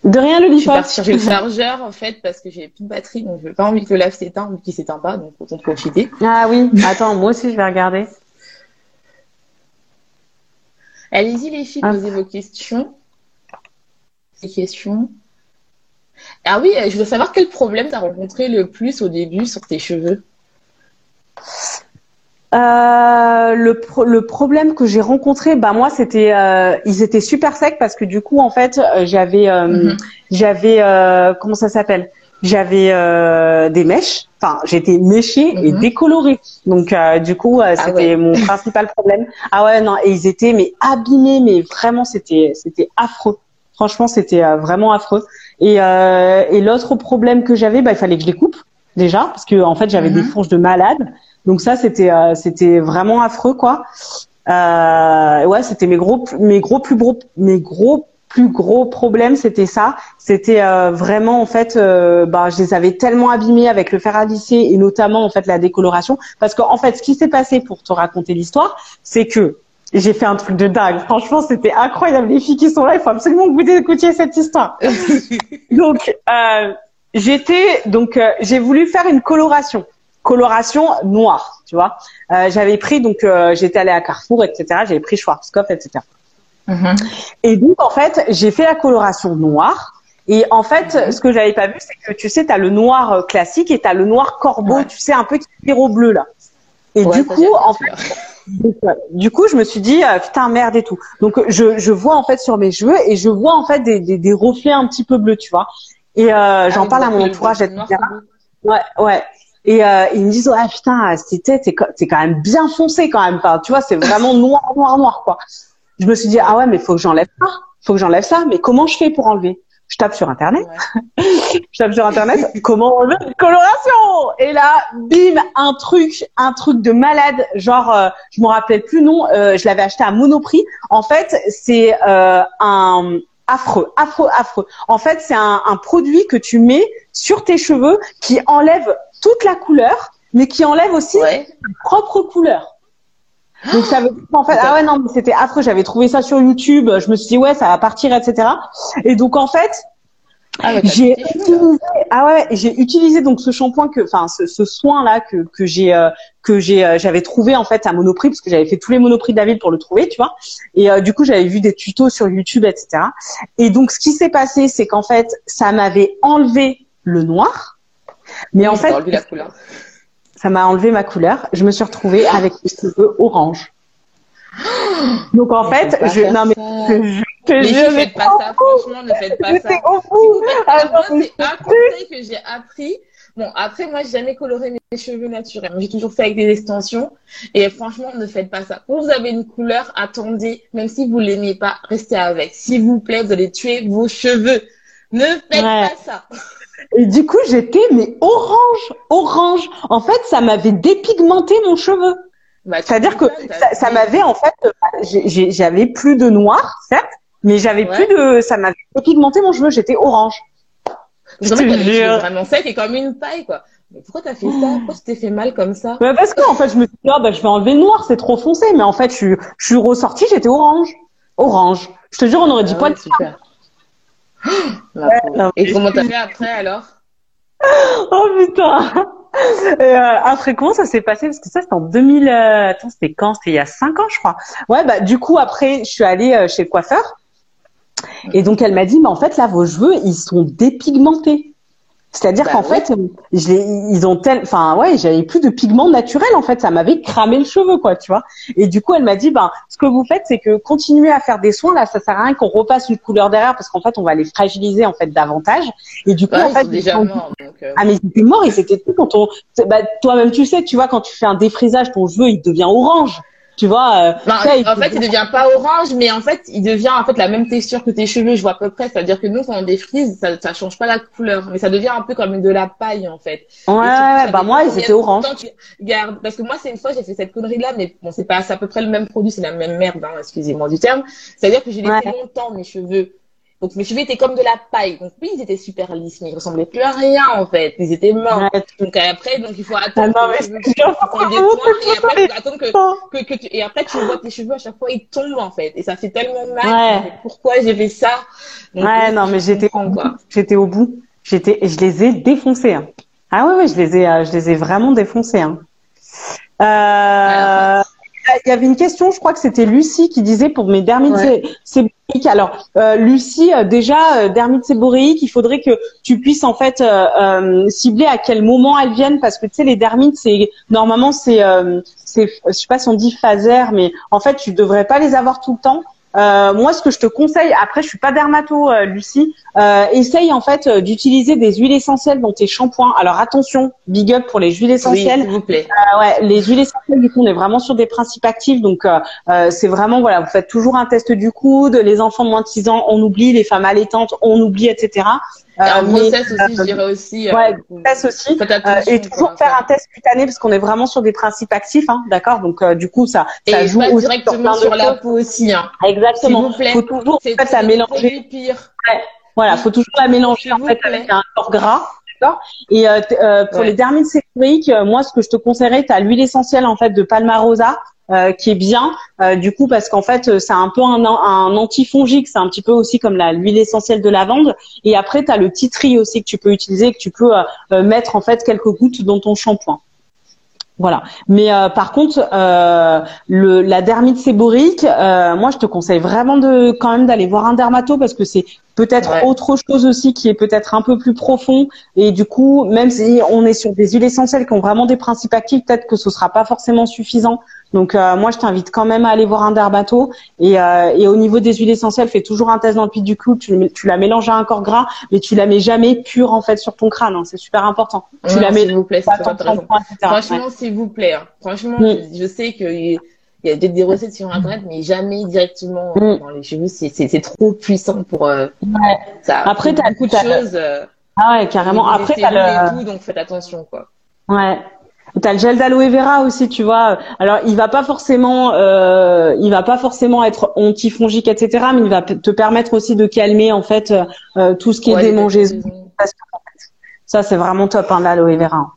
Speaker 2: De rien, le
Speaker 3: Je sur le chargeur, en fait, parce que j'ai plus de batterie, donc je n'ai pas envie que le lave s'éteint ou qu'il s'éteint pas, donc autant profiter.
Speaker 2: Ah oui. Attends, moi aussi, je vais regarder.
Speaker 3: Allez-y, les filles, posez vos questions questions. Ah oui, je veux savoir quel problème tu as rencontré le plus au début sur tes cheveux.
Speaker 2: Euh, le, le, problème que j'ai rencontré, bah moi c'était, euh, ils étaient super secs parce que du coup en fait euh, j'avais, mhm. j'avais, comment ça s'appelle? J'avais des mèches. Enfin, j'étais méchée et mhm. décolorée. Donc du coup ah c'était mon principal problème. Ah ouais non et ils étaient mais abîmés, mais vraiment c'était, c'était affreux. Franchement, c'était euh, vraiment affreux. Et, euh, et l'autre problème que j'avais, bah, il fallait que je les coupe déjà, parce que en fait, j'avais des mhm. fourches de malade. Donc ça, c'était euh, c'était vraiment affreux, quoi. Euh, ouais, c'était mes gros mes gros plus gros mes gros plus gros problèmes, c'était ça. C'était euh, vraiment en fait, euh, bah, je les avais tellement abîmés avec le fer à lisser et notamment en fait la décoloration, parce qu'en fait, ce qui s'est passé pour te raconter l'histoire, c'est que j'ai fait un truc de dingue. Franchement, c'était incroyable. Les filles qui sont là, il faut absolument que vous écoutiez cette histoire. donc, euh, j'étais, donc, euh, j'ai voulu faire une coloration, coloration noire, tu vois. Euh, j'avais pris, donc, euh, j'étais allée à Carrefour, etc. J'avais pris Schwarzkopf, etc. Mm-hmm. Et donc, en fait, j'ai fait la coloration noire. Et en fait, mm-hmm. ce que j'avais pas vu, c'est que tu sais, tu as le noir euh, classique et tu as le noir corbeau, tu sais, un peu qui tire au bleu là. Et du coup, en fait, du coup, je me suis dit euh, putain merde et tout. Donc je, je vois en fait sur mes cheveux et je vois en fait des, des, des reflets un petit peu bleus, tu vois. Et euh, ah j'en parle à mon entourage, etc. Ouais, ouais. Et euh, ils me disent ouais putain c'était t'es quand même bien foncé quand même. Enfin, tu vois, c'est vraiment noir, noir, noir quoi. Je me suis dit ah ouais mais faut que j'enlève ça, faut que j'enlève ça. Mais comment je fais pour enlever? Je tape sur internet, je tape sur internet, comment enlever une coloration? Et là, bim, un truc, un truc de malade, genre, euh, je me rappelle plus non, euh, je l'avais acheté à Monoprix. En fait, c'est euh, un affreux, affreux, affreux. En fait, c'est un, un produit que tu mets sur tes cheveux qui enlève toute la couleur, mais qui enlève aussi ouais. propre couleur. Donc ça veut dire en fait ah ouais non mais c'était affreux. J'avais trouvé ça sur YouTube. Je me suis dit ouais ça va partir etc et donc en fait ah j'ai utilisé ah ouais j'ai utilisé donc ce shampoing que enfin ce, ce, soin là que que j'ai euh, que j'ai euh, j'avais trouvé en fait à Monoprix parce que j'avais fait tous les Monoprix de la ville pour le trouver tu vois. Et euh, du coup j'avais vu des tutos sur YouTube etc et donc ce qui s'est passé c'est qu'en fait ça m'avait enlevé le noir. Mais en fait la couleur ça m'a enlevé ma couleur. Je me suis retrouvée avec les cheveux orange. Donc en fait, je non mais
Speaker 3: je, je faites pas ça. Franchement, ne faites pas ça. c'est un conseil que j'ai appris. Bon, après, moi, j'ai jamais coloré mes cheveux naturels. J'ai toujours fait avec des extensions. Et franchement, ne faites pas ça. Quand vous avez une couleur, attendez. Même si vous l'aimez pas, restez avec. S'il vous plaît, vous allez tuer vos cheveux. Ne faites pas ça.
Speaker 2: Et du coup, j'étais mais orange, orange. En fait, ça m'avait dépigmenté mon cheveu. Bah, C'est-à-dire que ça, m'avait en fait, j'avais plus de noir, certes, mais j'avais plus de, ça m'avait dépigmenté mon cheveu. J'étais orange.
Speaker 3: Je te vraiment sec et comme une paille, quoi. Mais pourquoi t'as fait ça? Pourquoi tu t'es fait mal comme ça?
Speaker 2: Bah Parce qu'en fait, je me suis dit, oh, bah, je vais enlever le noir, c'est trop foncé. Mais en fait, je suis, je suis ressortie, j'étais orange. Orange. Je te jure, on aurait dit ah,
Speaker 3: Super. Et comment t'as fait après alors?
Speaker 2: Oh putain. Et euh, après comment ça s'est passé? Parce que ça c'était en 2000 euh, attends c'était quand? C'était il y a 5 ans je crois. Ouais bah du coup après je suis allée euh, chez le coiffeur. Et donc elle m'a dit mais en fait là vos cheveux ils sont dépigmentés C'est-à-dire bah qu'en fait, je ils ont tel, enfin ouais, j'avais plus de pigments naturels en fait, ça m'avait cramé le cheveu quoi, tu vois. Et du coup, elle m'a dit, ben, ce que vous faites, c'est que continuez à faire des soins là, ça sert à rien qu'on repasse une couleur derrière parce qu'en fait, on va les fragiliser en fait davantage. Et du coup, en fait,
Speaker 3: déjà morts,
Speaker 2: euh. ah mais ils étaient morts, ils étaient tout quand on, bah, toi-même tu sais, tu vois, quand tu fais un défrisage, ton cheveu il devient orange. Tu vois. Euh,
Speaker 3: en fait, il devient pas orange, mais en fait, il devient en fait la même texture que tes cheveux. Je vois à peu près. C'est-à-dire que nous, quand on défrise, ça, ça change pas la couleur, mais ça devient un peu comme de la paille en fait.
Speaker 2: Ouais, ouais bah moi, ils étaient orange.
Speaker 3: Garde, parce que moi, c'est une fois, j'ai fait cette connerie-là, mais bon, c'est pas, c'est à peu près le même produit, c'est la même merde, hein, excusez-moi du terme. C'est-à-dire que j'ai laissé longtemps mes cheveux donc mes cheveux étaient comme de la paille. Donc oui, ils étaient super lisses, mais ils ressemblaient plus à rien en fait. Ils étaient morts. Donc après, donc il faut attendre ah non, que les cheveux et après, attendre que, tu, et après tu vois tes cheveux à chaque fois ils tombent en fait. Et ça fait tellement mal. Pourquoi j'ai fait ça?
Speaker 2: Ouais, non, mais j'étais au bout. J'étais au bout. J'étais, je les ai défoncés. Hein. Ah ouais, ouais, je les ai, euh, je les ai vraiment défoncés. Hein. Euh, il y avait une question, je crois que c'était Lucie qui disait pour mes dermites séboréiques. Alors, euh, Lucie, euh, déjà, euh, dermites séboréiques, il faudrait que tu puisses en fait euh, cibler à quel moment elles viennent parce que tu sais, les dermites, c'est normalement c'est, c'est, je sais pas si on dit mais en fait, tu devrais pas les avoir tout le temps. Euh, moi, ce que je te conseille, après, je suis pas dermato, euh, Lucie, euh, essaye en fait euh, d'utiliser des huiles essentielles dans tes shampoings. Alors attention, big up pour les huiles essentielles.
Speaker 3: s'il vous plaît.
Speaker 2: ouais, les huiles essentielles, du coup, on est vraiment sur des principes actifs, donc c'est vraiment voilà, vous faites toujours un test du coude. Les enfants moins de 6 ans, on oublie. Les femmes allaitantes, on oublie, etc.
Speaker 3: Et en grossesse aussi, je dirais aussi.
Speaker 2: ouais, grossesse aussi. et toujours faire un test cutané parce qu'on est vraiment sur des principes actifs, hein, d'accord? Donc du coup, ça, ça joue aussi
Speaker 3: directement sur, la peau aussi. Hein.
Speaker 2: Exactement. Il faut toujours en fait, la mélanger.
Speaker 3: Pire.
Speaker 2: Ouais. Voilà, faut toujours la mélanger en fait avec un corps gras. D'accord Et euh, euh, pour les dermites séborrhéiques, euh, moi, ce que je te conseillerais, tu as l'huile essentielle en fait de Palmarosa. Euh, qui est bien. Euh, du coup parce qu'en fait c'est un peu un, un antifongique. C'est un petit peu aussi comme l'huile essentielle de lavande. Et après tu as le titri aussi que tu peux utiliser que tu peux mettre en fait quelques gouttes dans ton shampoing. Voilà. Mais euh, par contre, euh, le, la dermite séborique, euh, moi, je te conseille vraiment de quand même d'aller voir un dermato parce que c'est peut-être autre chose aussi qui est peut-être un peu plus profond. Et du coup, même si on est sur des huiles essentielles qui ont vraiment des principes actifs, peut-être que ce sera pas forcément suffisant. Donc euh, moi, je t'invite quand même à aller voir un dermato. Et, euh, et au niveau des huiles essentielles, fais toujours un test dans le puits du clou. Tu, tu, la mélanges à un corps gras, mais tu la mets jamais pure en fait sur ton crâne. Hein. C'est super important. tu
Speaker 3: la mets. S'il vous plaît, Franchement, s'il vous plaît. Hein. Franchement, mm. je sais que il y a des recettes sur internet, mais jamais directement mm. dans les cheveux. C'est trop puissant pour euh,
Speaker 2: ouais. ça. Après, t'as beaucoup de choses. ah ouais, carrément. Après, t'as
Speaker 3: le. Tout, donc faites attention, quoi.
Speaker 2: Ouais. T'as le gel d'aloe vera aussi, tu vois. Alors, il va pas forcément, euh, il va pas forcément être antifongique, etc. Mais il va te permettre aussi de calmer en fait euh, tout ce qui est démangeaison. Ça, c'est vraiment top, hein, l'aloe vera.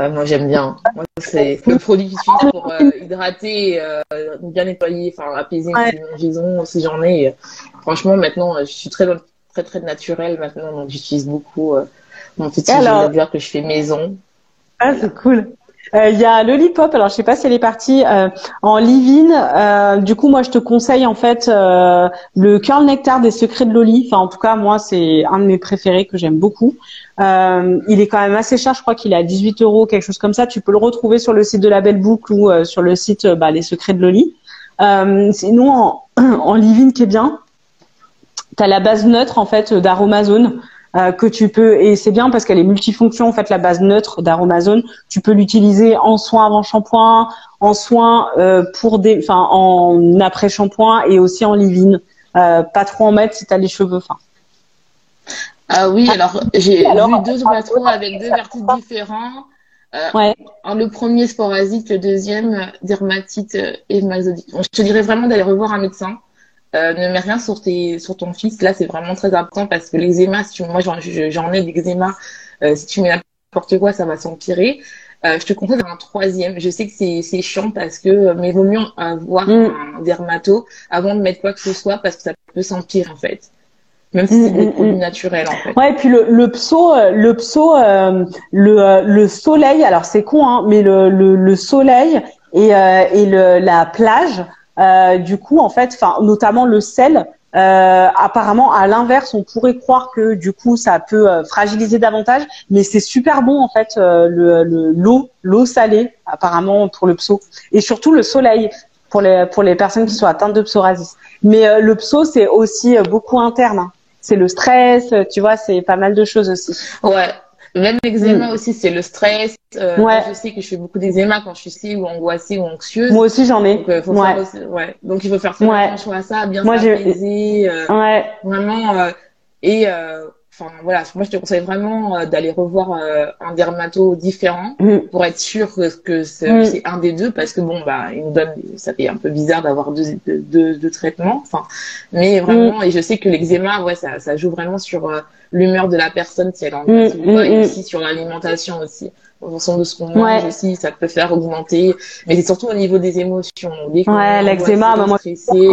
Speaker 3: Ouais, moi, j'aime bien. c'est le produit qui suit pour euh, hydrater, euh, bien nettoyer, enfin apaiser une démangeaison si j'en ai. Franchement, maintenant, je suis très très très naturel maintenant, donc j'utilise beaucoup mon petit de que je fais maison.
Speaker 2: Ah, c'est cool. Euh, il y a Lollipop, alors je sais pas si elle est partie euh, en living. Euh, du coup, moi, je te conseille en fait le curl nectar des secrets de Loli. Enfin, en tout cas, moi, c'est un de mes préférés que j'aime beaucoup. il est quand même assez cher, je crois qu'il est à 18 euros, quelque chose comme ça. Tu peux le retrouver sur le site de la Belle Boucle ou sur le site bah, Les Secrets de Loli. sinon, en, en living qui est bien, tu as la base neutre en fait d'Aromazone. Euh, que tu peux et c'est bien parce qu'elle est multifonction en fait la base neutre d'Aromazone. Tu peux l'utiliser en soin avant shampoing en soin euh, pour des enfin en après shampoing et aussi en leave-in euh, pas trop en mettre si tu as les cheveux fins.
Speaker 3: Ah oui alors j'ai vu deux patrons avec deux vertus différents ouais. En le premier sporasique, le deuxième dermatite et malzodique. je te dirais vraiment d'aller revoir un médecin euh, ne mets rien sur, tes, sur ton fils. Là, c'est vraiment très important parce que l'eczéma, si tu, moi j'en ai l'eczéma, euh, si tu mets n'importe quoi, ça va s'empirer. Euh, je te conseille un troisième. Je sais que c'est chiant parce que, euh, mais il vaut mieux avoir mm. un dermato avant de mettre quoi que ce soit parce que ça peut s'empirer en fait. Même si c'est mm, des mm, produits naturels en fait.
Speaker 2: Ouais, et puis le, le pso, euh, le pso, euh, le, le soleil. Alors c'est con, hein, mais le, le, le soleil et, et le, la plage. Euh, du coup, en fait, enfin, notamment le sel, Euh, apparemment, à l'inverse, on pourrait croire que du coup, ça peut euh, fragiliser davantage, mais c'est super bon en fait euh, le l'eau, l'eau salée, apparemment pour le pso, et surtout le soleil pour les pour les personnes qui sont atteintes de psoriasis. Mais le pso, c'est aussi beaucoup interne. Hein. C'est le stress, tu vois, c'est pas mal de choses aussi.
Speaker 3: Ouais, même l'eczéma mm. aussi, c'est le stress. Euh, ouais. je sais que je fais beaucoup d'eczéma quand je suis si ou angoissée ou anxieuse.
Speaker 2: Moi aussi, j'en ai.
Speaker 3: Donc, euh, faut ouais. Faire, ouais. Donc, il faut faire très attention à ça, bien s'apaiser. Euh, ouais. Vraiment. Euh, et euh, Enfin voilà, moi je te conseille vraiment euh, d'aller revoir euh, un dermato différent mm. pour être sûr que, mm. c'est un des deux parce que bon bah il nous donne ça fait un peu bizarre d'avoir deux, deux, deux, traitements. Enfin, mais vraiment mm. et je sais que l'eczéma ouais ça, ça joue vraiment sur euh, l'humeur de la personne si elle en a et aussi sur l'alimentation aussi en fonction de ce qu'on mange aussi, ça peut faire augmenter. Mais c'est surtout au niveau des émotions.
Speaker 2: ouais, l'eczéma, bah, moi,
Speaker 3: stressé,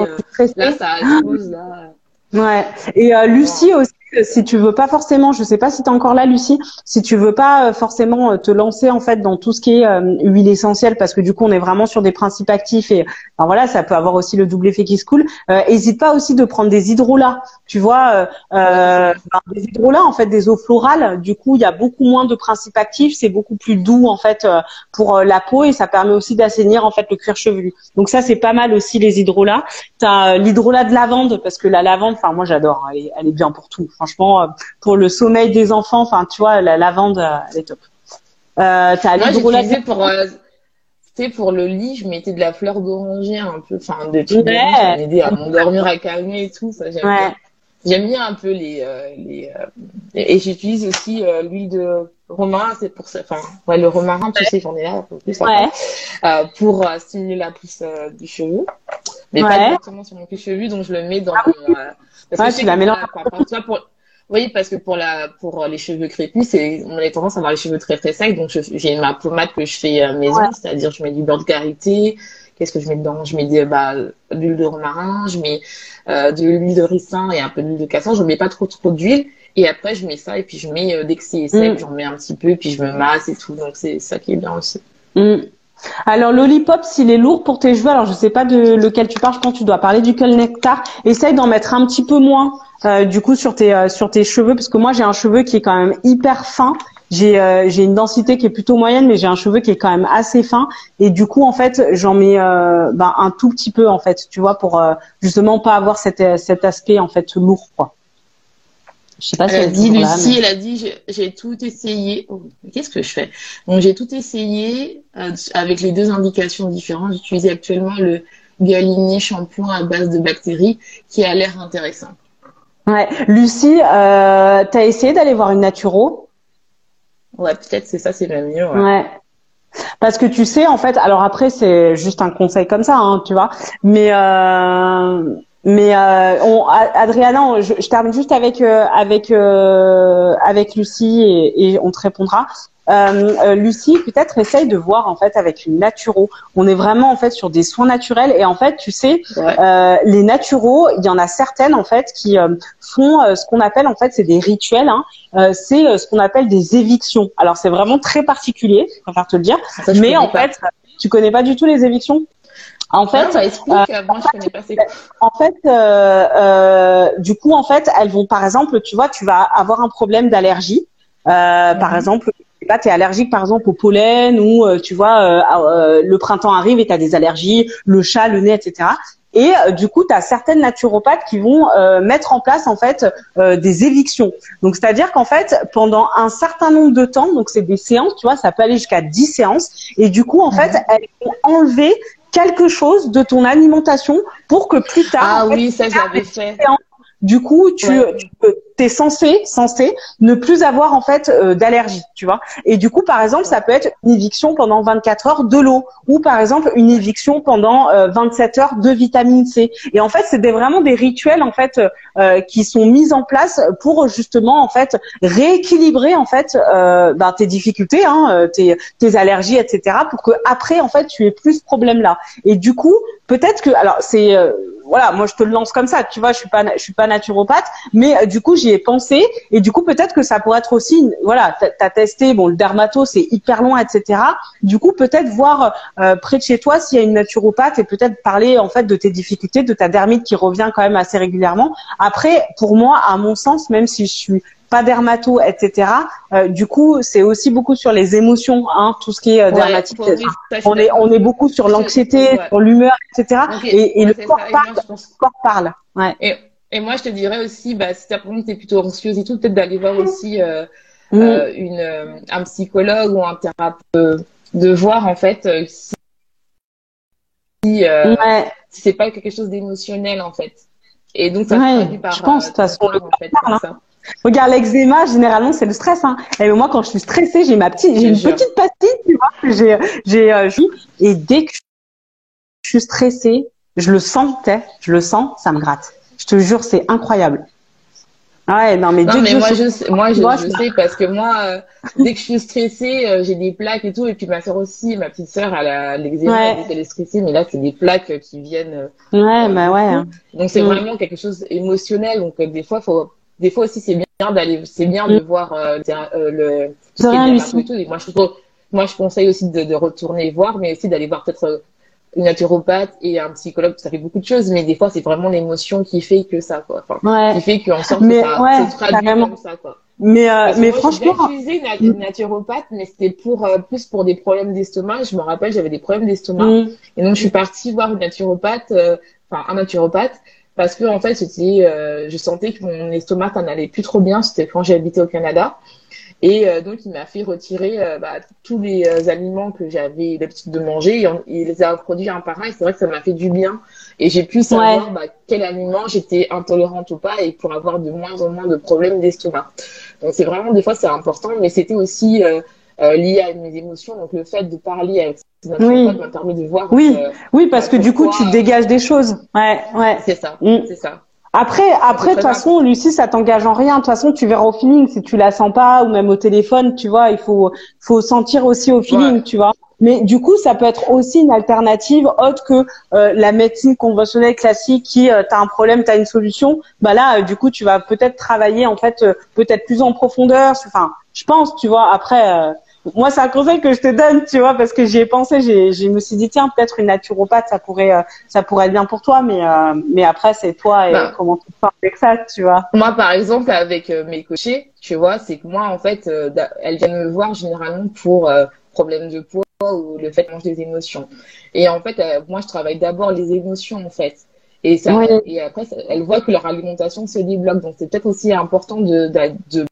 Speaker 3: là, ça explose, là.
Speaker 2: Ouais. Et euh, Lucie aussi, si tu veux pas forcément, je sais pas si tu es encore là, Lucie, si tu veux pas euh, forcément euh, te lancer en fait dans tout ce qui est euh, huile essentielle, parce que du coup on est vraiment sur des principes actifs et enfin, voilà, ça peut avoir aussi le double effet qui se coule. Hésite pas aussi de prendre des hydrolats, tu vois, euh, des hydrolats en fait, des eaux florales. Du coup, il y a beaucoup moins de principes actifs, c'est beaucoup plus doux en fait pour la peau et ça permet aussi d'assainir en fait le cuir chevelu. Donc ça c'est pas mal aussi les hydrolats. T'as l'hydrolat de lavande parce que la lavande, enfin moi j'adore, elle elle est bien pour tout Franchement, euh, pour le sommeil des enfants, enfin, tu vois, la lavande, euh, elle est top.
Speaker 3: Euh, t'as j'ai pour, euh, pour le lit, je mettais de la fleur d'oranger un peu, enfin, des trucs ouais. ça m'aidait à m'endormir, à calmer et tout, ça, j'aime bien. J'aime bien un peu les, les et j'utilise aussi l'huile de romarin, c'est pour ça, enfin, ouais, le romarin, tu sais, j'en ai là un peu plus, ouais. pour stimuler la pousse du cheveu, mais pas directement sur mon cuir chevelu, donc je le mets dans ah mon,
Speaker 2: parce que tu la mélanges.
Speaker 3: Pour... Oui, parce que pour la pour les cheveux crépus, c'est on a tendance à avoir les cheveux très très secs, donc j'ai ma pommade que je fais euh, maison, c'est-à-dire je mets du beurre de karité. Qu'est-ce que je mets dedans? Je mets des, bah, de l'huile de romarin, je mets euh, de l'huile de ricin et un peu d'huile de cassan. Je mets pas trop trop d'huile. Et après, je mets ça et puis je mets euh, dès que c'est sec, mm. j'en mets un petit peu, puis je me masse et tout. Donc c'est ça qui est bien aussi.
Speaker 2: Mm. Alors l'olipop, s'il est lourd pour tes cheveux, alors je sais pas de lequel tu parles, je pense que tu dois parler du Cull Nectar. Essaye d'en mettre un petit peu moins euh, du coup sur tes euh, sur tes cheveux parce que moi j'ai un cheveu qui est quand même hyper fin. J'ai euh, j'ai une densité qui est plutôt moyenne, mais j'ai un cheveu qui est quand même assez fin et du coup en fait j'en mets ben, un tout petit peu en fait, tu vois, pour justement pas avoir cet cet aspect en fait lourd quoi.
Speaker 3: Je sais pas si elle, a dit Lucie, elle a dit j'ai tout essayé. Oh, Qu'est-ce que je fais? Donc j'ai tout essayé avec les deux indications différentes. J'utilise actuellement le Galini shampoing à base de bactéries qui a l'air intéressant.
Speaker 2: Ouais. Lucie, euh, t'as essayé d'aller voir une naturo?
Speaker 3: Ouais, peut-être c'est ça, c'est même mieux.
Speaker 2: Ouais. ouais. Parce que tu sais, en fait, alors après c'est juste un conseil comme ça, hein, tu vois. Mais euh, mais euh, on, Adriana, je, je, termine juste avec euh, avec euh, avec Lucie et, et, on te répondra. Euh, euh, Lucie, peut-être essaye de voir en fait avec une naturo. On est vraiment en fait sur des soins naturels et en fait, tu sais, euh, les naturaux, il y en a certaines en fait qui euh, font ce qu'on appelle en fait, c'est des rituels. Hein, c'est ce qu'on appelle des évictions. Alors c'est vraiment très particulier, je préfère te le dire. mais en fait, tu connais pas du tout les évictions?
Speaker 3: En fait, ça explique. moi, je connais pas
Speaker 2: En fait, euh, euh, du coup, en fait, elles vont, par exemple, tu vois, tu vas avoir un problème d'allergie. Euh, Par mhm. exemple, pas, tu es allergique par exemple au pollen ou euh, tu vois euh, euh, le printemps arrive et tu as des allergies, le chat, le nez, etc. Et du coup, tu as certaines naturopathes qui vont mettre en place en fait des évictions. Donc c'est-à-dire qu'en fait, pendant un certain nombre de temps, donc c'est des séances, tu vois, ça peut aller jusqu'à 10 séances et du coup en fait, mhm. elles vont enlever quelque chose de ton alimentation pour que plus tard
Speaker 3: Ah oui, ça j'avais fait.
Speaker 2: Du coup, tu, es censé, censé ne plus avoir en fait euh, d'allergie, tu vois. Et du coup, par exemple, ça peut être une éviction pendant 24 heures de l'eau, ou par exemple une éviction pendant 27 euh, heures de vitamine C. Et en fait, c'est des, vraiment des rituels en fait euh, qui sont mis en place pour justement en fait rééquilibrer en fait ben, tes difficultés, hein, tes, tes allergies, etc. Pour que après en fait tu aies plus ce problème là. Et du coup, peut-être que alors c'est voilà, moi je te le lance comme ça, tu vois, je suis pas, je suis pas naturopathe, mais euh, du coup j'y ai pensé et du coup peut-être que ça pourrait être aussi, voilà, t'as testé, bon le dermato c'est hyper loin, etc. Du coup peut-être voir euh, près de chez toi s'il y a une naturopathe et peut-être parler en fait de tes difficultés, de ta dermite qui revient quand même assez régulièrement. Après, pour moi, à mon sens, même si je suis pas dermato, etc. Euh, du coup, c'est aussi beaucoup sur les émotions, hein, tout ce qui est euh, dermatite. on est on est beaucoup sur l'anxiété, sur l'humeur, etc. Et, le, corps parle, le corps parle. Ouais.
Speaker 3: Et, et, moi, je te dirais aussi, bah, si ta es plutôt anxieuse et tout, peut-être d'aller voir aussi euh, mm. euh, une euh, un psychologue ou un thérapeute, de voir en fait si, si c'est pas quelque chose d'émotionnel en fait.
Speaker 2: Et donc ça ouais, par, je pense de toute façon le corps parle. Hein. Regarde, l'eczéma, généralement, c'est le stress. Hein. Et moi, quand je suis stressée, j'ai ma petite, j'ai une petite pastille, tu vois, j'ai, j'ai, euh, et dès que je suis stressée, je le sens, je le sens, ça me gratte. Je te jure, c'est incroyable.
Speaker 3: Ouais, non, mais, non, mais moi, je, sais, moi, je, je sais parce que moi, euh, dès que je suis stressée, euh, j'ai des plaques et tout. Et puis ma soeur aussi, ma petite soeur, elle a l'eczéma, elle est stressée, mais là, c'est des plaques qui viennent.
Speaker 2: ouais, bah ouais. Hein.
Speaker 3: Donc c'est mm. vraiment quelque chose émotionnel. Donc des fois, faut des fois aussi c'est bien d'aller c'est bien de mm. voir euh, euh le moi je moi je conseille aussi de, de retourner voir mais aussi d'aller voir peut-être euh, une naturopathe et un psychologue. Ça fait beaucoup de choses mais des fois c'est vraiment l'émotion qui fait que ça quoi. Enfin, qui fait qu'en sorte
Speaker 2: mais,
Speaker 3: que ça
Speaker 2: ouais, se traduit comme ça quoi. Mais euh, mais franchement
Speaker 3: j'ai utilisé une, mm. naturopathe mais c'était pour euh, plus pour des problèmes d'estomac. Je me rappelle j'avais des problèmes d'estomac. Mm. et donc je suis partie voir une naturopathe enfin un naturopathe parce que en fait c'était euh, je sentais que mon estomac n'allait plus trop bien. C'était quand j'ai habité au Canada. Et euh, donc il m'a fait retirer euh, bah, tous les aliments que j'avais l'habitude de manger. Et il les a produits un par un. Et c'est vrai que ça m'a fait du bien. Et j'ai pu savoir bah, quel aliment j'étais intolérante ou pas et pour avoir de moins en moins de problèmes d'estomac. Donc c'est vraiment des fois c'est important. Mais c'était aussi lié à mes émotions donc le fait de parler avec
Speaker 2: oui. de voir. Oui, euh, oui, parce que du coup, tu dégages des choses. Ouais, ouais.
Speaker 3: C'est ça, mm. c'est ça.
Speaker 2: Après, après, de toute façon, Lucie, ça t'engage en rien. De toute façon, tu verras au feeling. Si tu la sens pas, ou même au téléphone, tu vois, il faut, faut sentir aussi au feeling, tu vois. Mais du coup, ça peut être aussi une alternative autre que euh, la médecine conventionnelle classique qui, euh, tu as un problème, tu as une solution. Bah là, du coup, tu vas peut-être travailler en fait, peut-être plus en profondeur. Enfin, je pense, tu vois. Après, moi, c'est un conseil que je te donne, tu vois, parce que j'y ai pensé. J'ai, je me suis dit, tiens, peut-être une naturopathe, ça pourrait, euh, ça pourrait être bien pour toi, mais, euh, mais après, c'est toi et bah. comment tu te sens avec ça, tu vois.
Speaker 3: Moi, par exemple, avec euh, mes coachés, tu vois, c'est que moi, en fait, elles viennent me voir généralement pour problème de poids ou le fait de manger des émotions. Et en fait, moi, je travaille d'abord les émotions, en fait. Et ça, et après, elles voient que leur alimentation se débloque. Donc, c'est peut-être aussi important de, de, de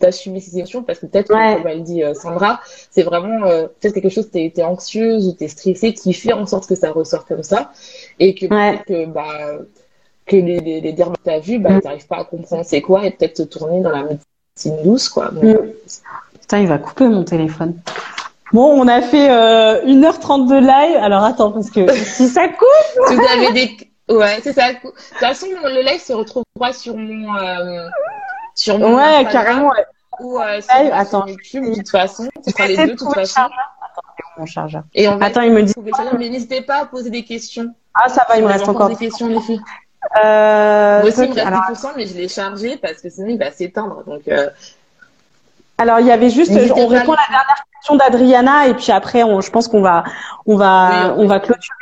Speaker 3: d'assumer ses émotions parce que peut-être comme elle dit euh, Sandra c'est vraiment euh, peut-être quelque chose t'es es anxieuse ou t'es stressée qui fait en sorte que ça ressort comme ça et que que bah que les les, les que t'as vu bah t'arrives pas à comprendre c'est quoi et peut-être te tourner dans la médecine douce quoi
Speaker 2: mm. putain il va couper mon téléphone Bon, on a fait euh, 1h30 de live. Alors attends, parce que si ça coupe.
Speaker 3: Vous avez des. Ouais, c'est ça. De toute façon, le live se retrouvera sur mon, euh, sur mon
Speaker 2: ouais, carrément.
Speaker 3: Ou euh, sur, Attends, YouTube, de toute façon. Ce sera les deux de toute façon.
Speaker 2: Attends, mon chargeur. Et on va Attends, il me dit.
Speaker 3: Mais n'hésitez pas à poser des questions.
Speaker 2: Ah, ça va, il me reste encore
Speaker 3: des questions, les filles.
Speaker 2: Euh,
Speaker 3: Moi aussi, il me reste alors... mais je l'ai chargé parce que sinon il va s'éteindre. Donc, euh...
Speaker 2: Alors, il y avait juste, on répond à la dernière question d'Adriana et puis après, on, je pense qu'on va, on va, oui, on va clôturer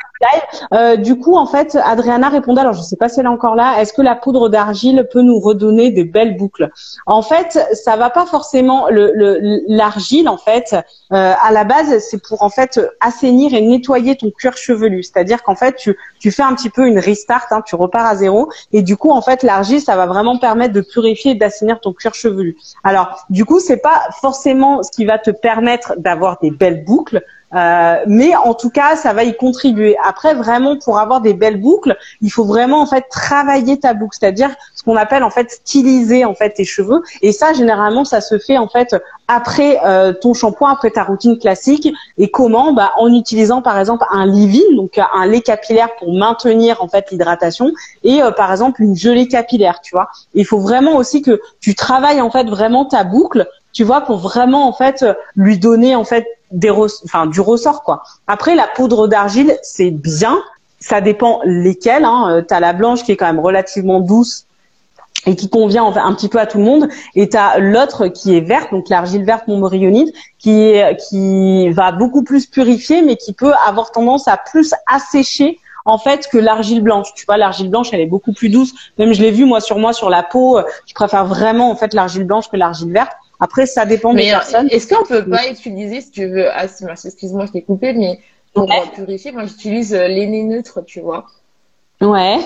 Speaker 2: euh, du coup, en fait, Adriana répondait, alors je ne sais pas si elle est encore là, est-ce que la poudre d'argile peut nous redonner des belles boucles? En fait, ça va pas forcément l'argile, en fait, euh, à la base, c'est pour en fait assainir et nettoyer ton cuir chevelu. C'est-à-dire qu'en fait, tu, fais un petit peu une restart, hein, tu repars à zéro, et du coup, en fait, l'argile, ça va vraiment permettre de purifier et d'assainir ton cuir chevelu. Alors, du coup, c'est pas forcément ce qui va te permettre d'avoir des belles boucles. Euh, mais en tout cas, ça va y contribuer. Après, vraiment, pour avoir des belles boucles, il faut vraiment en fait travailler ta boucle, c'est-à-dire ce qu'on appelle en fait styliser en fait tes cheveux. Et ça, généralement, ça se fait en fait après euh, ton shampoing, après ta routine classique. Et comment? Bah, En utilisant par exemple un leave-in, donc un lait capillaire pour maintenir en fait l'hydratation, et euh, par exemple une gelée capillaire, tu vois. Il faut vraiment aussi que tu travailles en fait vraiment ta boucle, tu vois, pour vraiment en fait lui donner en fait des enfin du ressort quoi. Après la poudre d'argile c'est bien, ça dépend lesquelles. Hein. Tu as la blanche qui est quand même relativement douce et qui convient un petit peu à tout le monde. Et tu as l'autre qui est verte, donc l'argile verte montmorillonite, qui qui va beaucoup plus purifier, mais qui peut avoir tendance à plus assécher en fait que l'argile blanche. Tu vois, l'argile blanche, elle est beaucoup plus douce. Même je l'ai vu moi sur moi sur la peau. Je préfère vraiment en fait l'argile blanche que l'argile verte. Après, ça dépend des personnes.
Speaker 3: Est-ce qu'on peut pas utiliser, si tu veux, ah, excuse-moi, je t'ai coupé, mais pour purifier, moi j'utilise euh, l'aîné neutre, tu vois.
Speaker 2: Ouais.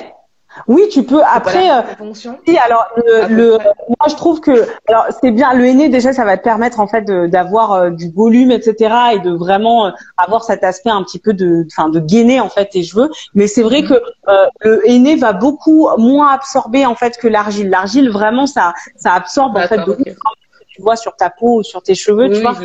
Speaker 2: Oui, tu peux. Après, euh, si, alors le, moi je trouve que alors c'est bien le henné déjà ça va te permettre en fait d'avoir euh, du volume etc et de vraiment euh, avoir cet aspect un petit peu de enfin de gainer en fait tes cheveux. Mais c'est vrai mhm. que le henné va beaucoup moins absorber en fait que l'argile. L'argile vraiment ça ça absorbe en fait beaucoup tu vois sur ta peau ou sur tes cheveux, tu vois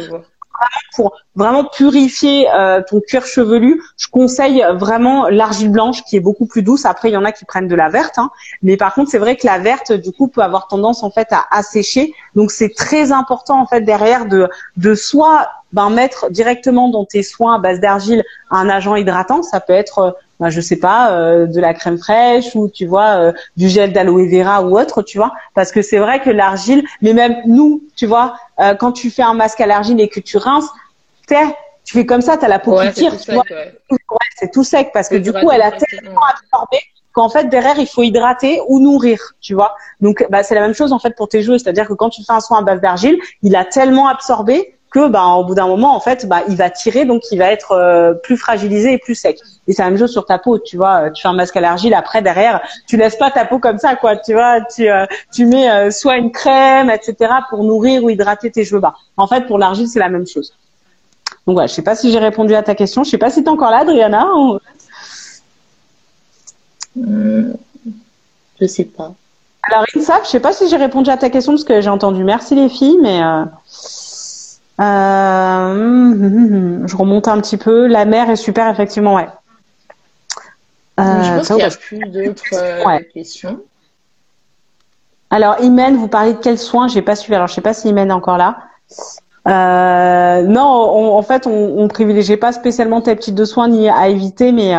Speaker 2: pour vraiment purifier euh, ton cuir chevelu, je conseille vraiment l'argile blanche qui est beaucoup plus douce. Après, il y en a qui prennent de la verte, hein. mais par contre, c'est vrai que la verte, du coup, peut avoir tendance en fait à assécher. Donc, c'est très important en fait derrière de de soit ben, mettre directement dans tes soins à base d'argile un agent hydratant. Ça peut être ben, je sais pas, euh, de la crème fraîche ou tu vois euh, du gel d'aloe vera ou autre, tu vois, parce que c'est vrai que l'argile, mais même nous, tu vois, euh, quand tu fais un masque à l'argile et que tu rinces, tu fais comme ça, tu as la peau qui tire, tu vois. c'est tout sec parce que du coup, elle a tellement absorbé qu'en fait derrière il faut hydrater ou nourrir, tu vois. Donc bah, c'est la même chose en fait pour tes cheveux, c'est-à-dire que quand tu fais un soin à base d'argile, il a tellement absorbé que bah, au bout d'un moment en fait bah, il va tirer donc il va être euh, plus fragilisé et plus sec. Et c'est la même chose sur ta peau tu vois euh, tu fais un masque à l'argile après derrière tu laisses pas ta peau comme ça quoi tu vois tu euh, tu mets soit une crème etc pour nourrir ou hydrater tes cheveux bas. En fait pour l'argile c'est la même chose. Donc voilà je sais pas si j'ai répondu à ta question. Je sais pas si tu es encore là Adriana
Speaker 3: je sais pas.
Speaker 2: Alors Insa je sais pas si j'ai répondu à ta question parce que j'ai entendu merci les filles mais euh, je remonte un petit peu. La mer est super, effectivement, ouais.
Speaker 3: je euh, pense qu'il n'y a plus d'autres euh, questions.
Speaker 2: Alors, Imen, vous parlez de quels soins? J'ai pas suivi. Alors, je sais pas si Imen est encore là. non, en fait, on, on privilégiait pas spécialement tes type de soins ni à éviter, mais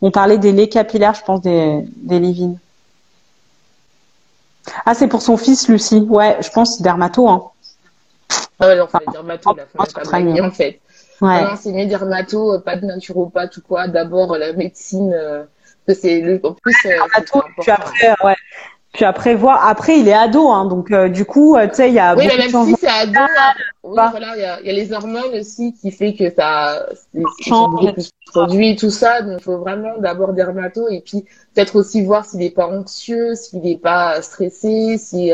Speaker 2: on parlait des laits capillaires, je pense, des, des livines. Ah, c'est pour son fils, Lucie. Ouais, je pense dermato. Hein.
Speaker 3: Ah ouais, enfin, les dermatos, la fin, pas très en fait. Ouais. enseigner dermato, euh, pas de naturopathe ou quoi. D'abord, la médecine, euh, c'est le, en plus, euh, dermato,
Speaker 2: puis après, ouais. Puis après voir, après il est ado, hein, donc du coup, tu sais, il y a.
Speaker 3: Oui, mais même si c'est ado, oui, voilà, il y a, y a, les hormones aussi qui fait que ça change produit tout ça. Donc, il faut vraiment d'abord dermato et puis peut-être aussi voir s'il n'est pas anxieux, s'il n'est pas stressé, si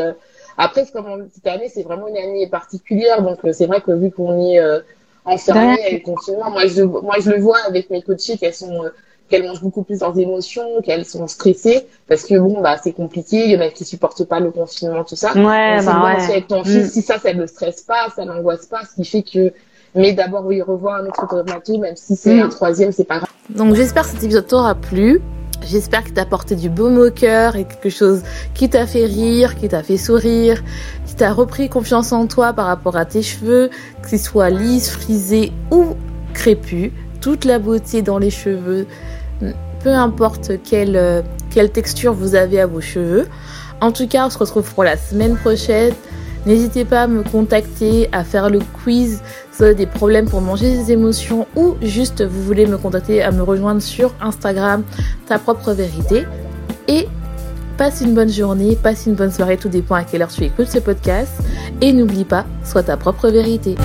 Speaker 3: après, comme cette année, c'est vraiment une année particulière, donc euh, c'est vrai que vu qu'on est euh, enfermé avec le confinement, moi je, moi je le vois avec mes coachées qu'elles sont euh, qu'elles mangent beaucoup plus leurs émotions, qu'elles sont stressées, parce que bon, bah, c'est compliqué, il y en a qui supportent pas le confinement, tout ça.
Speaker 2: Ouais, bah ouais.
Speaker 3: avec ton fils, si ça, ça ne le stresse pas, ça n'angoisse pas, ce qui fait que, mais d'abord, oui, revoir un autre dermato, même si c'est mm. un troisième, c'est pas grave.
Speaker 1: Donc, j'espère que cet épisode t'aura plu. J'espère qu'il t'a apporté du baume au cœur et quelque chose qui t'a fait rire, qui t'a fait sourire, qui t'a repris confiance en toi par rapport à tes cheveux, qu'ils soient lisses, frisés ou crépus. Toute la beauté dans les cheveux, peu importe quelle, quelle texture vous avez à vos cheveux. En tout cas, on se retrouve pour la semaine prochaine. N'hésitez pas à me contacter, à faire le quiz avez des problèmes pour manger des émotions ou juste vous voulez me contacter, à me rejoindre sur Instagram, ta propre vérité. Et passe une bonne journée, passe une bonne soirée, tout dépend à quelle heure tu écoutes ce podcast. Et n'oublie pas, sois ta propre vérité.